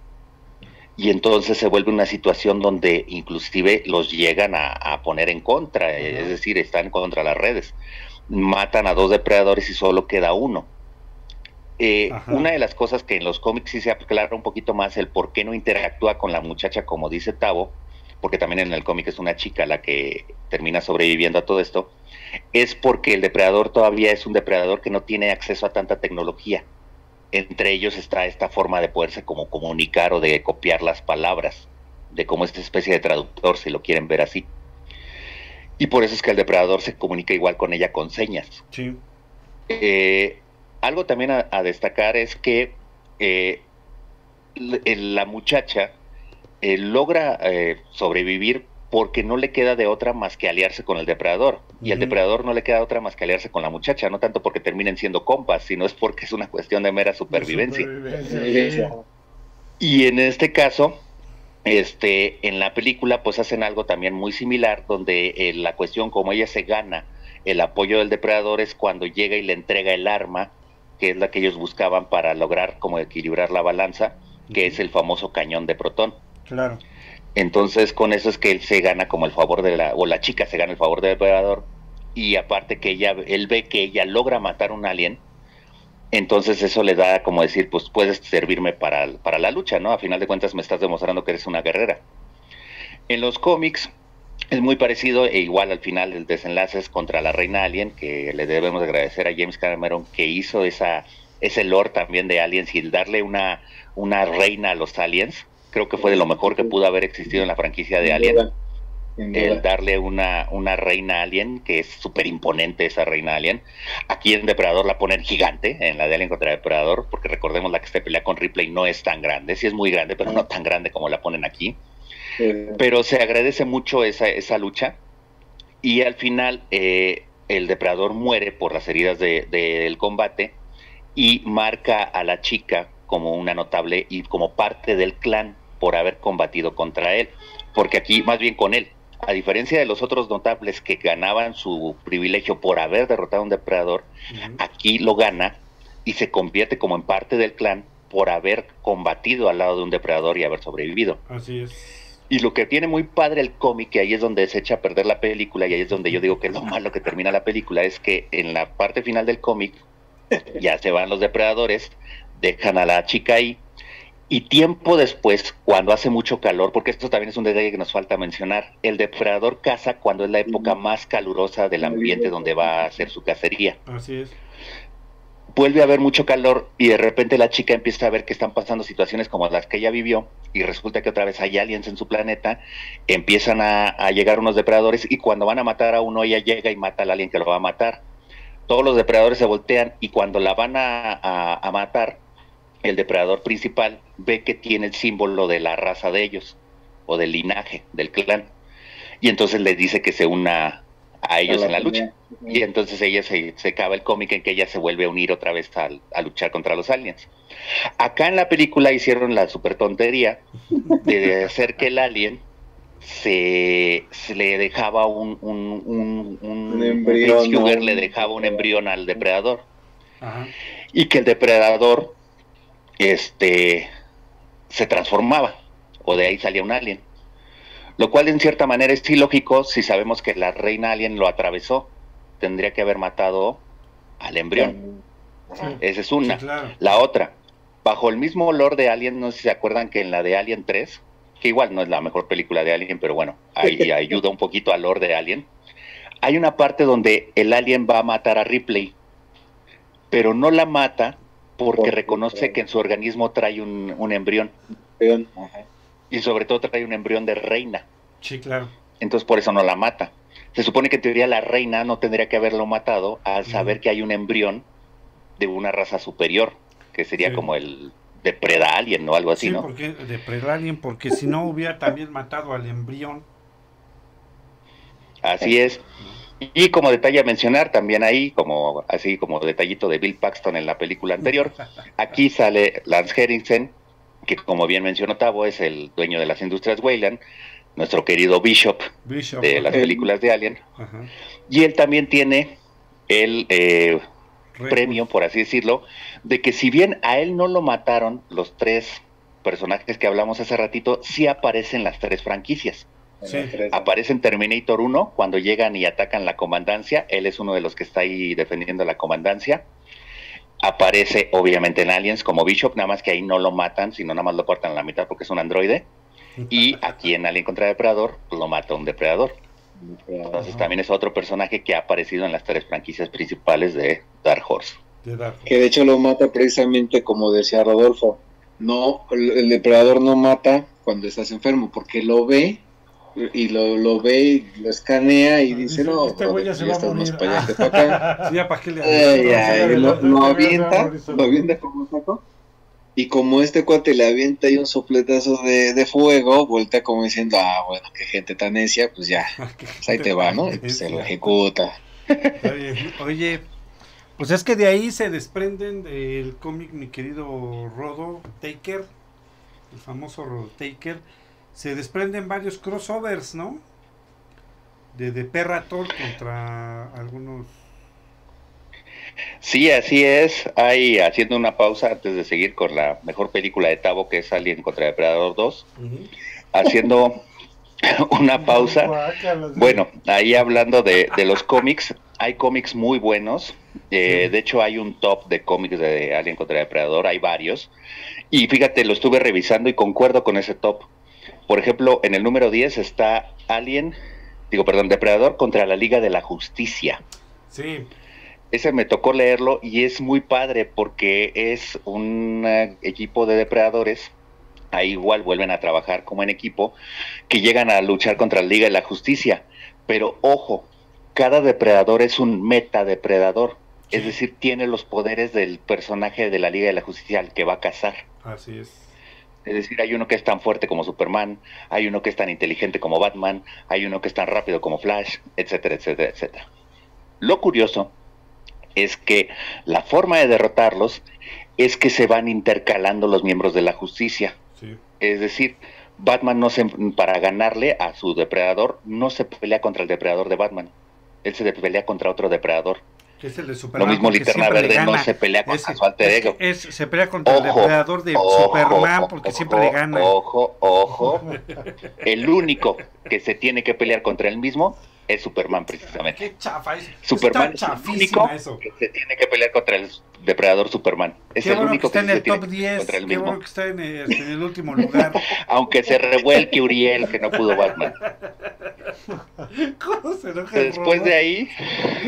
Y entonces se vuelve una situación donde inclusive los llegan a, poner en contra, es decir, están contra las redes. Matan a dos depredadores y solo queda uno. Eh, una de las cosas que en los cómics sí se aclara un poquito más el por qué no interactúa con la muchacha como dice Tavo, porque también en el cómic es una chica la que termina sobreviviendo a todo esto, es porque el depredador todavía es un depredador que no tiene acceso a tanta tecnología. Entre ellos está esta forma de poderse como comunicar o de copiar las palabras, de como esta especie de traductor, si lo quieren ver así. Y por eso es que el depredador se comunica igual con ella con señas. Sí. Eh, algo también a, destacar es que eh, la muchacha eh, logra eh, sobrevivir porque no le queda de otra más que aliarse con el depredador. Y al depredador no le queda otra más que aliarse con la muchacha, no tanto porque terminen siendo compas, sino es porque es una cuestión de mera supervivencia. Y en este caso, este, en la película, pues hacen algo también muy similar, donde eh, la cuestión, como ella se gana el apoyo del depredador, es cuando llega y le entrega el arma, que es la que ellos buscaban para lograr como equilibrar la balanza, que es el famoso cañón de protón. Claro. Entonces con eso es que él se gana como el favor de la, o la chica se gana el favor del depredador y aparte que ella, él ve que ella logra matar un alien, entonces eso le da como decir, pues puedes servirme para, para la lucha, ¿no? A final de cuentas me estás demostrando que eres una guerrera. En los cómics es muy parecido e igual al final el desenlace es contra la reina alien, que le debemos agradecer a James Cameron que hizo esa, ese lore también de aliens y darle una, una reina a los aliens creo que fue de lo mejor que pudo haber existido en la franquicia de Alien. El darle una, una reina alien, que es súper imponente esa reina alien. Aquí en Depredador la ponen gigante, en la de Alien contra Depredador, porque recordemos la que se pelea con Ripley no es tan grande, sí es muy grande, pero no tan grande como la ponen aquí. Pero se agradece mucho esa, esa lucha. Y al final eh, el depredador muere por las heridas del combate y marca a la chica como una notable y como parte del clan por haber combatido contra él, porque aquí más bien con él, a diferencia de los otros notables que ganaban su privilegio por haber derrotado a un depredador, aquí lo gana y se convierte como en parte del clan por haber combatido al lado de un depredador y haber sobrevivido. Así es. Y lo que tiene muy padre el cómic, y ahí es donde se echa a perder la película, y ahí es donde yo digo que es lo malo que termina la película, es que en la parte final del cómic ya se van los depredadores, dejan a la chica ahí, y tiempo después, cuando hace mucho calor, porque esto también es un detalle que nos falta mencionar, el depredador caza cuando es la época más calurosa del ambiente donde va a hacer su cacería. Así es. Vuelve a haber mucho calor y de repente la chica empieza a ver que están pasando situaciones como las que ella vivió y resulta que otra vez hay aliens en su planeta, empiezan a, llegar unos depredadores y cuando van a matar a uno ella llega y mata al alien que lo va a matar. Todos los depredadores se voltean y cuando la van a matar, el depredador principal ve que tiene el símbolo de la raza de ellos o del linaje del clan y entonces le dice que se una a ellos en la lucha. Y entonces ella se, se acaba el cómic en que ella se vuelve a unir otra vez a luchar contra los aliens. Acá en la película hicieron la super tontería de hacer que el alien se, le dejaba un, un, un, embrión, le dejaba un embrión al depredador. Y que el depredador este se transformaba o de ahí salía un alien. Lo cual en cierta manera es ilógico si sabemos que la reina alien lo atravesó. Tendría que haber matado al embrión. Esa es una. La otra, bajo el mismo olor de Alien, no sé si se acuerdan que en la de Alien 3, que igual no es la mejor película de Alien, pero bueno, ahí ayuda un poquito al olor de Alien. Hay una parte donde el alien va a matar a Ripley, pero no la mata porque reconoce que en su organismo trae un, un embrión. Y sobre todo trae un embrión de reina. Sí, claro. Entonces por eso no la mata. Se supone que en teoría la reina no tendría que haberlo matado al saber que hay un embrión de una raza superior, que sería como el depreda alien o algo así, sí, ¿no? porque depreda alien, porque si no hubiera también matado al embrión. Así es. Y como detalle a mencionar, también ahí, como así como detallito de Bill Paxton en la película anterior, aquí sale Lance Henriksen, que como bien mencionó Tavo, es el dueño de las industrias Weyland, nuestro querido Bishop, de las películas de Alien. Y él también tiene el eh, premio, por así decirlo, de que si bien a él no lo mataron los tres personajes que hablamos hace ratito, sí aparecen las tres franquicias. Sí. Aparece en Terminator 1 cuando llegan y atacan la comandancia. Él es uno de los que está ahí defendiendo la comandancia. Aparece obviamente en Aliens como Bishop, nada más que ahí no lo matan, sino nada más lo cortan a la mitad porque es un androide. Y aquí en Alien contra Depredador lo mata un depredador. Entonces también es otro personaje que ha aparecido en las tres franquicias principales de Dark Horse. Que de hecho lo mata precisamente como decía Rodolfo. No, el depredador no mata cuando estás enfermo, porque lo ve y lo, lo ve y lo escanea y dice, no, este güey ya se va a morir. Para allá, para acá. sí, ya, ¿para qué le lo, lo, avienta, lo avienta como saco. Y como este cuate le avienta ahí un sopletazo de, de fuego, vuelta como diciendo, ah, bueno, qué gente tan necia, pues ya, pues ahí te va, ¿no? Y pues se lo ejecuta. Oye, pues es que de ahí se desprenden del cómic mi querido Rodo Taker, el famoso Rodo Taker, se desprenden varios crossovers, ¿no? De, de Perrator contra algunos. Sí, así es. Hay haciendo una pausa antes de seguir con la mejor película de Tavo, que es Alien contra Depredador 2. Haciendo una pausa. Bueno, ahí hablando de, de los cómics, hay cómics muy buenos. Eh, de hecho, hay un top de cómics de Alien contra Depredador, hay varios. Y fíjate, lo estuve revisando y concuerdo con ese top. Por ejemplo, en el número 10 está Alien, digo, perdón, Depredador contra la Liga de la Justicia. Sí. Ese me tocó leerlo y es muy padre porque es un equipo de depredadores, ahí igual vuelven a trabajar como en equipo, que llegan a luchar contra la Liga de la Justicia. Pero ojo, cada depredador es un metadepredador, es decir, tiene los poderes del personaje de la Liga de la Justicia al que va a cazar. Así es. Es decir, hay uno que es tan fuerte como Superman, hay uno que es tan inteligente como Batman, hay uno que es tan rápido como Flash, etcétera, etcétera, etcétera. Lo curioso es que la forma de derrotarlos es que se van intercalando los miembros de la justicia. Es decir, Batman no se, para ganarle a su depredador no se pelea contra el depredador de Batman, él se pelea contra otro depredador. Es el de Superman, Lo mismo Linterna Verde no se pelea contra su alter ego. se pelea contra el depredador de Superman porque siempre le gana. Ojo, ojo. el único que se tiene que pelear contra él mismo es Superman precisamente. Qué chafa es. Superman es el único eso. que se tiene que pelear contra el depredador Superman. Es el único que, está en el top 10. Qué bueno que está en el, en el último lugar. Aunque se revuelque Uriel que no pudo Batman. ¿Cómo se Después de ahí,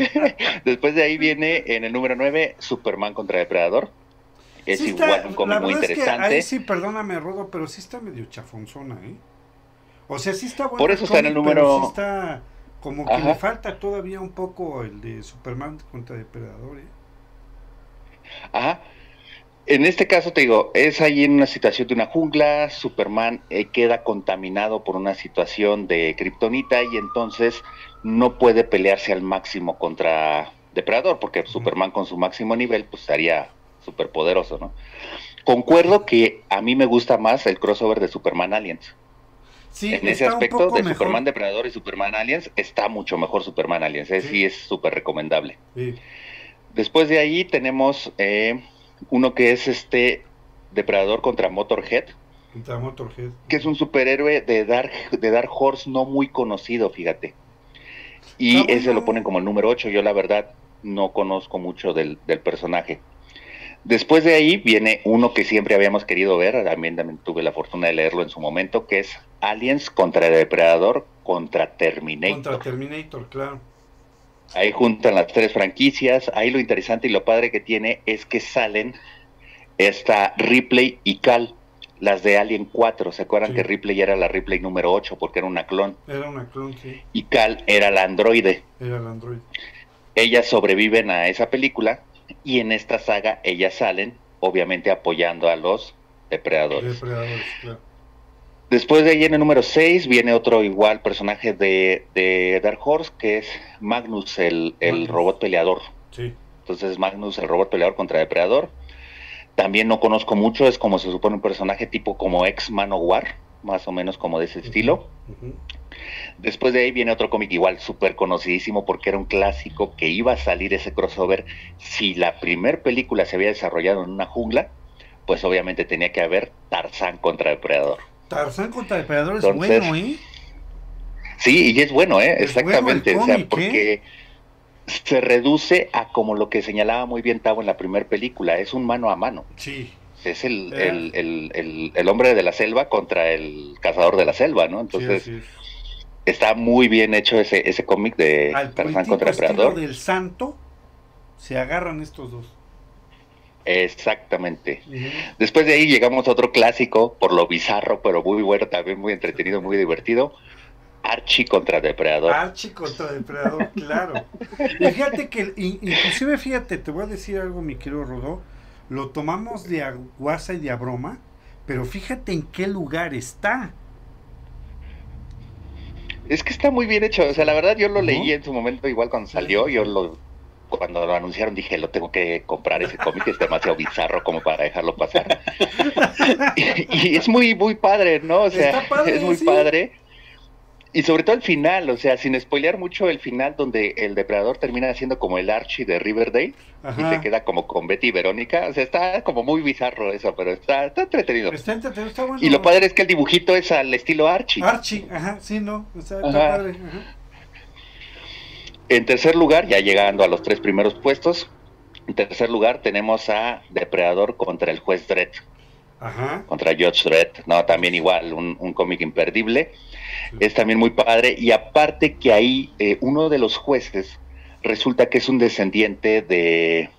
después de ahí viene en el número 9 Superman contra Depredador. Es igual un cómic muy interesante. ahí sí, perdóname, Rodo, pero sí está medio chafonzona, ¿eh? O sea, sí está bueno. Por eso está en el número. Sí está como que le falta todavía un poco el de Superman contra Depredador, ¿eh? Ajá. En este caso te digo, es ahí en una situación de una jungla, Superman eh, queda contaminado por una situación de kriptonita y entonces no puede pelearse al máximo contra Depredador, porque Superman con su máximo nivel pues estaría súper poderoso, ¿no? Concuerdo que a mí me gusta más el crossover de Superman Aliens. Sí, en ese aspecto de mejor. Superman Depredador y Superman Aliens está mucho mejor Superman Aliens, ¿eh? Sí. sí es súper recomendable. Sí. Después de ahí tenemos eh, uno que es este Depredador contra Motorhead, Contra Motorhead. que es un superhéroe de Dark, de Dark Horse no muy conocido, fíjate. Y Está ese lo ponen como el número 8. Yo la verdad no conozco mucho del, del personaje. Después de ahí viene uno que siempre habíamos querido ver, también, también tuve la fortuna de leerlo en su momento, que es Aliens contra Depredador contra Terminator. Contra Terminator, claro. Ahí juntan las tres franquicias. Ahí lo interesante y lo padre que tiene es que salen esta Ripley y Cal, las de Alien 4. ¿Se acuerdan Sí. que Ripley era la Ripley número 8 porque era una clon? Era una clon, sí. Y Cal era la androide. Era el android. Ellas sobreviven a esa película y en esta saga ellas salen, obviamente apoyando a los depredadores. Depredadores, claro. Después de ahí en el número 6 viene otro igual personaje de, de Dark Horse, que es Magnus, el, el Magnus. robot peleador. Sí. Entonces Magnus, el robot peleador contra Depredador. También no conozco mucho, es como se supone un personaje tipo como ex Manowar, más o menos como de ese estilo. Ujú. Después de ahí viene otro cómic igual súper conocidísimo porque era un clásico que iba a salir ese crossover. Si la primer película se había desarrollado en una jungla, pues obviamente tenía que haber Tarzán contra Depredador. Tarzán contra Depredador es Entonces, bueno, ¿eh? Sí, y es bueno, ¿eh? Es bueno Exactamente, o sea, ¿eh? porque se reduce a como lo que señalaba muy bien Tavo en la primera película, es un mano a mano. Sí. Es el, el, el, el- hombre de la selva contra el cazador de la selva, ¿no? Entonces, es. Está muy bien hecho ese, ese cómic de Al Tarzán contra Depredador. del santo se agarran estos dos. Exactamente. Después de ahí llegamos a otro clásico, por lo bizarro, pero muy bueno, también muy entretenido, muy divertido. Archie contra Depredador. Archie contra Depredador, claro. Y fíjate que, in- inclusive fíjate, te voy a decir algo, mi querido Rodó, lo tomamos de a guasa y de a broma, pero fíjate en qué lugar está. Es que está muy bien hecho. O sea, la verdad yo lo leí en su momento igual cuando salió. Yo lo cuando lo anunciaron dije, lo tengo que comprar ese cómic, es demasiado bizarro como para dejarlo pasar. y, y es muy, muy padre, ¿no? O sea, padre, es muy sí. padre. Y sobre todo el final, o sea, sin spoilear mucho el final donde el depredador termina siendo como el Archie de Riverdale y se queda como con Betty y Verónica. O sea, está como muy bizarro eso, pero está, está entretenido. Está entretenido, está bueno. Y lo padre es que el dibujito es al estilo Archie. Archie, ajá, sí, no, está, está Ajá. padre. ajá. En tercer lugar, ya llegando a los tres primeros puestos, en tercer lugar tenemos a Depredador contra el juez Dredd, Ajá. contra Judge Dredd, no, también igual, un, un cómic imperdible. Es también muy padre, y aparte que ahí eh, uno de los jueces resulta que es un descendiente de,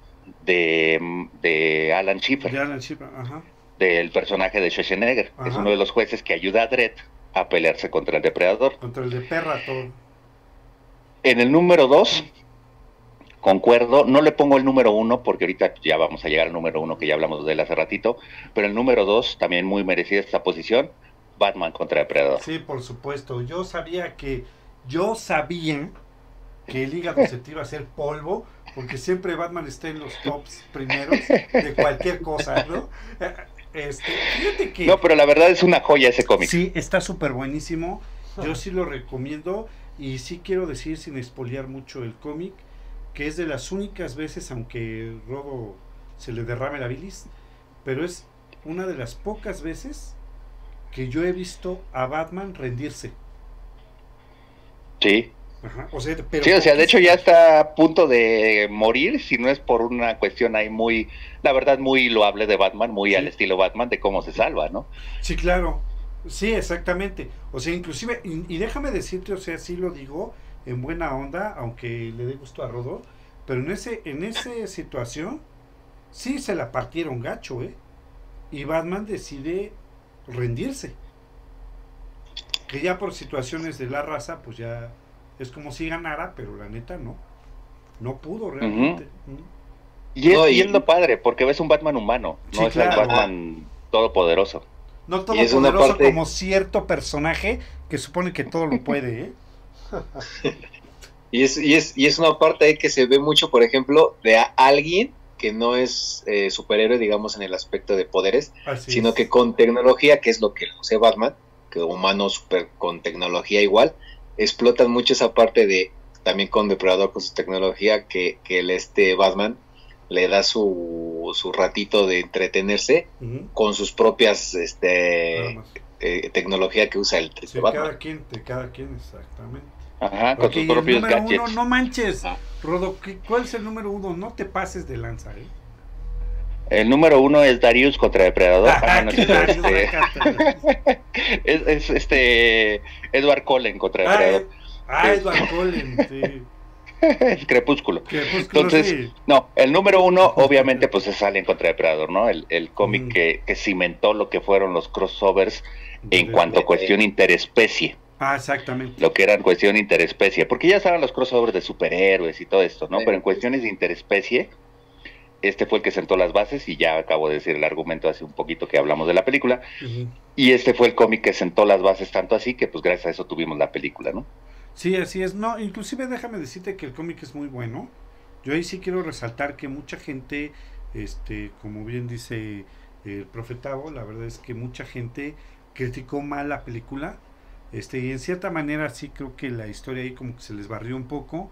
de, de Alan Schiffer, De Alan Shipper, ajá. del personaje de Schwarzenegger, es Ajá. uno de los jueces que ayuda a Dredd a pelearse contra el Depredador. Contra el de Perra, todo. En el número 2, concuerdo, no le pongo el número 1 porque ahorita ya vamos a llegar al número 1 que ya hablamos de él hace ratito, pero el número 2 también muy merecida esta posición, Batman contra Depredador. Sí, por supuesto. Yo sabía que, yo sabía que el hígado se te iba a hacer polvo, porque siempre Batman está en los tops primeros de cualquier cosa, ¿no? Este, fíjate que No, pero la verdad es una joya ese cómic. sí, está súper buenísimo. Yo sí lo recomiendo y sí quiero decir sin espolear mucho el cómic, que es de las únicas veces, aunque Robo se le derrame la bilis, pero es una de las pocas veces que yo he visto a Batman rendirse. Sí. Ajá, o sea, pero Sí, o sea, de hecho ya está a punto de morir, si no es por una cuestión ahí muy, la verdad, muy loable de Batman, muy Sí. al estilo Batman de cómo se salva, ¿no? Sí, claro. Sí, exactamente. O sea, inclusive, y, y déjame decirte, o sea, sí lo digo en buena onda, aunque le dé gusto a Rodo, pero en ese, en esa situación, sí se la partieron gacho, ¿eh? Y Batman decide rendirse. Que ya por situaciones de la raza, pues ya es como si ganara, pero la neta no. No pudo realmente. Mm. Y es, No, y y- es lo padre, porque ves un Batman humano, Sí, no es el Batman todopoderoso. No Y es una todopoderoso parte- como cierto personaje que supone que todo lo puede, ¿eh? Y es, y, es, y es una parte ahí que se ve mucho, por ejemplo, de a- alguien que no es eh, superhéroe, digamos, en el aspecto de poderes, Así sino es. que con tecnología, que es lo que hace Batman, que humano super con tecnología igual, explotan mucho esa parte de, también con Depredador, con su tecnología, que, que el este Batman le da su, su ratito de entretenerse con sus propias este, eh, tecnología que usa el Sí, Batman. cada quien, de cada quien, exactamente. Ajá, con el propios número gadgets. uno, no manches. Ah. Rodo, ¿qué- ¿cuál es el número uno? No te pases de lanza, ¿eh? El número uno es Darius contra Depredador. Ah, no, no, ¿Qué es, este, es, es, este Edward Cullen contra Ah, Depredador. eh, ah, Edward Cullen, sí. Crepúsculo. Crepúsculo, Entonces, sí. No, el número uno, obviamente, pues es Alien contra Depredador, ¿no? El, el cómic Mm. que, que cimentó lo que fueron los crossovers en De- cuanto a cuestión interespecie, Ah, exactamente. lo que eran cuestión interespecie, porque ya estaban los crossovers de superhéroes y todo esto, ¿no? Sí. Pero en cuestiones de interespecie, este fue el que sentó las bases y ya acabo de decir el argumento hace un poquito que hablamos de la película, y este fue el cómic que sentó las bases tanto así que pues gracias a eso tuvimos la película, ¿no? Sí, así es. No, inclusive déjame decirte que el cómic es muy bueno. Yo ahí sí quiero resaltar que mucha gente, este, como bien dice el profetavo, la verdad es que mucha gente criticó mal la película. Este, y en cierta manera sí creo que la historia ahí como que se les barrió un poco.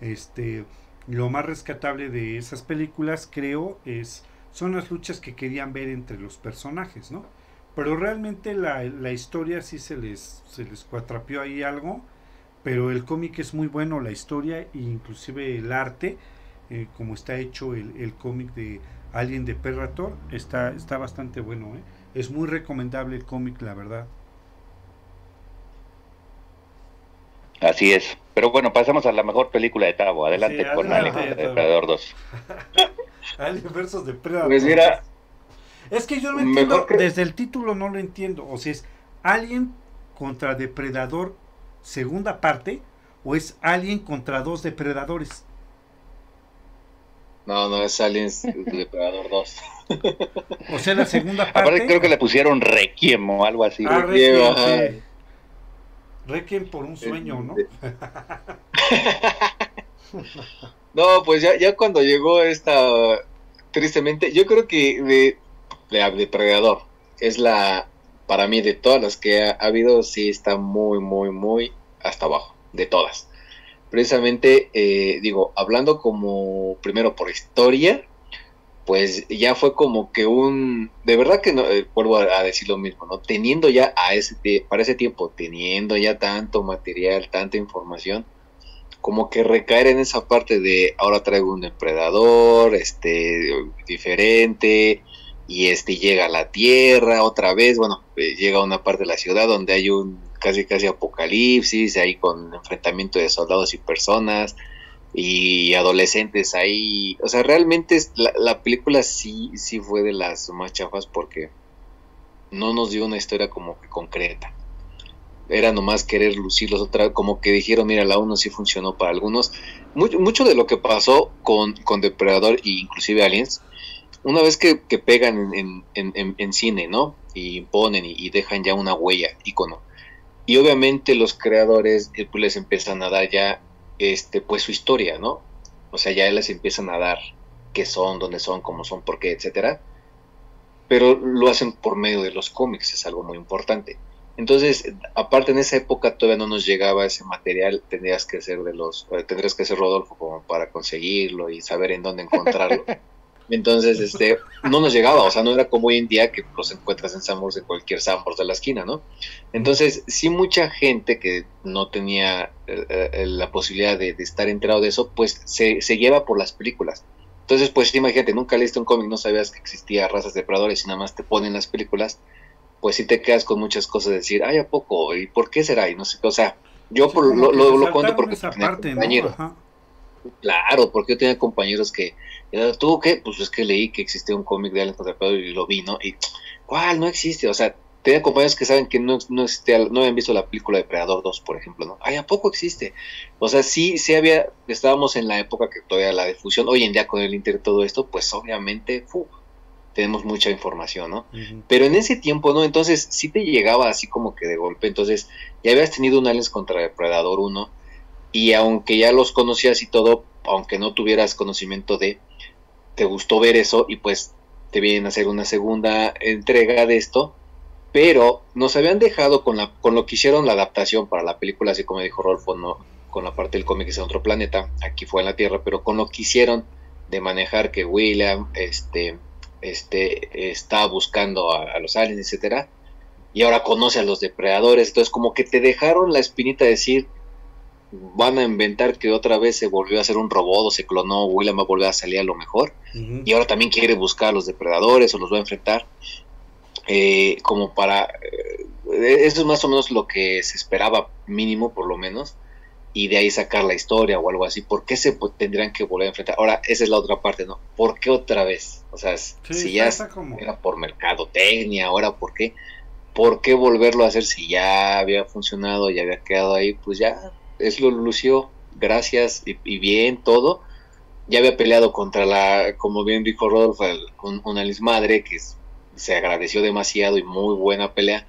Este, lo más rescatable de esas películas, creo, es son las luchas que querían ver entre los personajes, ¿no? Pero realmente la, la historia sí se les, se les cuatrapió ahí algo pero el cómic es muy bueno, la historia e inclusive el arte, eh, como está hecho el, el cómic de Alien de Predator, está, está bastante bueno, ¿eh? es muy recomendable el cómic, la verdad. Así es. Pero bueno, pasamos a la mejor película de Tavo. Adelante Sí, con adelante, Alien. Depredador 2. Alien versus Predator. Pues mira, es que yo no entiendo, que- desde el título no lo entiendo, o sea, es Alien contra Depredador segunda parte o es Alien contra dos depredadores. no, no es Aliens Depredador 2. O sea, la segunda parte. Aparte creo que le pusieron Requiem o algo así. Ah, Requiem, sí. Requiem por un sueño, ¿no? No, pues ya, ya cuando llegó esta, tristemente, yo creo que de, de Depredador es la, para mí, de todas las que ha, ha habido, sí está muy, muy, muy hasta abajo, de todas. Precisamente, eh, digo, hablando como primero por historia, pues ya fue como que un, de verdad que no, eh, vuelvo a, decir lo mismo, ¿no? Teniendo ya a ese, para ese tiempo, teniendo ya tanto material, tanta información, como que recaer en esa parte de ahora traigo un depredador, este, diferente, y este llega a la tierra otra vez, bueno, eh, llega a una parte de la ciudad donde hay un casi casi apocalipsis, ahí con enfrentamiento de soldados y personas y adolescentes ahí, o sea, realmente la, la película sí, sí fue de las más chafas porque no nos dio una historia como que concreta era nomás querer lucirlos otra como que dijeron, mira, la 1 sí funcionó para algunos. Mucho, mucho de lo que pasó con, con Depredador e inclusive Aliens, una vez que, que pegan en, en, en, en cine, ¿no? Y ponen y, dejan ya una huella, icono. Y obviamente los creadores eh, pues les empiezan a dar ya este pues su historia, ¿no? O sea, ya les empiezan a dar qué son, dónde son, cómo son, por qué, etcétera. Pero lo hacen por medio de los cómics, es algo muy importante. Entonces, aparte en esa época todavía no nos llegaba ese material, tendrías que ser de los, eh, tendrías que ser Rodolfo como para conseguirlo y saber en dónde encontrarlo. Entonces, este, no nos llegaba, o sea, no era como hoy en día que los encuentras en Sambors, en cualquier Sambors de la esquina, ¿no? Entonces, sí mucha gente que no tenía eh, eh, la posibilidad de, de estar enterado de eso, pues se, se lleva por las películas. Entonces, pues imagínate, nunca leíste un cómic, no sabías que existía razas depredadores y nada más te ponen las películas, pues sí te quedas con muchas cosas de decir, ay, ¿a poco? ¿Y por qué será? Y no sé qué, o sea, yo Sí, por, como lo, cuento porque tenía parte, ¿no? compañeros. Ajá. Claro, porque yo tenía compañeros que, ¿tú qué? Pues es que leí que existía un cómic de Alien contra Predator y lo vi, ¿no? Y, ¿cuál? No existe, o sea, tenía compañeros que saben que no, no, existía, no habían visto la película de Predador 2, por ejemplo, ¿no? Ay, ¿a poco existe? O sea, sí, sí había, estábamos en la época que todavía la difusión, hoy en día con el Inter todo esto, pues obviamente, fu, tenemos mucha información, ¿no? Pero en ese tiempo, ¿no? Entonces sí te llegaba así como que de golpe, entonces ya habías tenido un Aliens contra el Predador 1, y aunque ya los conocías y todo, aunque no tuvieras conocimiento de, te gustó ver eso y pues te vienen a hacer una segunda entrega de esto, pero nos habían dejado con, la, con lo que hicieron la adaptación para la película, así como dijo Rolfo, no, con la parte del cómic es en otro planeta, aquí fue en la Tierra, pero con lo que hicieron de manejar que William este, este, está buscando a, los aliens, etcétera, y ahora conoce a los depredadores, entonces como que te dejaron la espinita de decir, van a inventar que otra vez se volvió a hacer un robot o se clonó, William va a volver a salir a lo mejor, y ahora también quiere buscar a los depredadores o los va a enfrentar, eh, como para... Eh, eso es más o menos lo que se esperaba mínimo, por lo menos, y de ahí sacar la historia o algo así. ¿Por qué se tendrían que volver a enfrentar? Ahora, esa es la otra parte, ¿no? ¿Por qué otra vez? O sea, si ya era por mercadotecnia, ahora, ¿por qué? ¿Por qué volverlo a hacer si ya había funcionado, ya había quedado ahí? Pues ya, es lo lució, gracias y, bien, todo. Ya había peleado contra la, como bien dijo Rodolfo, una madre que se agradeció demasiado y muy buena pelea.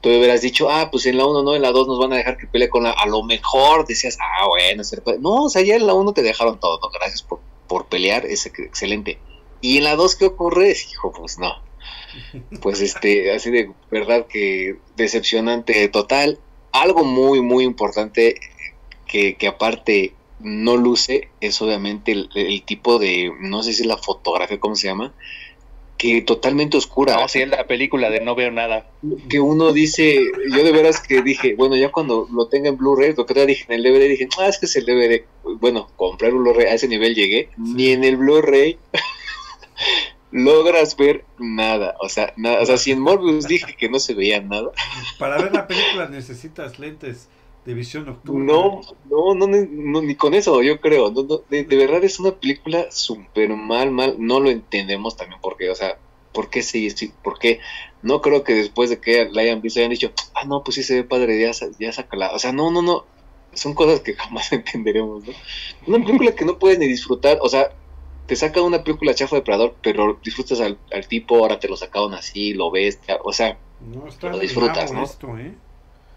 Tú hubieras dicho, ah, pues en la 1 no, en la 2 nos van a dejar que pelee con la. A lo mejor decías, ah, bueno, se no, o sea, ya en la 1 te dejaron todo, ¿no? Gracias por, por pelear, es excelente. Y en la 2, ¿qué ocurre? Hijo, pues no. Pues este, así de verdad que decepcionante total. Algo muy, muy importante que, que aparte no luce es obviamente el, el, tipo de, no sé si es la fotografía, ¿cómo se llama? que totalmente oscura. No, sí, es la película de No veo nada. Que uno dice, yo de veras que dije, bueno, ya cuando lo tenga en Blu-ray, lo que te dije en el DVD, dije, ah, es que es el DVD. Bueno, comprar un Blu-ray, a ese nivel llegué, ni en el Blu-ray logras ver nada. O sea, nada, o sea, si en Morbius dije que no se veía nada. Para ver la película necesitas lentes de visión nocturna. No, no, no, no, ni con eso, yo creo. de, verdad es una película súper mal, mal. No lo entendemos también porque, o sea, ¿por qué sí? sí ¿Por qué? No creo que después de que la hayan visto hayan dicho, ah, no, pues sí se ve padre, ya, ya sácala. O sea, no, no, no. Son cosas que jamás entenderemos, ¿no? Una película que no puedes ni disfrutar, o sea, te saca una película chafa de Predador, pero disfrutas al, tipo, ahora te lo sacaron así, lo ves, o sea, lo disfrutas, ¿no? Esto, ¿eh?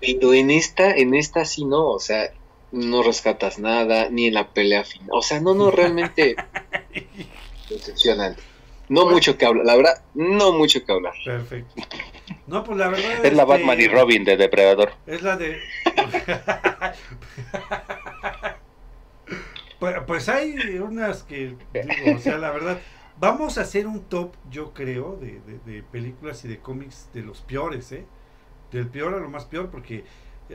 Pero en esta, en esta sí no, o sea, no rescatas nada, ni en la pelea final. O sea, no, no, realmente decepcionante. No mucho que hablar, la verdad, no mucho que hablar. Perfecto. No, pues la verdad es, es la Batman y Robin de Depredador. Es la de. pues, pues, hay unas que digo, o sea, la verdad. Vamos a hacer un top, yo creo, de, de, de películas y de cómics de los peores, ¿eh? Del peor a lo más peor, porque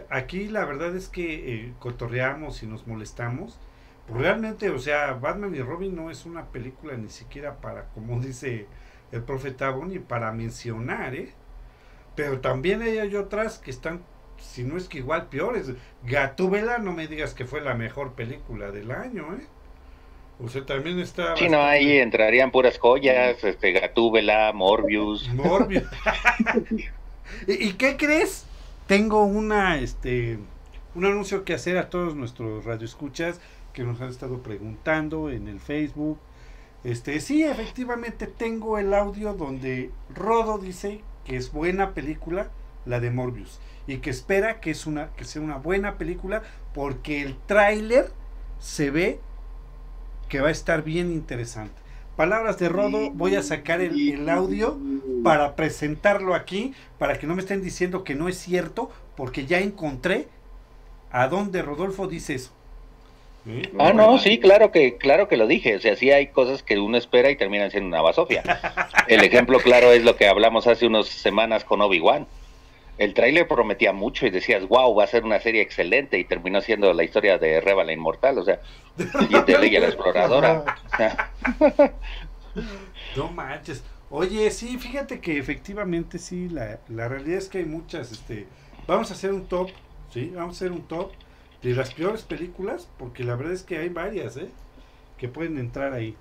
aquí la verdad es que eh, cotorreamos y nos molestamos. Pues realmente, o sea, Batman y Robin no es una película ni siquiera para, como dice el profeta ni para mencionar, ¿eh? Pero también hay otras que están, si no es que igual peores. Gatúbela, no me digas que fue la mejor película del año, ¿eh? O sea, también está. Sí, no, ahí entrarían puras joyas, este, Gatúbela, Morbius. Morbius. ¿Y, qué crees? Tengo una, este, un anuncio que hacer a todos nuestros radioescuchas que nos han estado preguntando en el Facebook. Este, sí, efectivamente tengo el audio donde Rodo dice que es buena película la de Morbius y que espera que es una que sea una buena película porque el tráiler se ve que va a estar bien interesante. Palabras de Rodo, voy a sacar el, audio para presentarlo aquí, para que no me estén diciendo que no es cierto, porque ya encontré a dónde Rodolfo dice eso. Ah, no, sí, claro que, claro que lo dije. O sea, sí hay cosas que uno espera y terminan siendo una basofia. El ejemplo claro es lo que hablamos hace unas semanas con Obi-Wan el tráiler prometía mucho y decías, wow, va a ser una serie excelente y terminó siendo la historia de Reba la Inmortal, o sea, y de Leia la Exploradora. no manches. Oye, sí, fíjate que efectivamente sí, la, la realidad es que hay muchas, este, vamos a hacer un top, sí, vamos a hacer un top de las peores películas, porque la verdad es que hay varias, ¿eh? Que pueden entrar ahí.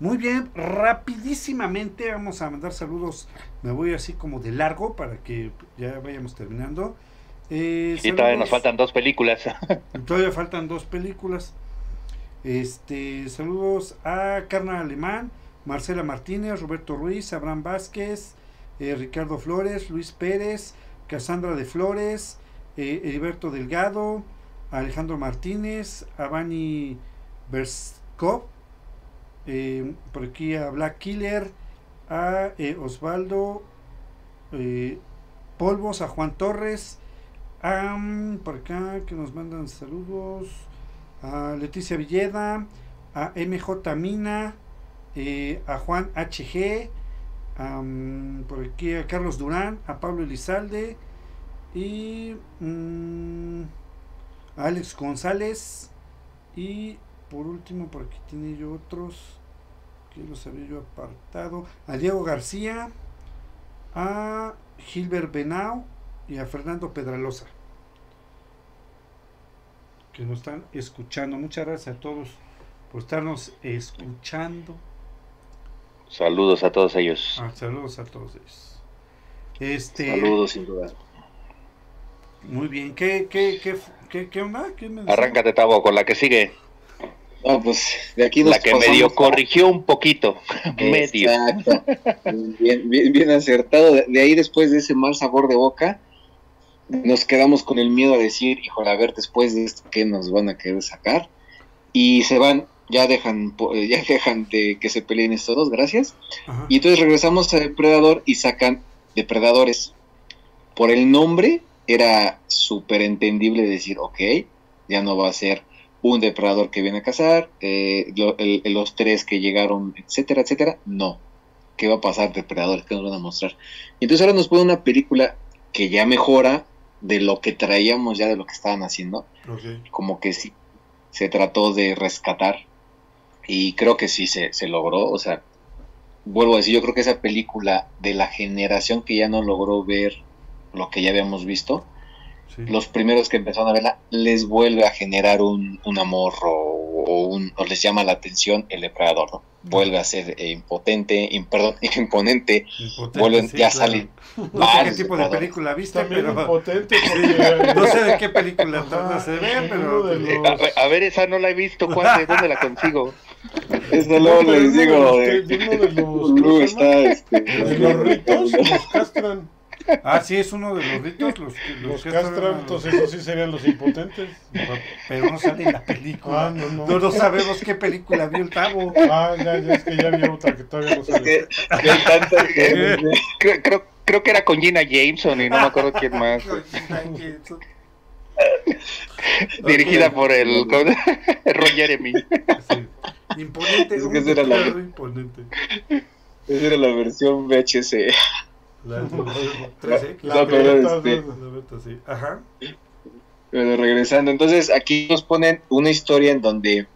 Muy bien, rapidísimamente vamos a mandar saludos. Me voy así como de largo para que ya vayamos terminando. Eh, sí, todavía nos faltan dos películas. todavía faltan dos películas. Este, saludos a Carna Alemán, Marcela Martínez, Roberto Ruiz, Abraham Vázquez, eh, Ricardo Flores, Luis Pérez, Casandra de Flores, eh, Heriberto Delgado, Alejandro Martínez, Avani Berskov, eh, por aquí a Black Killer, a eh, Osvaldo eh, Polvos, a Juan Torres, a, por acá que nos mandan saludos, a Leticia Villeda, a MJ Mina, a Juan HG, por aquí a Carlos Durán, a Pablo Elizalde y mm, a Alex González y por último por aquí tiene yo otros que los había yo apartado, a Diego García, a Gilbert Benao y a Fernando Pedralosa, que nos están escuchando. Muchas gracias a todos por estarnos escuchando. Saludos a todos ellos. Ah, saludos a todos ellos. Este, saludos sin duda. Muy bien, ¿qué, qué, qué, qué, qué onda? ¿Qué Arráncate, Tavo, con la que sigue. Pues de aquí La que medio corrigió un poquito. medio. Bien, bien, acertado. De, ahí, después de ese mal sabor de boca, nos quedamos con el miedo a decir, híjole, a ver, después de esto, ¿qué nos van a querer sacar? Y se van, ya dejan, ya dejan de que se peleen estos dos, gracias. Y entonces regresamos a Depredador y sacan Depredadores. Por el nombre, era súper entendible decir, ok, ya no va a ser un depredador que viene a cazar, eh, los tres que llegaron, etcétera, etcétera. No. ¿Qué va a pasar, depredadores? ¿Qué nos van a mostrar? Y entonces ahora nos pone una película que ya mejora de lo que traíamos ya de lo que estaban haciendo. Como que sí, se trató de rescatar. Y creo que sí se, se logró. O sea, vuelvo a decir, yo creo que esa película de la generación que ya no logró ver lo que ya habíamos visto, los primeros que empezaron a verla les vuelve a generar un, un amor o, un, o les llama la atención el depredador, ¿no? Vuelve a ser eh, impotente, perdón, imponente, vuelven, ya sale. No sé qué tipo de película viste, pero impotente no sé de qué película trata se ve, pero a, ver, esa no la he visto, ¿cuál, ¿dónde la consigo? Esa no les digo. De, de los, está, este, de los ritos los castran. Ah, sí, es uno de los ritos. Los, los, los castran, entonces esos sí serían los impotentes. Pero no sale en la película. Ah, no, no. no, no sabemos qué película vio el Tavo. Ah, ya, ya, es que ya vi otra que todavía no sale. creo, creo, creo que era con Gina Jameson y no me acuerdo quién más. Dirigida por el Roger Jeremy. Imponente, es que esa era la, imponente. Esa era la versión VHS. La, Ajá. Pero regresando, entonces aquí nos ponen una historia en donde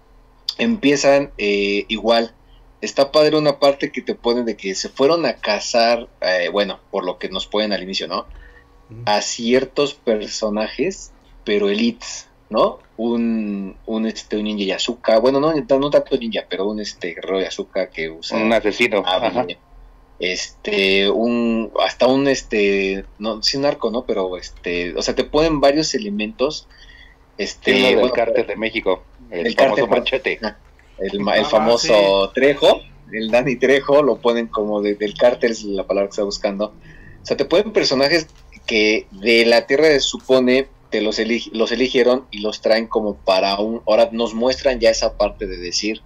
empiezan eh, igual. Está padre una parte que te ponen de que se fueron a cazar, eh, bueno, por lo que nos ponen al inicio, ¿no? A ciertos personajes, pero elites, ¿no? Un, un, este, un ninja Yazuka, bueno, no, no tanto ninja, pero un este guerrero Yazuka que usa... Un asesino este, un, hasta un, este, no, sin arco, ¿no? Pero, este, o sea, te ponen varios elementos, este, el cártel de México, el, famoso machete. El, el ah, famoso Trejo, el Dani Trejo, lo ponen como del cártel, es la palabra que está buscando. O sea, te ponen personajes que de la Tierra se supone te los, los eligieron y los traen como para un, ahora nos muestran ya esa parte de decir,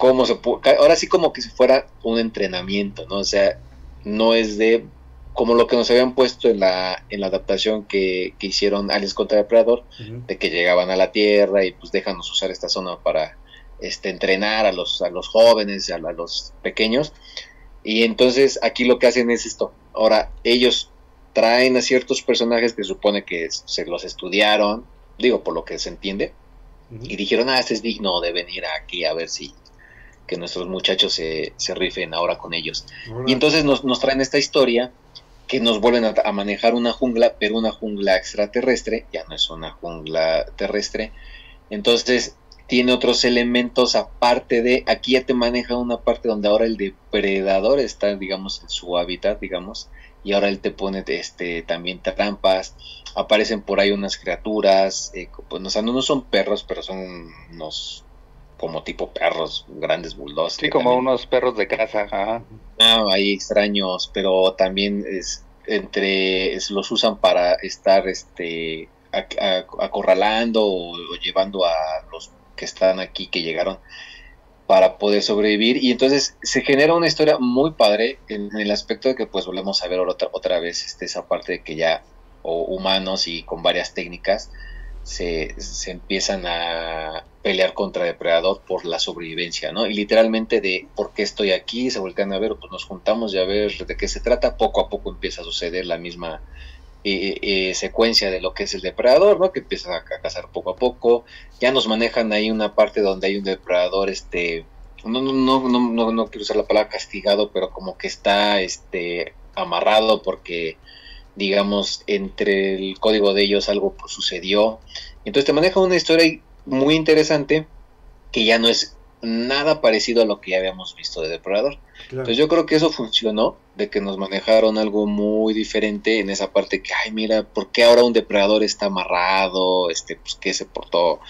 cómo se puede, ahora sí como que si fuera un entrenamiento, ¿no? O sea, no es de como lo que nos habían puesto en la, en la adaptación que, que hicieron Aliens contra Depredador, de que llegaban a la Tierra y pues déjanos usar esta zona para este, entrenar a los, a los jóvenes, a, a los pequeños. Y entonces aquí lo que hacen es esto. Ahora, ellos traen a ciertos personajes que supone que se los estudiaron, digo, por lo que se entiende, y dijeron, ah, este es digno de venir aquí a ver si, que nuestros muchachos se, se rifen ahora con ellos. Y entonces nos, nos, traen esta historia que nos vuelven a, manejar una jungla, pero una jungla extraterrestre, ya no es una jungla terrestre. Entonces, tiene otros elementos aparte de, aquí ya te maneja una parte donde ahora el depredador está, digamos, en su hábitat, digamos, y ahora él te pone este, también trampas, aparecen por ahí unas criaturas, eh, pues, o sea, no, son perros, pero son unos como tipo perros, grandes bulldogs. Sí, como unos perros de casa. Ajá. Ah, ahí extraños, pero también es entre los usan para estar este acorralando o, llevando a los que están aquí, que llegaron para poder sobrevivir. Y entonces se genera una historia muy padre en, el aspecto de que pues volvemos a ver otra, otra vez este, esa parte de que ya o humanos y con varias técnicas se, se, empiezan a pelear contra depredador por la sobrevivencia, ¿no? Y literalmente de por qué estoy aquí, se voltean a ver, pues nos juntamos y a ver de qué se trata, poco a poco empieza a suceder la misma eh, eh, secuencia de lo que es el depredador, ¿no? Que empieza a, cazar poco a poco. Ya nos manejan ahí una parte donde hay un depredador, este, no, no, no, no, no quiero usar la palabra castigado, pero como que está, este, amarrado porque, digamos, entre el código de ellos algo pues, sucedió. Entonces te maneja una historia muy interesante que ya no es nada parecido a lo que ya habíamos visto de Depredador. Entonces yo creo que eso funcionó, de que nos manejaron algo muy diferente en esa parte que, ay, mira, ¿por qué ahora un depredador está amarrado? Este, pues que se portó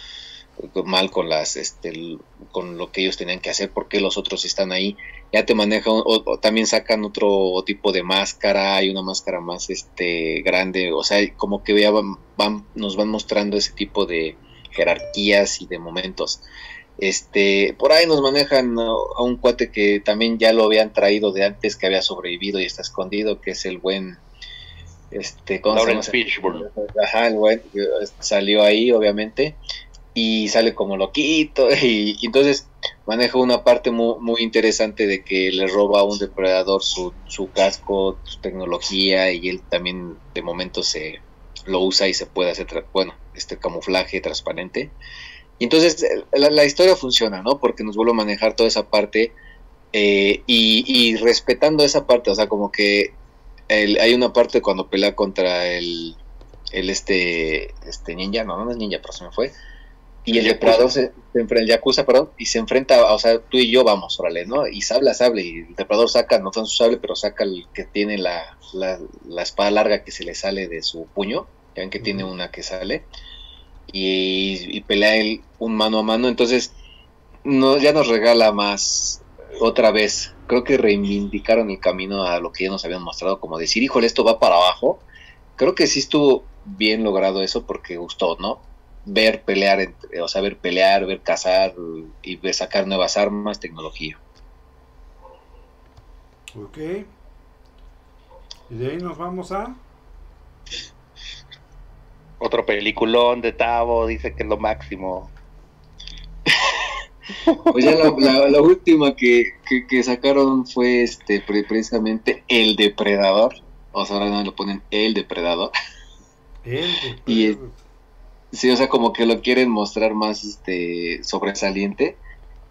mal con las, este, con lo que ellos tenían que hacer, ¿por qué los otros están ahí? Ya te manejan, o, también sacan otro tipo de máscara, hay una máscara más, este, grande, o sea, como que van, nos van mostrando ese tipo de jerarquías y de momentos. Este, por ahí nos manejan a, un cuate que también ya lo habían traído de antes, que había sobrevivido y está escondido, que es el buen, este, ¿cómo Lawrence Fishburne. Ajá, el buen, salió ahí, obviamente, y sale como loquito, y, entonces maneja una parte muy, muy, interesante de que le roba a un depredador su, su casco, su tecnología, y él también de momento se lo usa y se puede hacer, bueno, este camuflaje transparente y entonces la, historia funciona, ¿no? Porque nos vuelve a manejar toda esa parte eh, y, respetando esa parte, o sea, como que hay una parte cuando pelea contra el, el este, este ninja, no, no es ninja, pero se me fue. Y el, depredador se, enfrenta, el Yakuza, perdón, y se enfrenta, o sea, tú y yo vamos, órale, ¿no? Y sable a sable, y el depredador saca, no tan su sable, pero saca el que tiene la, la, espada larga que se le sale de su puño, ya ven que tiene una que sale, y, pelea él un mano a mano. Entonces, no, ya nos regala más otra vez. Creo que reivindicaron el camino a lo que ya nos habían mostrado, como decir, híjole, esto va para abajo. Creo que sí estuvo bien logrado eso porque gustó, ¿no? Ver pelear, o sea, ver pelear, ver cazar y ver sacar nuevas armas, tecnología. Ok. Y de ahí nos vamos a. Otro peliculón de Tavo, dice que es lo máximo. Pues ya la, última que, sacaron fue este precisamente El Depredador. O sea, ahora no lo ponen El Depredador. El Depredador. Sí, o sea, como que lo quieren mostrar más este sobresaliente.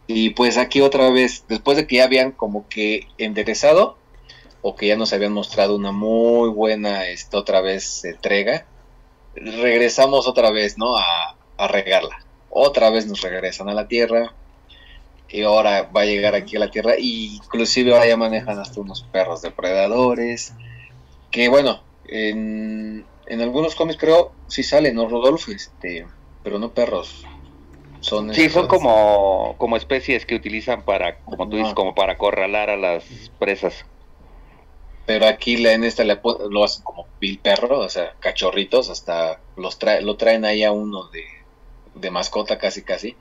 Y pues aquí otra vez, después de que ya habían como que enderezado, o que ya nos habían mostrado una muy buena este, otra vez entrega, regresamos otra vez, ¿no? A, regarla. Otra vez nos regresan a la Tierra. Y ahora va a llegar aquí a la Tierra. Inclusive ahora ya manejan hasta unos perros depredadores. Que bueno, en, en algunos cómics creo sí salen, ¿no, Rodolfo? Este, pero no perros. Son sí, son como, como especies que utilizan para, como tú dices, como para acorralar a las presas pero aquí la, en esta lo hacen como pil perro, o sea, cachorritos, hasta los trae, lo traen ahí a uno de, mascota casi casi,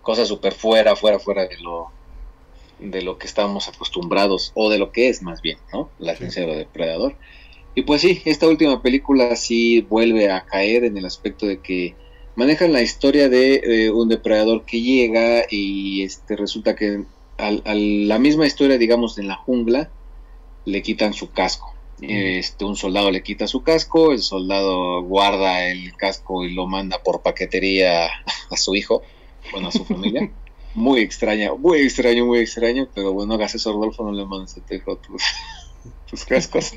cosa súper fuera, fuera, fuera de lo de lo que estábamos acostumbrados, o de lo que es más bien, ¿no? La esencia de depredador. Y pues sí, esta última película sí vuelve a caer en el aspecto de que manejan la historia de un depredador que llega y este resulta que al, la misma historia, digamos, en la jungla, le quitan su casco. Este, un soldado le quita su casco, el soldado guarda el casco y lo manda por paquetería a su hijo, bueno, a su familia. Muy extraño, muy extraño, muy extraño, pero bueno, hagas eso, Rodolfo, no le mandes a hijo tus, cascos.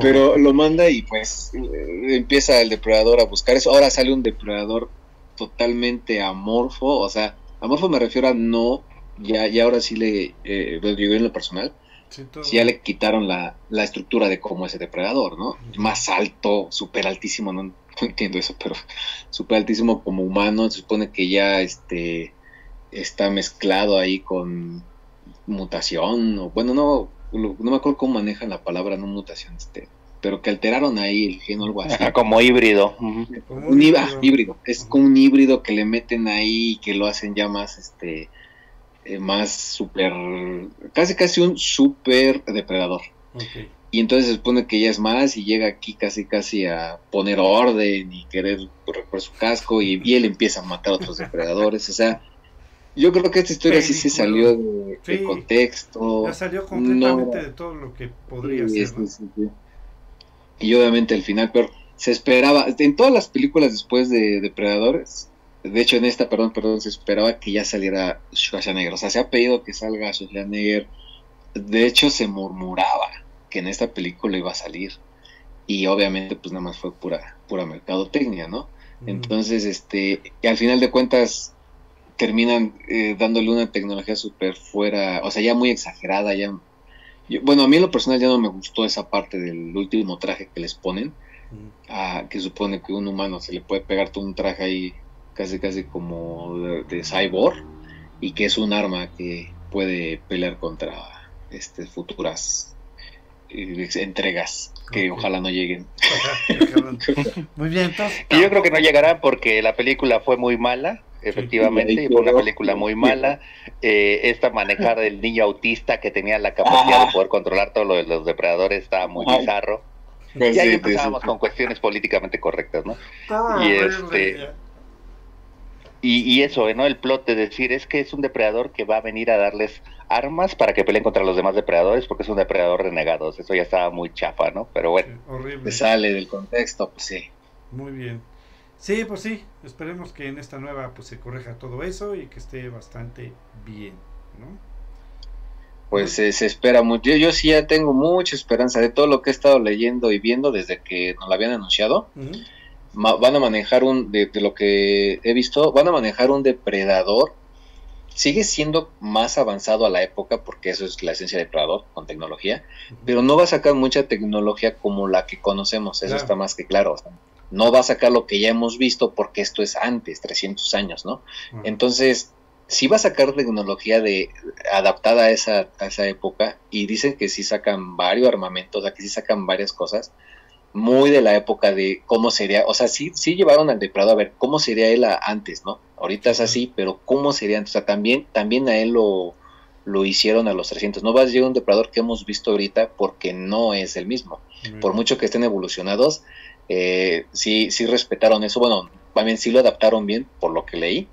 Pero lo manda y pues eh, empieza el depredador a buscar eso. Ahora sale un depredador totalmente amorfo, o sea, amorfo me refiero a no, ya, ya ahora sí le, eh, lo digo en lo personal, Sí, ya le quitaron la, la estructura de cómo es el depredador, ¿no? Más alto, súper altísimo, no, no entiendo eso, pero súper altísimo como humano, se supone que ya este está mezclado ahí con mutación, o bueno, no, no me acuerdo cómo manejan la palabra no mutación, este, pero que alteraron ahí el gen o algo así. Como híbrido. Como Un híbrido, híbrido. híbrido. Es como un híbrido que le meten ahí y que lo hacen ya más, este, eh, más super, casi casi un super depredador. Y entonces se supone que ya es más y llega aquí casi casi a poner orden y querer recoger su casco y, y él empieza a matar a otros depredadores. O sea, yo creo que esta historia sí se salió de, contexto. Ya salió completamente No. de todo lo que podría Sí, ser. Y obviamente el final, pero se esperaba, en todas las películas después de Depredadores, de hecho en esta, perdón, perdón, se esperaba que ya saliera Schwarzenegger, o sea, se ha pedido que salga Schwarzenegger, de hecho se murmuraba que en esta película iba a salir, y obviamente pues nada más fue pura, pura mercadotecnia, ¿no? Mm. Entonces, este, al final de cuentas terminan eh, dándole una tecnología súper fuera, o sea, ya muy exagerada, ya... yo- bueno, a mí en lo personal ya no me gustó esa parte del último traje que les ponen, Mm. ah, que supone que un humano se le puede pegar todo un traje ahí casi casi como de, de cyborg y que es un arma que puede pelear contra este futuras eh, entregas que ojalá no lleguen. Muy bien, entonces. Y yo creo que no llegará porque la película fue muy mala, efectivamente, Sí, y fue una película muy mala. Eh, esta manejar del niño autista que tenía la capacidad Ajá. de poder controlar todo lo de los depredadores estaba muy Ajá. bizarro. Pues y ahí empezábamos sí, sí. con cuestiones políticamente correctas, ¿no? Todo y este- Y, y eso, ¿no? El plot de decir es que es un depredador que va a venir a darles armas para que peleen contra los demás depredadores porque es un depredador renegado. Eso ya estaba muy chafa, ¿no? Pero bueno. Sí, horrible. Te sale del contexto, pues sí. Muy bien. Sí, pues sí, esperemos que en esta nueva pues se corrija todo eso y que esté bastante bien, ¿no? Pues eh, se espera mucho. Yo, yo sí ya tengo mucha esperanza de todo lo que he estado leyendo y viendo desde que nos lo habían anunciado. Ma- van a manejar un, de, de lo que he visto, van a manejar un depredador. Sigue siendo más avanzado a la época porque eso es la esencia de depredador con tecnología, pero no va a sacar mucha tecnología como la que conocemos, eso Claro. está más que claro. o sea, no va a sacar lo que ya hemos visto porque esto es antes, 300 años, ¿no? Entonces, sí va a sacar tecnología de adaptada a esa, a esa época y dicen que sí sacan varios armamentos, o sea, que sí sacan varias cosas muy de la época de cómo sería, o sea, sí, sí llevaron al depredador a ver cómo sería él a- antes, ¿no? Ahorita es así, pero cómo sería antes, o sea, también, también a él lo, lo hicieron a los 300. No va a llegar un depredador que hemos visto ahorita porque no es el mismo por mucho que estén evolucionados, eh, sí, sí respetaron eso. Bueno, también sí lo adaptaron bien, por lo que leí,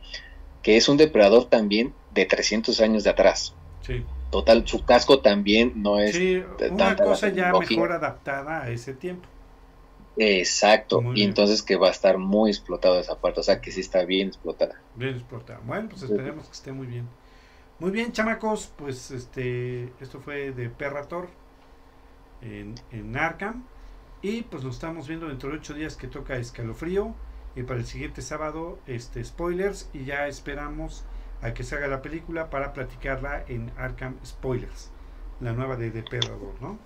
que es un depredador también de 300 años de atrás. Sí, Total, su casco también no es Sí, una cosa ya mejor adaptada a ese tiempo. exacto. Muy y bien. entonces que va a estar muy explotado esa parte, o sea que sí está bien explotada. Bien explotado. Bueno, pues esperemos que esté muy bien. Muy bien, chamacos, pues este esto fue de Perrator en, en Arkham. Y pues nos estamos viendo dentro de ocho días que toca Escalofrío. Y para el siguiente sábado, este spoilers. Y ya esperamos a que se haga la película para platicarla en Arkham Spoilers. La nueva de Depredador, ¿no?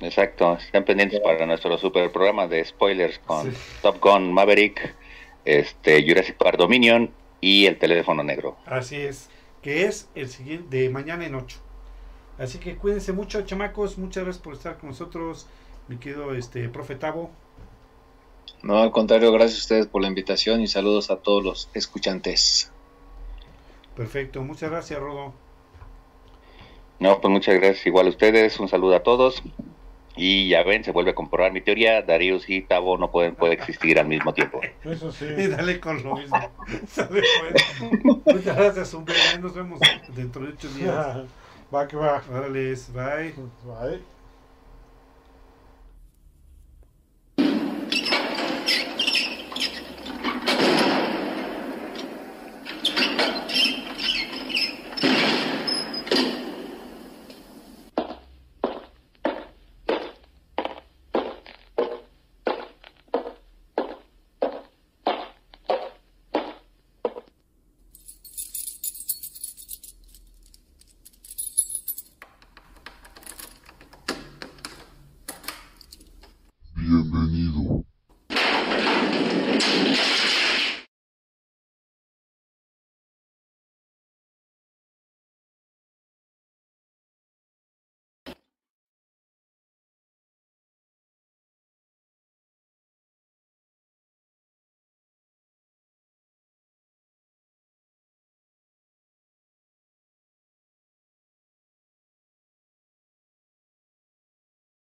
Exacto, estén pendientes para nuestro super programa de spoilers con Sí. Top Gun Maverick, este Jurassic Park Dominion y el teléfono negro. Así es, que es el siguiente de mañana en 8. Así que cuídense mucho, chamacos. Muchas gracias por estar con nosotros, mi querido este profe Tavo. No, al contrario, gracias a ustedes por la invitación y saludos a todos los escuchantes. Perfecto, muchas gracias, Rodo. No, pues muchas gracias igual a ustedes, un saludo a todos. Y ya ven, se vuelve a comprobar mi teoría, Darius y Tavo no pueden puede existir al mismo tiempo. Eso sí. Y dale con lo mismo. Pues. Muchas gracias, hombre. Ahí Nos vemos dentro de ocho días. Va que va. Órale, bye. Bye.